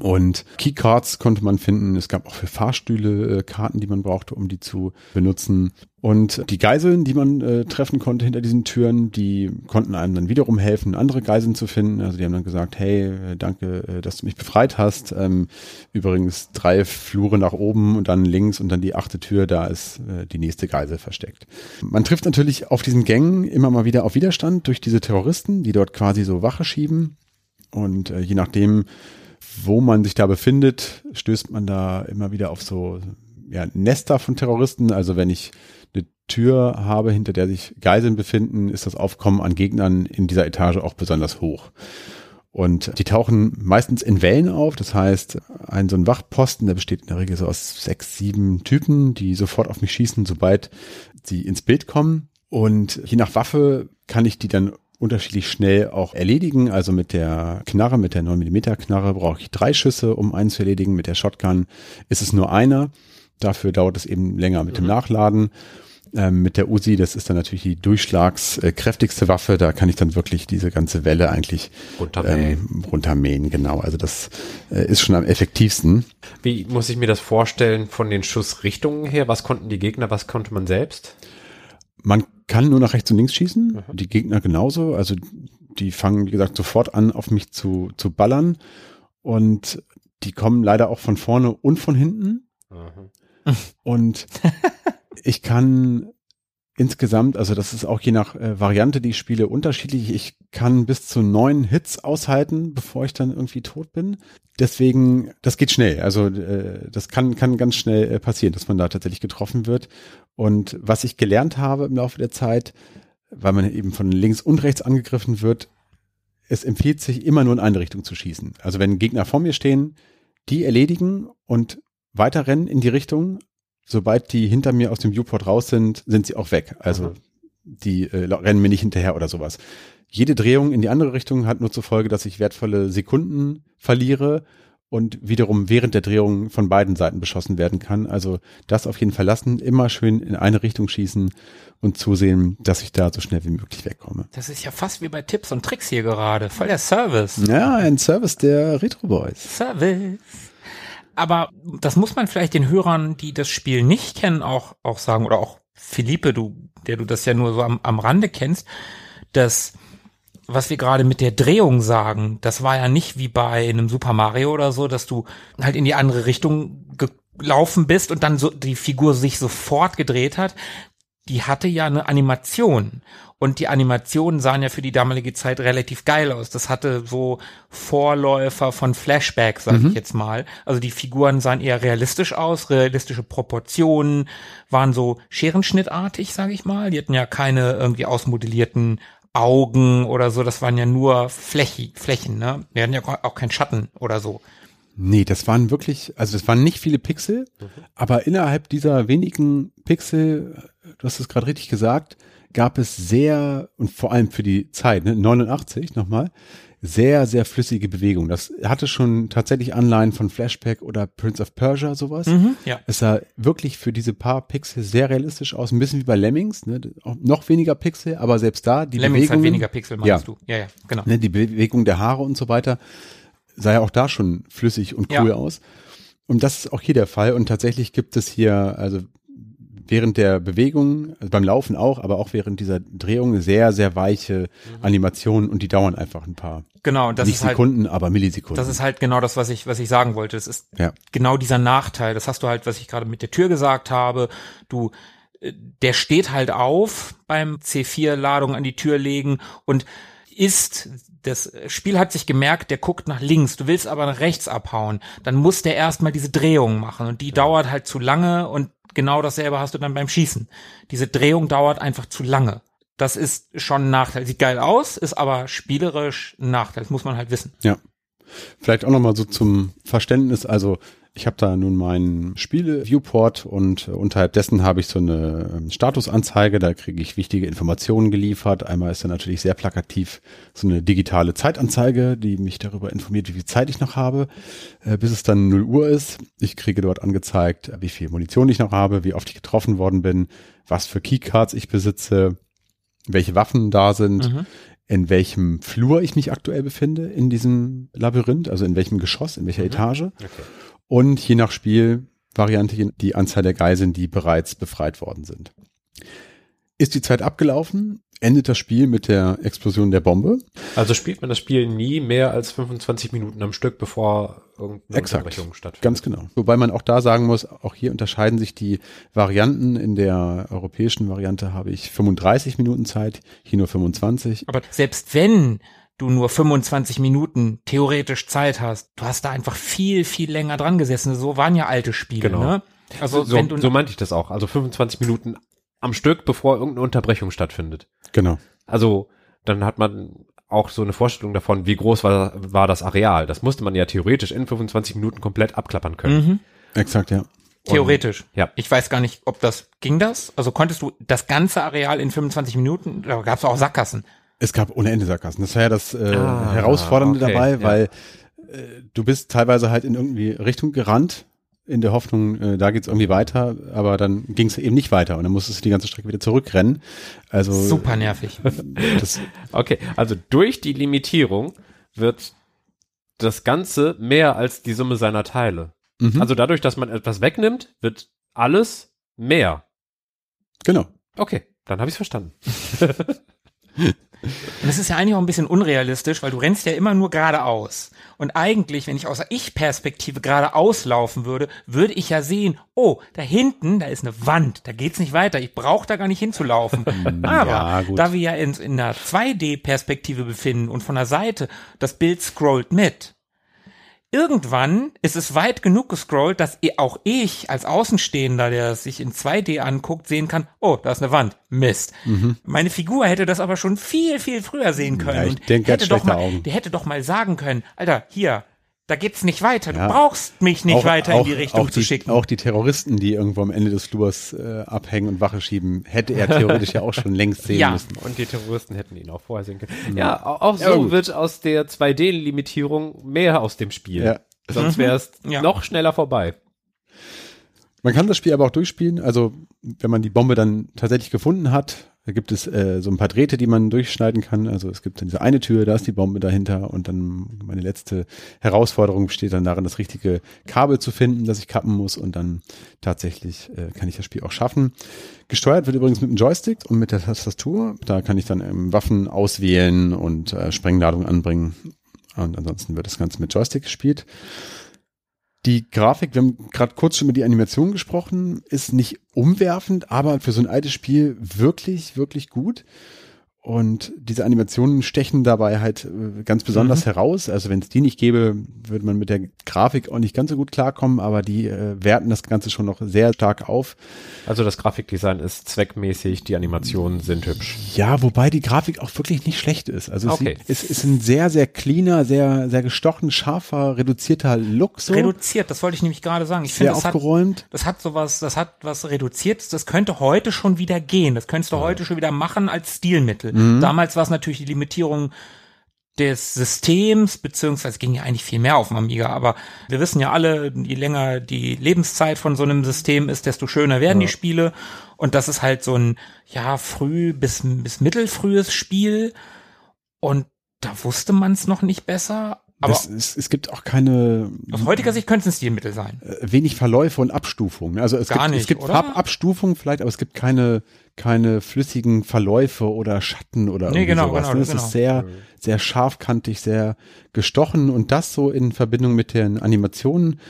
Und Keycards konnte man finden. Es gab auch für Fahrstühle äh, Karten, die man brauchte, um die zu benutzen. Und die Geiseln, die man äh, treffen konnte hinter diesen Türen, die konnten einem dann wiederum helfen, andere Geiseln zu finden. Also die haben dann gesagt, hey, äh, danke, äh, dass du mich befreit hast. Ähm, übrigens drei Flure nach oben und dann links und dann die achte Tür, da ist äh, die nächste Geisel versteckt. Man trifft natürlich auf diesen Gängen immer mal wieder auf Widerstand durch diese Terroristen, die dort quasi so Wache schieben. Und äh, je nachdem, wo man sich da befindet, stößt man da immer wieder auf so ja, Nester von Terroristen. Also wenn ich eine Tür habe, hinter der sich Geiseln befinden, ist das Aufkommen an Gegnern in dieser Etage auch besonders hoch. Und die tauchen meistens in Wellen auf. Das heißt, ein so ein Wachposten, der besteht in der Regel so aus sechs, sieben Typen, die sofort auf mich schießen, sobald sie ins Bild kommen. Und je nach Waffe kann ich die dann unterschiedlich schnell auch erledigen. Also mit der Knarre, mit der 9mm Knarre brauche ich drei Schüsse, um einen zu erledigen. Mit der Shotgun ist es nur einer. Dafür dauert es eben länger mit dem Nachladen. Ähm, mit der Uzi, das ist dann natürlich die durchschlagskräftigste Waffe, da kann ich dann wirklich diese ganze Welle eigentlich Runtermähen. ähm, runtermähen, genau. Also das äh, ist schon am effektivsten. Wie muss ich mir das vorstellen von den Schussrichtungen her? Was konnten die Gegner, was konnte man selbst? Man kann nur nach rechts und links schießen, die Gegner genauso. Also die fangen, wie gesagt, sofort an, auf mich zu, zu ballern. Und die kommen leider auch von vorne und von hinten. Und ich kann insgesamt, also das ist auch je nach äh, Variante, die ich spiele, unterschiedlich. Ich kann bis zu neun Hits aushalten, bevor ich dann irgendwie tot bin. Deswegen, das geht schnell. Also äh, das kann, kann ganz schnell äh, passieren, dass man da tatsächlich getroffen wird. Und was ich gelernt habe im Laufe der Zeit, weil man eben von links und rechts angegriffen wird, es empfiehlt sich immer nur in eine Richtung zu schießen. Also wenn Gegner vor mir stehen, die erledigen und weiterrennen in die Richtung. Sobald die hinter mir aus dem Viewport raus sind, sind sie auch weg. Also die äh, rennen mir nicht hinterher oder sowas. Jede Drehung in die andere Richtung hat nur zur Folge, dass ich wertvolle Sekunden verliere und wiederum während der Drehung von beiden Seiten beschossen werden kann. Also das auf jeden Fall lassen, immer schön in eine Richtung schießen und zusehen, dass ich da so schnell wie möglich wegkomme. Das ist ja fast wie bei Tipps und Tricks hier gerade. Voll der Service. Ja, ein Service der Retro Boys. Service. Aber das muss man vielleicht den Hörern, die das Spiel nicht kennen, auch, auch sagen, oder auch Philippe, du, der du das ja nur so am, am Rande kennst, dass was wir gerade mit der Drehung sagen, das war ja nicht wie bei einem Super Mario oder so, dass du halt in die andere Richtung gelaufen bist und dann so die Figur sich sofort gedreht hat. Die hatte ja eine Animation. Und die Animationen sahen ja für die damalige Zeit relativ geil aus. Das hatte so Vorläufer von Flashback, sag ich jetzt mal. Also die Figuren sahen eher realistisch aus, realistische Proportionen, waren so scherenschnittartig, sag ich mal. Die hatten ja keine irgendwie ausmodellierten Augen oder so. Das waren ja nur Flächen, ne? Wir hatten ja auch keinen Schatten oder so. Nee, das waren wirklich, also das waren nicht viele Pixel, aber innerhalb dieser wenigen Pixel, du hast es gerade richtig gesagt, gab es sehr, und vor allem für die Zeit, ne, 89 nochmal, sehr, sehr flüssige Bewegung. Das hatte schon tatsächlich Anleihen von Flashback oder Prince of Persia, sowas. ja. Es sah wirklich für diese paar Pixel sehr realistisch aus, ein bisschen wie bei Lemmings, ne? noch weniger Pixel, aber selbst da die Lemmings Bewegung. hat weniger Pixel, meinst Ja. du? Ja, ja, genau. ne, die Bewegung der Haare und so weiter, sah ja auch da schon flüssig und cool Ja. aus. Und das ist auch hier der Fall. Und tatsächlich gibt es hier, also während der Bewegung, also beim Laufen auch, aber auch während dieser Drehung sehr, sehr weiche Animationen und die dauern einfach ein paar. Genau, das Nicht ist halt Sekunden, aber Millisekunden. Das ist halt genau das, was ich, was ich sagen wollte. Das ist Ja. genau dieser Nachteil. Das hast du halt, was ich gerade mit der Tür gesagt habe. Du, äh, der steht halt auf beim C4-Ladung an die Tür legen und ist, das Spiel hat sich gemerkt, der guckt nach links, du willst aber nach rechts abhauen, dann muss der erstmal diese Drehung machen und die dauert halt zu lange und genau dasselbe hast du dann beim Schießen. Diese Drehung dauert einfach zu lange. Das ist schon ein Nachteil. Sieht geil aus, ist aber spielerisch ein Nachteil. Das muss man halt wissen. Ja. Vielleicht auch nochmal so zum Verständnis. Also ich habe da nun meinen Spiele-Viewport und äh, unterhalb dessen habe ich so eine ähm, Statusanzeige. Da kriege ich wichtige Informationen geliefert. Einmal ist da natürlich sehr plakativ so eine digitale Zeitanzeige, die mich darüber informiert, wie viel Zeit ich noch habe, äh, bis es dann 0 Uhr ist. Ich kriege dort angezeigt, wie viel Munition ich noch habe, wie oft ich getroffen worden bin, was für Keycards ich besitze, welche Waffen da sind, in welchem Flur ich mich aktuell befinde in diesem Labyrinth, also in welchem Geschoss, in welcher Etage. Und je nach Spielvariante die Anzahl der Geiseln, die bereits befreit worden sind. Ist die Zeit abgelaufen, endet das Spiel mit der Explosion der Bombe. Also spielt man das Spiel nie mehr als 25 Minuten am Stück, bevor irgendeine Exakt. Unterbrechung stattfindet. Ganz genau. Wobei man auch da sagen muss, auch hier unterscheiden sich die Varianten. In der europäischen Variante habe ich 35 Minuten Zeit, hier nur 25. Aber selbst wenn du nur 25 Minuten theoretisch Zeit hast, du hast da einfach viel, viel länger dran gesessen. So waren ja alte Spiele, Genau. ne? Also so, wenn du so meinte ich das auch. Also 25 Minuten am Stück, bevor irgendeine Unterbrechung stattfindet. Genau. Also dann hat man auch so eine Vorstellung davon, wie groß war, war das Areal. Das musste man ja theoretisch in 25 Minuten komplett abklappern können. mhm, Exakt, ja. theoretisch. Ja. Ich weiß gar nicht, ob das ging das. Also konntest du das ganze Areal in 25 Minuten? Da gab es auch Sackgassen. Es gab ohne Ende Sackgassen. Das war ja das äh, Ah, Herausfordernde okay, dabei, ja. weil äh, du bist teilweise halt in irgendwie Richtung gerannt, in der Hoffnung, äh, da geht's irgendwie weiter, aber dann ging es eben nicht weiter und dann musstest du die ganze Strecke wieder zurückrennen. Also Super nervig. das, Okay, also durch die Limitierung wird das Ganze mehr als die Summe seiner Teile. mhm, Also dadurch, dass man etwas wegnimmt, wird alles mehr. genau. Okay, dann habe ich es verstanden. Und das ist ja eigentlich auch ein bisschen unrealistisch, weil du rennst ja immer nur geradeaus. Und eigentlich, wenn ich aus der Ich-Perspektive geradeaus laufen würde, würde ich ja sehen, oh, da hinten, da ist eine Wand, da geht's nicht weiter, ich brauche da gar nicht hinzulaufen. Aber Ja, da wir ja in, in einer 2D-Perspektive befinden und von der Seite das Bild scrollt mit, Irgendwann ist es weit genug gescrollt, dass i- auch ich als Außenstehender, der sich in 2D anguckt, sehen kann, oh, da ist eine Wand. Mist. Meine Figur hätte das aber schon viel, viel früher sehen können. Ja, ich und denke, hätte doch mal, Augen. Der hätte doch mal sagen können, Alter, hier, da geht's nicht weiter. Ja. Du brauchst mich nicht Auch- weiter auch, in die Richtung auch zu die, schicken. Auch die Terroristen, die irgendwo am Ende des Flurs äh, abhängen und Wache schieben, hätte er theoretisch ja auch schon längst sehen Ja. müssen. Und die Terroristen hätten ihn auch vorher sehen können. Ja, au- auch so Ja, wird aus der 2D-Limitierung mehr aus dem Spiel. Ja. Sonst wäre es Ja. noch schneller vorbei. Man kann das Spiel aber auch durchspielen. Also wenn man die Bombe dann tatsächlich gefunden hat, da gibt es äh, so ein paar Drähte, die man durchschneiden kann. Also es gibt dann diese eine Tür, da ist die Bombe dahinter und dann meine letzte Herausforderung besteht dann darin, das richtige Kabel zu finden, das ich kappen muss und dann tatsächlich äh, kann ich das Spiel auch schaffen. Gesteuert wird übrigens mit dem Joystick und mit der Tastatur. Da kann ich dann ähm, Waffen auswählen und äh, Sprengladungen anbringen. Und ansonsten wird das Ganze mit Joystick gespielt. Die Grafik, wir haben gerade kurz schon über die Animation gesprochen, ist nicht umwerfend, aber für so ein altes Spiel wirklich, wirklich gut. Und diese Animationen stechen dabei halt äh, ganz besonders heraus. Also wenn es die nicht gäbe, würde man mit der Grafik auch nicht ganz so gut klarkommen, aber die äh, werten das Ganze schon noch sehr stark auf. Also das Grafikdesign ist zweckmäßig, die Animationen sind hübsch. Ja, wobei die Grafik auch wirklich nicht schlecht ist. Also Okay. es, ist, ist ein sehr, sehr cleaner, sehr, sehr gestochen, scharfer, reduzierter Look so. Reduziert, das wollte ich nämlich gerade sagen. Ich sehr finde, das hat, aufgeräumt. das hat sowas, das hat was Reduziertes, das könnte heute schon wieder gehen. Das könntest du heute schon wieder machen als Stilmittel. Mhm. Damals war es natürlich die Limitierung des Systems, beziehungsweise ging ja eigentlich viel mehr auf dem Amiga, aber wir wissen ja alle, je länger die Lebenszeit von so einem System ist, desto schöner werden die Spiele. Und das ist halt so ein, ja, früh bis, bis mittelfrühes Spiel. Und da wusste man es noch nicht besser. Aber das, es, es gibt auch keine aus heutiger Sicht könnte es ein Stilmittel sein. äh, wenig Verläufe und Abstufungen. Also es Gar gibt, nicht, es gibt? Farbabstufungen vielleicht, aber es gibt keine keine flüssigen Verläufe oder Schatten oder Nee, irgendwie genau, sowas. genau, ne? Es genau. ist sehr sehr scharfkantig, sehr gestochen und das so in Verbindung mit den Animationen.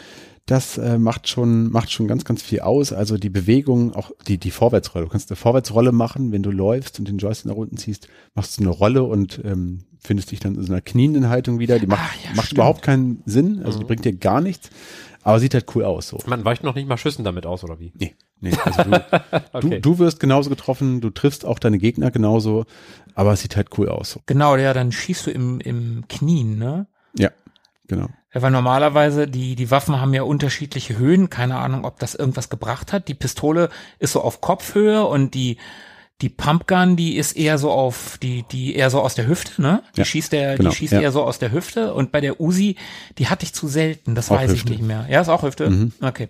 Das äh, macht schon macht schon ganz ganz viel aus. Also die Bewegung, auch die die Vorwärtsrolle. Du kannst eine Vorwärtsrolle machen, wenn du läufst und den Joystick nach unten ziehst, machst du eine Rolle und ähm, findest dich dann in so einer knienden Haltung wieder. Die macht Ah, ja, macht stimmt. überhaupt keinen Sinn. Also die bringt dir gar nichts. Aber sieht halt cool aus so. Man weicht noch nicht mal Schüssen damit aus, oder wie? Nee, nee. Also du, Okay. du, du wirst genauso getroffen, du triffst auch deine Gegner genauso, aber es sieht halt cool aus. So. Genau, ja, dann schießt du im, im Knien, ne? Ja, genau. Ja, weil normalerweise die, die Waffen haben ja unterschiedliche Höhen. Keine Ahnung, ob das irgendwas gebracht hat. Die Pistole ist so auf Kopfhöhe und die, die Pumpgun, die ist eher so auf, die, die eher so aus der Hüfte, ne? Die Ja, schießt der, genau, die schießt ja. eher so aus der Hüfte und bei der Uzi, die hatte ich zu selten. Das Auch weiß Hüfte. ich nicht mehr. Ja, ist auch Hüfte? Mhm. Okay.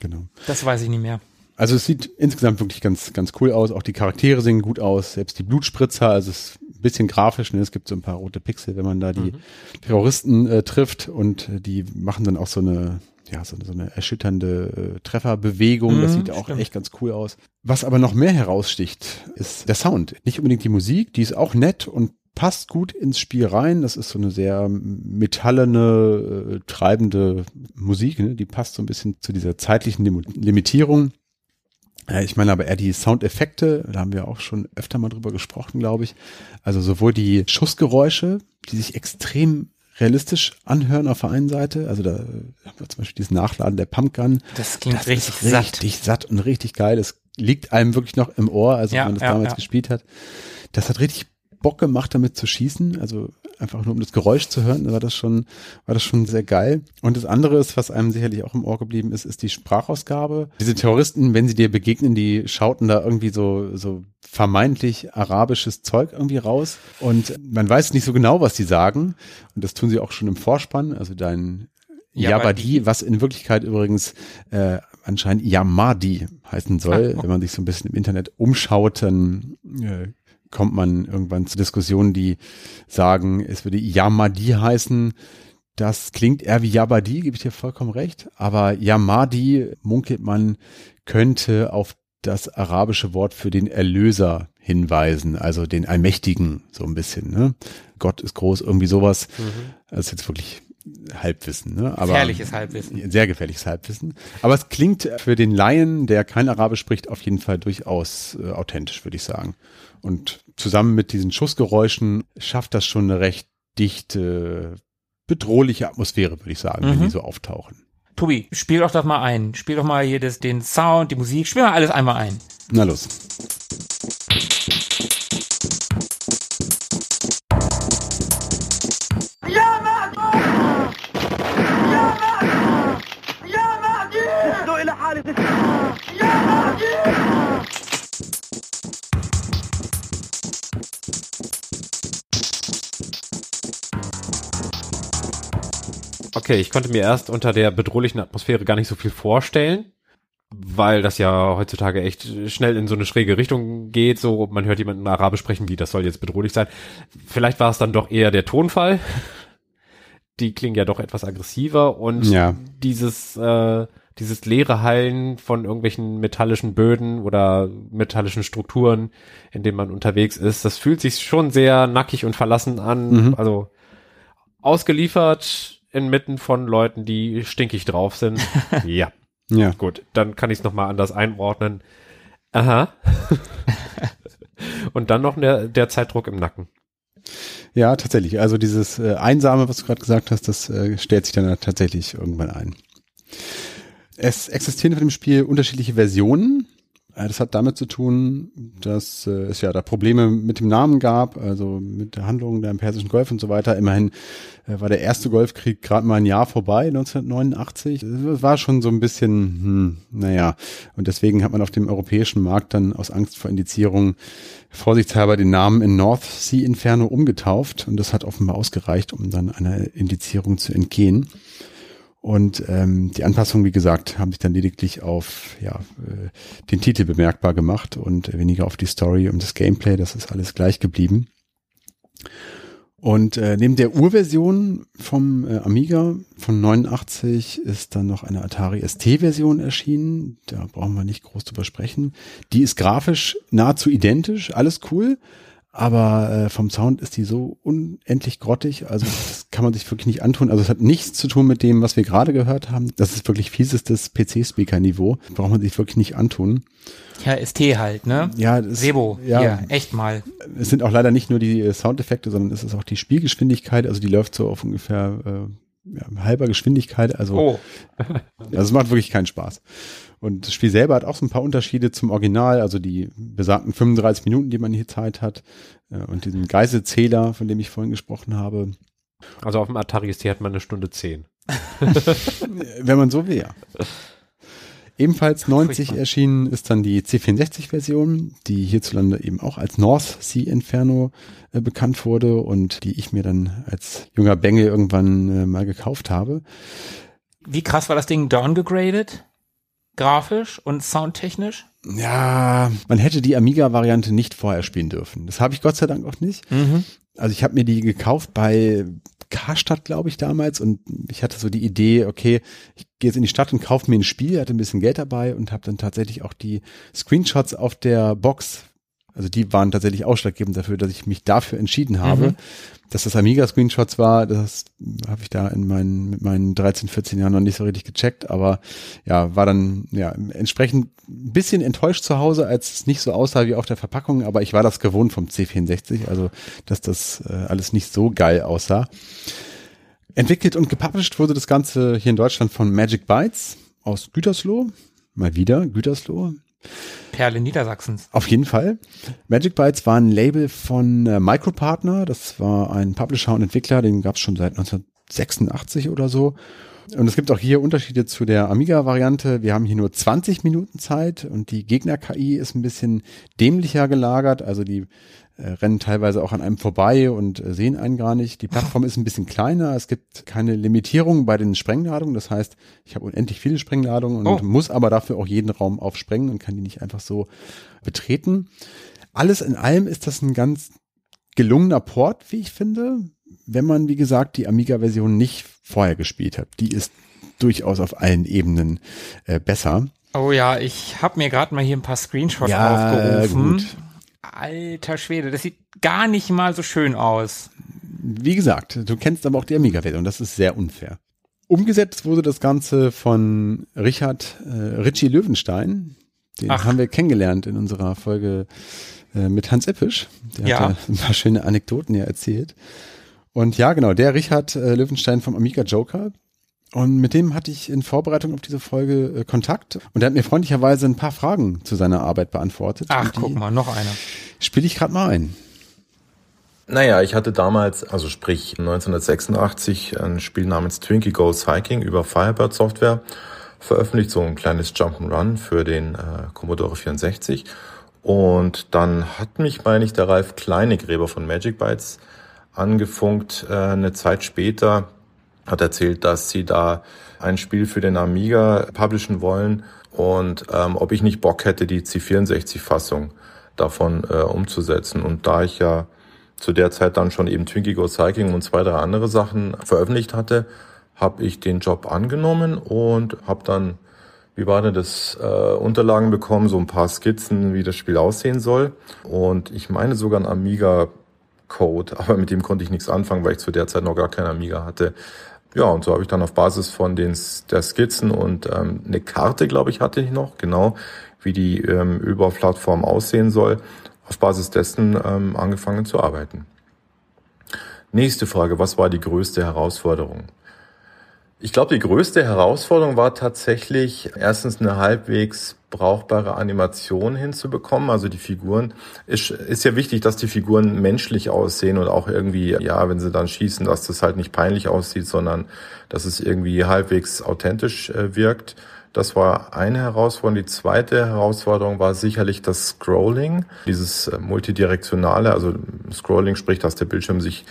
Genau. Das weiß ich nicht mehr. Also es sieht insgesamt wirklich ganz, ganz cool aus. Auch die Charaktere sehen gut aus. Selbst die Blutspritzer, also es bisschen grafisch. Ne? Es gibt so ein paar rote Pixel, wenn man da die Terroristen äh, trifft und äh, die machen dann auch so eine, ja, so, eine- so eine erschütternde äh, Trefferbewegung. das Mhm, sieht auch stimmt. echt ganz cool aus. Was aber noch mehr heraussticht, ist der Sound. Nicht unbedingt die Musik, die ist auch nett und passt gut ins Spiel rein. Das ist so eine sehr metallene, äh, treibende Musik, ne? die passt so ein bisschen zu dieser zeitlichen Lim Limitierung. Äh, Ich meine aber eher die Soundeffekte, da haben wir auch schon öfter mal drüber gesprochen, glaube ich. Also sowohl die Schussgeräusche, die sich extrem realistisch anhören auf der einen Seite, also da haben wir zum Beispiel dieses Nachladen der Pumpgun. Das klingt Das richtig ist satt. richtig satt und richtig geil. Es liegt einem wirklich noch im Ohr, also Ja, wenn man das ja, damals ja. gespielt hat. Das hat richtig Bock gemacht, damit zu schießen. Also einfach nur um das Geräusch zu hören, war das schon, war das schon sehr geil. Und das andere ist, was einem sicherlich auch im Ohr geblieben ist, ist die Sprachausgabe. Diese Terroristen, wenn sie dir begegnen, die schauten da irgendwie so, so vermeintlich arabisches Zeug irgendwie raus. Und man weiß nicht so genau, was die sagen. Und das tun sie auch schon im Vorspann. Also dein Yabadi, was in Wirklichkeit übrigens äh, anscheinend Yamadi heißen soll. Wenn man sich so ein bisschen im Internet umschaut, dann äh, kommt man irgendwann zu Diskussionen, die sagen, es würde Yamadi heißen. Das klingt eher wie Yabadi, gebe ich dir vollkommen recht. Aber Yamadi munkelt man könnte auf das arabische Wort für den Erlöser hinweisen, also den Allmächtigen, so ein bisschen. Ne? Gott ist groß, irgendwie sowas. Mhm. Das ist jetzt wirklich Halbwissen. Ne? Aber gefährliches Halbwissen. Sehr gefährliches Halbwissen. Aber es klingt für den Laien, der kein Arabisch spricht, auf jeden Fall durchaus äh, authentisch, würde ich sagen. Und zusammen mit diesen Schussgeräuschen schafft das schon eine recht dichte, bedrohliche Atmosphäre, würde ich sagen, mhm. wenn die so auftauchen. Tobi, spiel doch das mal ein. Spiel doch mal hier das, den Sound, die Musik, spiel mal alles einmal ein. Na los. Okay, ich konnte mir erst unter der bedrohlichen Atmosphäre gar nicht so viel vorstellen, weil das ja heutzutage echt schnell in so eine schräge Richtung geht. So, man hört jemanden Arabisch sprechen, wie das soll jetzt bedrohlich sein. Vielleicht war es dann doch eher der Tonfall. Die klingen ja doch etwas aggressiver und ja. dieses äh, dieses leere Hallen von irgendwelchen metallischen Böden oder metallischen Strukturen, in denen man unterwegs ist, das fühlt sich schon sehr nackig und verlassen an. Mhm. Also ausgeliefert inmitten von Leuten, die stinkig drauf sind. ja. Ja. Gut, dann kann ich es nochmal anders einordnen. Aha. Und dann noch der, der Zeitdruck im Nacken. Ja, tatsächlich. Also dieses äh, Einsame, was du gerade gesagt hast, das äh, stellt sich dann tatsächlich irgendwann ein. Es existieren von dem Spiel unterschiedliche Versionen. Äh, das hat damit zu tun, dass äh, es ja da Probleme mit dem Namen gab, also mit der Handlung da im Persischen Golf und so weiter. Immerhin äh, war der erste Golfkrieg gerade mal ein Jahr vorbei, 1989. Das war schon so ein bisschen, hm, naja. Und deswegen hat man auf dem europäischen Markt dann aus Angst vor Indizierung vorsichtshalber den Namen in North Sea Inferno umgetauft. Und das hat offenbar ausgereicht, um dann einer Indizierung zu entgehen. Und ähm, die Anpassungen, wie gesagt, haben sich dann lediglich auf ja, äh, den Titel bemerkbar gemacht und weniger auf die Story und das Gameplay. Das ist alles gleich geblieben. Und äh, neben der Urversion vom äh, Amiga von 89 ist dann noch eine Atari ST-Version erschienen. Da brauchen wir nicht groß drüber sprechen. Die ist grafisch nahezu identisch, alles cool. Aber äh, vom Sound ist die so unendlich grottig, also das kann man sich wirklich nicht antun. Also es hat nichts zu tun mit dem, was wir gerade gehört haben. Das ist wirklich fiesestes PC-Speaker-Niveau. Braucht man sich wirklich nicht antun. Ja, ST halt, ne? Ja, das, Sebo, ja, hier, echt mal. Es sind auch leider nicht nur die äh, Soundeffekte, sondern es ist auch die Spielgeschwindigkeit. Also die läuft so auf ungefähr äh, ja, halber Geschwindigkeit. Also, oh. also es macht wirklich keinen Spaß. Und das Spiel selber hat auch so ein paar Unterschiede zum Original, also die besagten 35 Minuten, die man hier Zeit hat, äh, und diesen Geiselzähler, von dem ich vorhin gesprochen habe. Also auf dem Atari ST hat man eine Stunde zehn. Wenn man so will, ja. Ebenfalls 90 erschienen ist dann die C64-Version, die hierzulande eben auch als North Sea Inferno äh, bekannt wurde und die ich mir dann als junger Bengel irgendwann äh, mal gekauft habe. Wie krass war das Ding downgegradet? Grafisch und soundtechnisch? Ja, man hätte die Amiga-Variante nicht vorher spielen dürfen. Das habe ich Gott sei Dank auch nicht. Mhm. Also ich habe mir die gekauft bei Karstadt, glaube ich, damals und ich hatte so die Idee, okay, ich gehe jetzt in die Stadt und kaufe mir ein Spiel, hatte ein bisschen Geld dabei und habe dann tatsächlich auch die Screenshots auf der Box also die waren tatsächlich ausschlaggebend dafür, dass ich mich dafür entschieden habe. Mhm. Dass das Amiga-Screenshots war, das habe ich da in meinen, mit meinen 13, 14 Jahren noch nicht so richtig gecheckt, aber ja, war dann ja entsprechend ein bisschen enttäuscht zu Hause, als es nicht so aussah wie auf der Verpackung, aber ich war das gewohnt vom C64, also dass das äh, alles nicht so geil aussah. Entwickelt und gepublished wurde das Ganze hier in Deutschland von Magic Bytes aus Gütersloh. Mal wieder Gütersloh. Perle Niedersachsens. Auf jeden Fall. Magic Bytes war ein Label von äh, Micropartner. Das war ein Publisher und Entwickler, den gab es schon seit 1986 oder so. Und es gibt auch hier Unterschiede zu der Amiga-Variante. Wir haben hier nur 20 Minuten Zeit und die Gegner-KI ist ein bisschen dämlicher gelagert. Also die rennen teilweise auch an einem vorbei und äh, sehen einen gar nicht. Die Plattform ist ein bisschen kleiner. Es gibt keine Limitierung bei den Sprengladungen. Das heißt, ich habe unendlich viele Sprengladungen und oh. muss aber dafür auch jeden Raum aufsprengen und kann die nicht einfach so betreten. Alles in allem ist das ein ganz gelungener Port, wie ich finde, wenn man, wie gesagt, die Amiga-Version nicht vorher gespielt hat. Die ist durchaus auf allen Ebenen äh, besser. Oh ja, ich habe mir gerade mal hier ein paar Screenshots ja, aufgerufen. Gut. Alter Schwede, das sieht gar nicht mal so schön aus. Wie gesagt, du kennst aber auch die Amiga-Version, das ist sehr unfair. Umgesetzt wurde das Ganze von Richard äh, Richie Löwenstein. Den Ach. haben wir kennengelernt in unserer Folge äh, mit Hans Ippisch. Der ja. hat ja ein paar schöne Anekdoten ja erzählt. Und ja, genau, der Richard äh, Löwenstein vom Amiga Joker. Und mit dem hatte ich in Vorbereitung auf diese Folge äh, Kontakt und er hat mir freundlicherweise ein paar Fragen zu seiner Arbeit beantwortet. Ach, guck mal, noch einer. Spiele ich gerade mal ein. Naja, ich hatte damals, also sprich 1986, ein Spiel namens Twinkie Goes Hiking über Firebird Software veröffentlicht, so ein kleines Jump'n'Run für den äh, Commodore 64. Und dann hat mich, meine ich, der Ralf Kleinegräber von Magic Bytes angefunkt, äh, eine Zeit später, hat erzählt, dass sie da ein Spiel für den Amiga publishen wollen und ähm, ob ich nicht Bock hätte, die C64-Fassung davon äh, umzusetzen. Und da ich ja zu der Zeit dann schon eben Twinkie Go Cycling und zwei, drei andere Sachen veröffentlicht hatte, habe ich den Job angenommen und habe dann, wie war denn das, äh, Unterlagen bekommen, so ein paar Skizzen, wie das Spiel aussehen soll. Und ich meine sogar ein Amiga Code, aber mit dem konnte ich nichts anfangen, weil ich zu der Zeit noch gar kein Amiga hatte. Ja, und so habe ich dann auf Basis von den der Skizzen und ähm, eine Karte, glaube ich, hatte ich noch, genau, wie die ähm, Überplattform aussehen soll, auf Basis dessen ähm, angefangen zu arbeiten. Nächste Frage, was war die größte Herausforderung? Ich glaube, die größte Herausforderung war tatsächlich erstens eine halbwegs brauchbare Animation hinzubekommen. Also die Figuren ist, ist ja wichtig, dass die Figuren menschlich aussehen und auch irgendwie, ja, wenn sie dann schießen, dass das halt nicht peinlich aussieht, sondern dass es irgendwie halbwegs authentisch äh, wirkt. Das war eine Herausforderung. Die zweite Herausforderung war sicherlich das Scrolling, dieses äh, multidirektionale, also Scrolling spricht, dass der Bildschirm sich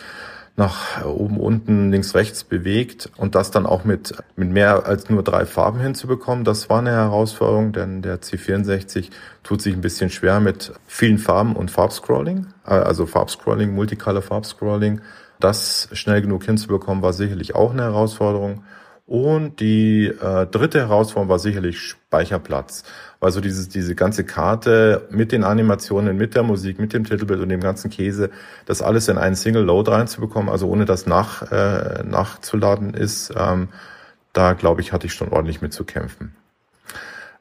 nach oben, unten, links, rechts bewegt und das dann auch mit, mit mehr als nur drei Farben hinzubekommen, das war eine Herausforderung, denn der C64 tut sich ein bisschen schwer mit vielen Farben und Farbscrolling, äh, also Farbscrolling, Multicolor Farbscrolling. Das schnell genug hinzubekommen, war sicherlich auch eine Herausforderung. Und die äh, dritte Herausforderung war sicherlich Speicherplatz. Also dieses, diese ganze Karte mit den Animationen, mit der Musik, mit dem Titelbild und dem ganzen Käse, das alles in einen Single Load reinzubekommen, also ohne das nach, äh, nachzuladen ist, ähm, da glaube ich, hatte ich schon ordentlich mit zu kämpfen.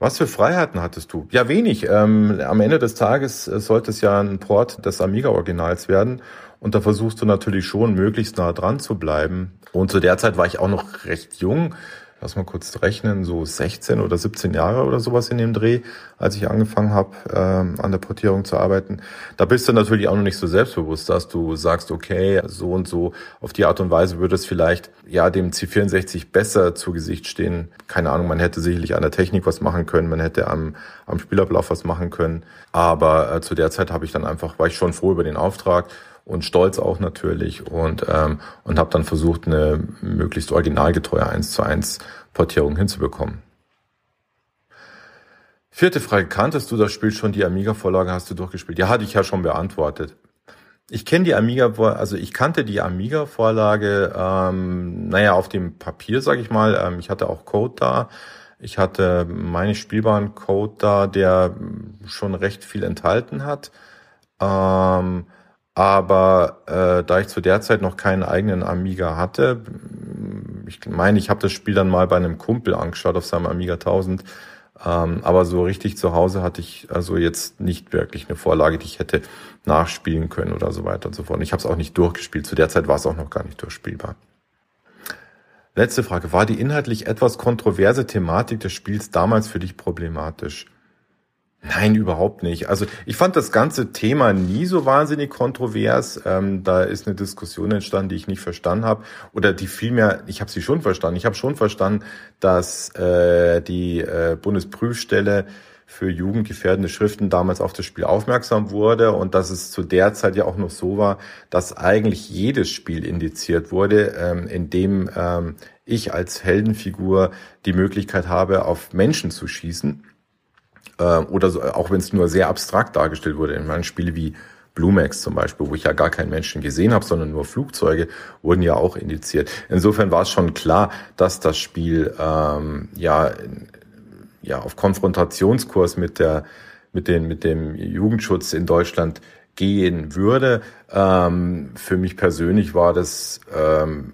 Was für Freiheiten hattest du? Ja, wenig. Ähm, am Ende des Tages äh, sollte es ja ein Port des Amiga-Originals werden. Und da versuchst du natürlich schon, möglichst nah dran zu bleiben. Und zu der Zeit war ich auch noch recht jung. Lass mal kurz rechnen, so 16 oder 17 Jahre oder sowas in dem Dreh, als ich angefangen habe, ähm, an der Portierung zu arbeiten. Da bist du natürlich auch noch nicht so selbstbewusst, dass du sagst, okay, so und so, auf die Art und Weise würde es vielleicht ja dem C64 besser zu Gesicht stehen. Keine Ahnung, man hätte sicherlich an der Technik was machen können, man hätte am, am Spielablauf was machen können. Aber äh, zu der Zeit habe ich dann einfach, war ich schon froh über den Auftrag und stolz auch natürlich und ähm, und habe dann versucht eine möglichst originalgetreue 1 zu 1 Portierung hinzubekommen. Vierte Frage, kanntest du das Spiel schon, die Amiga-Vorlage hast du durchgespielt? Ja, hatte ich ja schon beantwortet. Ich kenne die Amiga, also ich kannte die Amiga-Vorlage, ähm, naja, auf dem Papier, sage ich mal. Ähm, ich hatte auch Code da. Ich hatte meine spielbaren Code da, der schon recht viel enthalten hat. Ähm, aber äh, da ich zu der Zeit noch keinen eigenen Amiga hatte, ich meine, ich habe das Spiel dann mal bei einem Kumpel angeschaut auf seinem Amiga 1000, ähm, aber so richtig zu Hause hatte ich also jetzt nicht wirklich eine Vorlage, die ich hätte nachspielen können oder so weiter und so fort. Ich habe es auch nicht durchgespielt. Zu der Zeit war es auch noch gar nicht durchspielbar. Letzte Frage. War die inhaltlich etwas kontroverse Thematik des Spiels damals für dich problematisch? Nein, überhaupt nicht. Also ich fand das ganze Thema nie so wahnsinnig kontrovers. Ähm, da ist eine Diskussion entstanden, die ich nicht verstanden habe. Oder die vielmehr, ich habe sie schon verstanden. Ich habe schon verstanden, dass äh, die äh, Bundesprüfstelle für jugendgefährdende Schriften damals auf das Spiel aufmerksam wurde und dass es zu der Zeit ja auch noch so war, dass eigentlich jedes Spiel indiziert wurde, ähm, in dem ähm, ich als Heldenfigur die Möglichkeit habe, auf Menschen zu schießen äh, oder so, auch wenn es nur sehr abstrakt dargestellt wurde. In meinen Spiele wie Blumex zum Beispiel, wo ich ja gar keinen Menschen gesehen habe, sondern nur Flugzeuge, wurden ja auch indiziert. Insofern war es schon klar, dass das Spiel ähm, ja, ja auf Konfrontationskurs mit der mit den mit dem Jugendschutz in Deutschland gehen würde. Ähm, für mich persönlich war das ähm,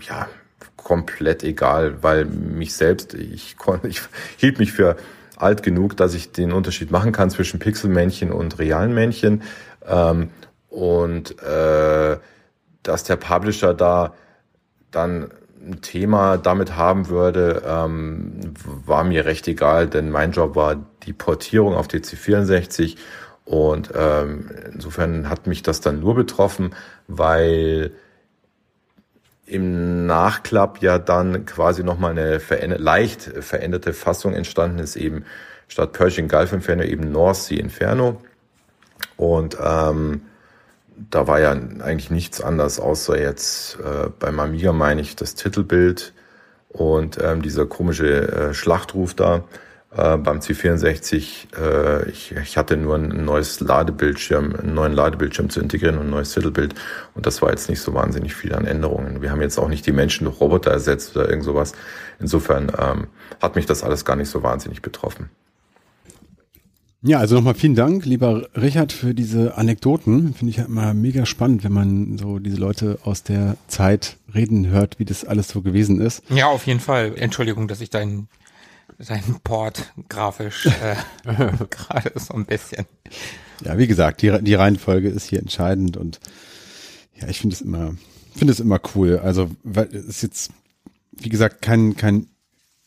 ja komplett egal, weil mich selbst ich konnte ich hielt mich für alt genug, dass ich den Unterschied machen kann zwischen Pixelmännchen und realen Männchen. Ähm, und äh, dass der Publisher da dann ein Thema damit haben würde, ähm, war mir recht egal, denn mein Job war die Portierung auf DC64 und ähm, insofern hat mich das dann nur betroffen, weil im Nachklapp ja dann quasi nochmal eine veränder leicht veränderte Fassung entstanden ist, eben statt Persian Gulf Inferno eben North Sea Inferno. Und ähm, da war ja eigentlich nichts anders, außer jetzt äh, beim Amiga meine ich das Titelbild und ähm, dieser komische äh, Schlachtruf da. Äh, beim C64, äh, ich, ich hatte nur ein neues Ladebildschirm, einen neuen Ladebildschirm zu integrieren und ein neues Titelbild. Und das war jetzt nicht so wahnsinnig viel an Änderungen. Wir haben jetzt auch nicht die Menschen durch Roboter ersetzt oder irgend sowas. Insofern ähm, hat mich das alles gar nicht so wahnsinnig betroffen. Ja, also nochmal vielen Dank, lieber Richard, für diese Anekdoten. Finde ich ja immer mega spannend, wenn man so diese Leute aus der Zeit reden hört, wie das alles so gewesen ist. Ja, auf jeden Fall. Entschuldigung, dass ich deinen sein Port grafisch äh, gerade so ein bisschen. Ja, wie gesagt, die, die Reihenfolge ist hier entscheidend und ja, ich finde es immer, finde es immer cool. Also, weil es ist jetzt, wie gesagt, kein, kein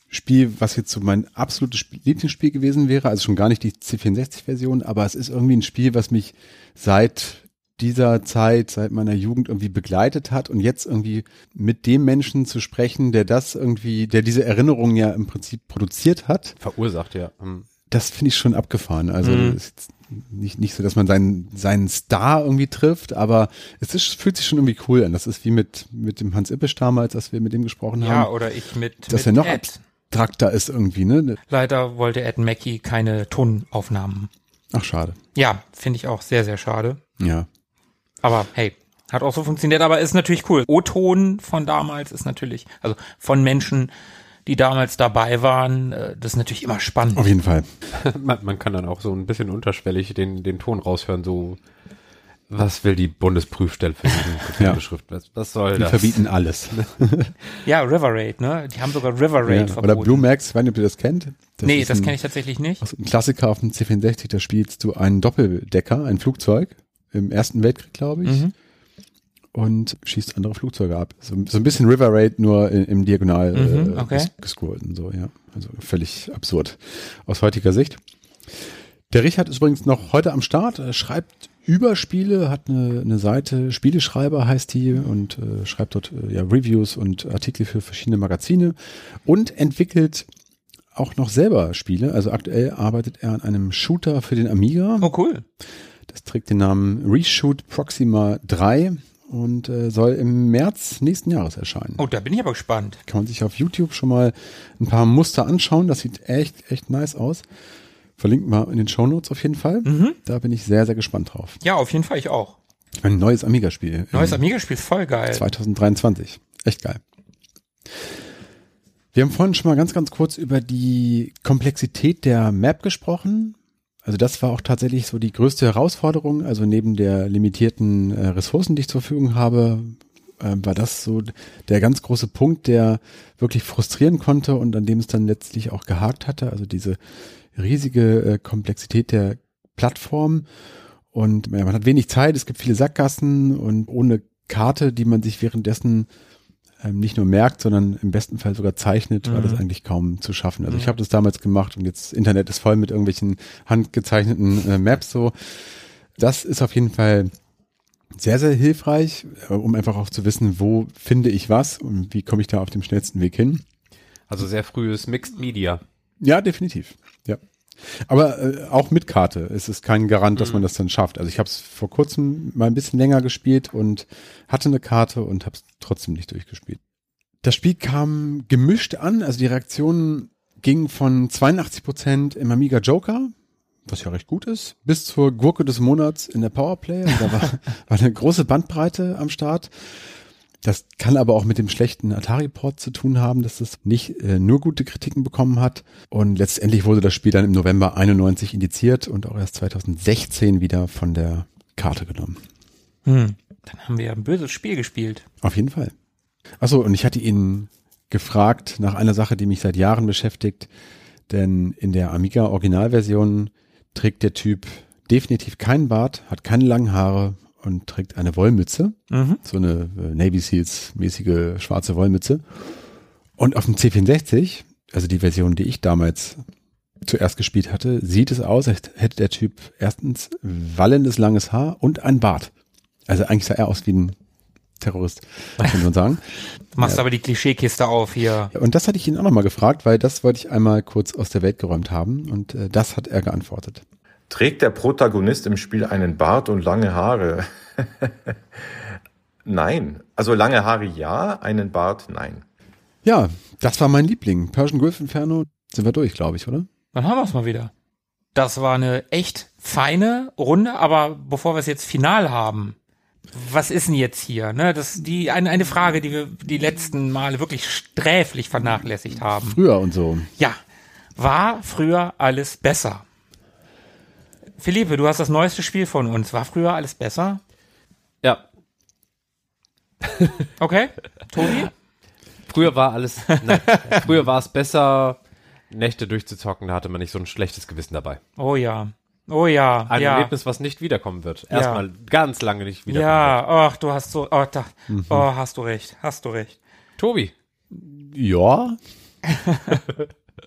Spiel, was jetzt so mein absolutes Lieblingsspiel gewesen wäre, also schon gar nicht die C64-Version, aber es ist irgendwie ein Spiel, was mich seit dieser Zeit, seit meiner Jugend irgendwie begleitet hat und jetzt irgendwie mit dem Menschen zu sprechen, der das irgendwie, der diese Erinnerungen ja im Prinzip produziert hat. Verursacht, ja. Mhm. Das finde ich schon abgefahren. Also mhm. ist nicht, nicht so, dass man seinen, seinen Star irgendwie trifft, aber es ist, fühlt sich schon irgendwie cool an. Das ist wie mit, mit dem Hans Ippisch damals, als wir mit dem gesprochen haben. Ja, oder ich mit, dass mit er noch Ed. abstrakter ist irgendwie, ne? Leider wollte Ed Mackey keine Tonaufnahmen. Ach, schade. Ja, finde ich auch sehr, sehr schade. Ja. Aber hey, hat auch so funktioniert, aber ist natürlich cool. O-Ton von damals ist natürlich, also von Menschen, die damals dabei waren, äh, das ist natürlich immer spannend. Auf jeden Fall. man, man, kann dann auch so ein bisschen unterschwellig den, den Ton raushören, so was will die Bundesprüfstelle für diese ja. Schrift? Was, was soll die das? Die verbieten alles. ja, River Raid, ne? Die haben sogar River Raid ja, verboten. Oder Blue Max, ich weiß nicht, ob ihr das kennt. Das nee, das kenne ich tatsächlich nicht. Ein Klassiker auf dem C64, da spielst du einen Doppeldecker, ein Flugzeug im Ersten Weltkrieg, glaube ich. Mhm. Und schießt andere Flugzeuge ab. So, so ein bisschen River Raid, nur in, im Diagonal mhm, äh, okay. gescrollt und so, ja. Also völlig absurd aus heutiger Sicht. Der Richard ist übrigens noch heute am Start, er schreibt über Spiele, hat eine, eine Seite, Spieleschreiber heißt die und äh, schreibt dort äh, ja, Reviews und Artikel für verschiedene Magazine und entwickelt auch noch selber Spiele. Also aktuell arbeitet er an einem Shooter für den Amiga. Oh cool. Das trägt den Namen Reshoot Proxima 3 und äh, soll im März nächsten Jahres erscheinen. Oh, da bin ich aber gespannt. Kann man sich auf YouTube schon mal ein paar Muster anschauen. Das sieht echt, echt nice aus. Verlinken wir in den Show Notes auf jeden Fall. Mhm. Da bin ich sehr, sehr gespannt drauf. Ja, auf jeden Fall, ich auch. Ein neues Amiga-Spiel. Neues Amiga-Spiel, voll geil. 2023. Echt geil. Wir haben vorhin schon mal ganz, ganz kurz über die Komplexität der Map gesprochen. Also das war auch tatsächlich so die größte Herausforderung. Also neben der limitierten äh, Ressourcen, die ich zur Verfügung habe, äh, war das so der ganz große Punkt, der wirklich frustrieren konnte und an dem es dann letztlich auch gehakt hatte. Also diese riesige äh, Komplexität der Plattform. Und ja, man hat wenig Zeit, es gibt viele Sackgassen und ohne Karte, die man sich währenddessen ähm, nicht nur merkt, sondern im besten Fall sogar zeichnet, war das Mhm. eigentlich kaum zu schaffen. Also ich Ja. habe das damals gemacht und jetzt Internet ist voll mit irgendwelchen handgezeichneten äh, Maps so. Das ist auf jeden Fall sehr, sehr hilfreich, äh, um einfach auch zu wissen, wo finde ich was und wie komme ich da auf dem schnellsten Weg hin. Also sehr frühes Mixed Media. Ja, definitiv. Ja. Aber äh, auch mit Karte ist es kein Garant, dass man das dann schafft. Also ich habe es vor kurzem mal ein bisschen länger gespielt und hatte eine Karte und habe es trotzdem nicht durchgespielt. Das Spiel kam gemischt an, also die Reaktionen gingen von 82 Prozent im Amiga Joker, was ja recht gut ist, bis zur Gurke des Monats in der Powerplay. Und da war, war eine große Bandbreite am Start. Das kann aber auch mit dem schlechten Atari-Port zu tun haben, dass es nicht äh, nur gute Kritiken bekommen hat. Und letztendlich wurde das Spiel dann im November 91 indiziert und auch erst 2016 wieder von der Karte genommen. Hm. Dann haben wir ja ein böses Spiel gespielt. Auf jeden Fall. Achso, und ich hatte ihn gefragt nach einer Sache, die mich seit Jahren beschäftigt. Denn in der Amiga Originalversion trägt der Typ definitiv keinen Bart, hat keine langen Haare und trägt eine Wollmütze. Mhm. so eine äh, Navy Seals mäßige schwarze Wollmütze. Und auf dem C64, also die Version, die ich damals zuerst gespielt hatte, sieht es aus, als hätte der Typ erstens wallendes langes Haar und ein Bart. Also eigentlich sah er aus wie ein Terrorist, kann man sagen. Du machst aber die Klischeekiste auf hier. Ja, Und das hatte ich ihn auch nochmal gefragt, weil das wollte ich einmal kurz aus der Welt geräumt haben und äh, das hat er geantwortet. Trägt der Protagonist im Spiel einen Bart und lange Haare? nein. Also lange Haare ja, einen Bart nein. Ja, das war mein Liebling. Persian Gulf Inferno sind wir durch, glaube ich, oder? Dann haben wir es mal wieder. Das war eine echt feine Runde, aber bevor wir es jetzt final haben, was ist denn jetzt hier? Ne, das die eine, eine Frage, die wir die letzten Male wirklich sträflich vernachlässigt haben. Früher und so. Ja, war früher alles besser? Philippe, du hast das neueste Spiel von uns. War früher alles besser? Ja, Okay, Tobi? früher war alles, nein, früher war es besser, Nächte durchzuzocken, da hatte man nicht so ein schlechtes Gewissen dabei. Oh ja, oh ja, Ein ja. Erlebnis, was nicht wiederkommen wird. Erstmal ganz lange nicht wiederkommen Ja, ach, du hast so, oh, da, oh, hast du recht, hast du recht. Tobi, Ja,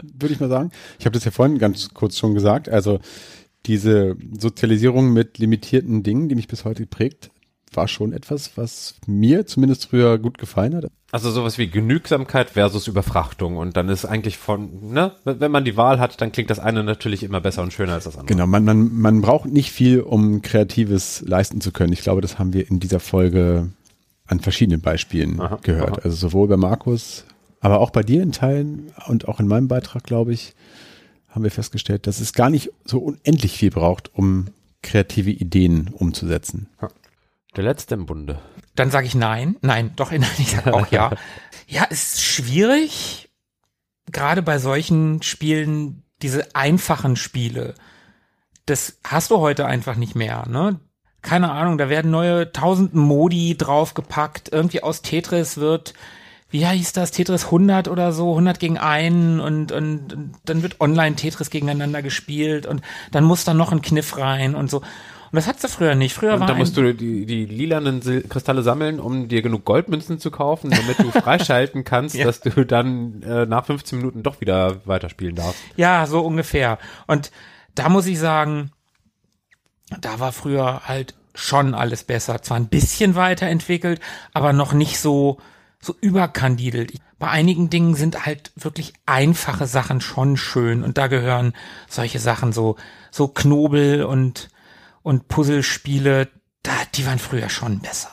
würde ich mal sagen. Ich habe das ja vorhin ganz kurz schon gesagt. Also diese Sozialisierung mit limitierten Dingen, die mich bis heute prägt, war schon etwas, was mir zumindest früher gut gefallen hat. Also sowas wie Genügsamkeit versus Überfrachtung und dann ist eigentlich von, ne, wenn man die Wahl hat, dann klingt das eine natürlich immer besser und schöner als das andere. Genau, man, man, man braucht nicht viel, um Kreatives leisten zu können. Ich glaube, das haben wir in dieser Folge an verschiedenen Beispielen Aha, gehört. aha. Also sowohl bei Markus, aber auch bei dir in Teilen und auch in meinem Beitrag, glaube ich, haben wir festgestellt, dass es gar nicht so unendlich viel braucht, um kreative Ideen umzusetzen. Der letzte im Bunde. Dann sage ich nein. Nein, doch, nein, ich sage auch ja. Ja, es ist schwierig, gerade bei solchen Spielen, diese einfachen Spiele. Das hast du heute einfach nicht mehr, ne? Keine Ahnung, da werden neue tausend Modi draufgepackt. Irgendwie aus Tetris wird, wie hieß das, Tetris 100 oder so, 100 gegen einen und, und, und dann wird online Tetris gegeneinander gespielt und dann muss da noch ein Kniff rein und so. Und das hattest du früher nicht. Früher Und war da musst du die, die lilanen Sil Kristalle sammeln, um dir genug Goldmünzen zu kaufen, damit du freischalten kannst, Ja. dass du dann äh, nach 15 Minuten doch wieder weiterspielen darfst. Ja, so ungefähr. Und da muss ich sagen, da war früher halt schon alles besser. Zwar ein bisschen weiterentwickelt, aber noch nicht so, so überkandidelt. Bei einigen Dingen sind halt wirklich einfache Sachen schon schön und da gehören solche Sachen so, so Knobel und, und Puzzlespiele, da, die waren früher schon besser.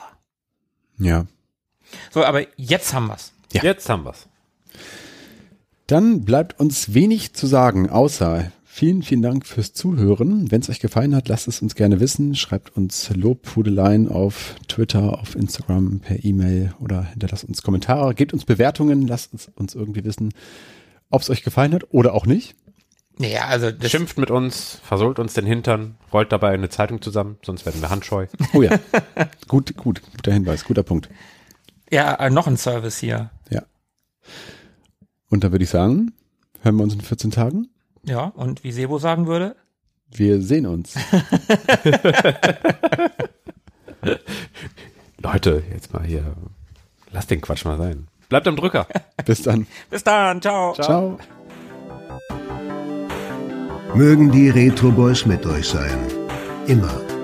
Ja. So, aber jetzt haben wir's. Ja. Jetzt haben wir's. Dann bleibt uns wenig zu sagen, außer vielen, vielen Dank fürs Zuhören. Wenn es euch gefallen hat, lasst es uns gerne wissen. Schreibt uns Lobpudeleien auf Twitter, auf Instagram, per E-Mail oder hinterlasst uns Kommentare. Gebt uns Bewertungen, lasst es uns irgendwie wissen, ob es euch gefallen hat oder auch nicht. Naja, also das, Schimpft mit uns, versohlt uns den Hintern, rollt dabei eine Zeitung zusammen, sonst werden wir handscheu. Oh ja, gut, gut, guter Hinweis, guter Punkt. ja, äh, noch ein Service hier. Ja. Und da würde ich sagen, hören wir uns in 14 Tagen. Ja, und wie Sebo sagen würde, Wir sehen uns. Leute, jetzt mal hier, lasst den Quatsch mal sein. Bleibt am Drücker. Bis dann. Bis dann, ciao. Ciao. Mögen die Retro Boys mit euch sein. Immer.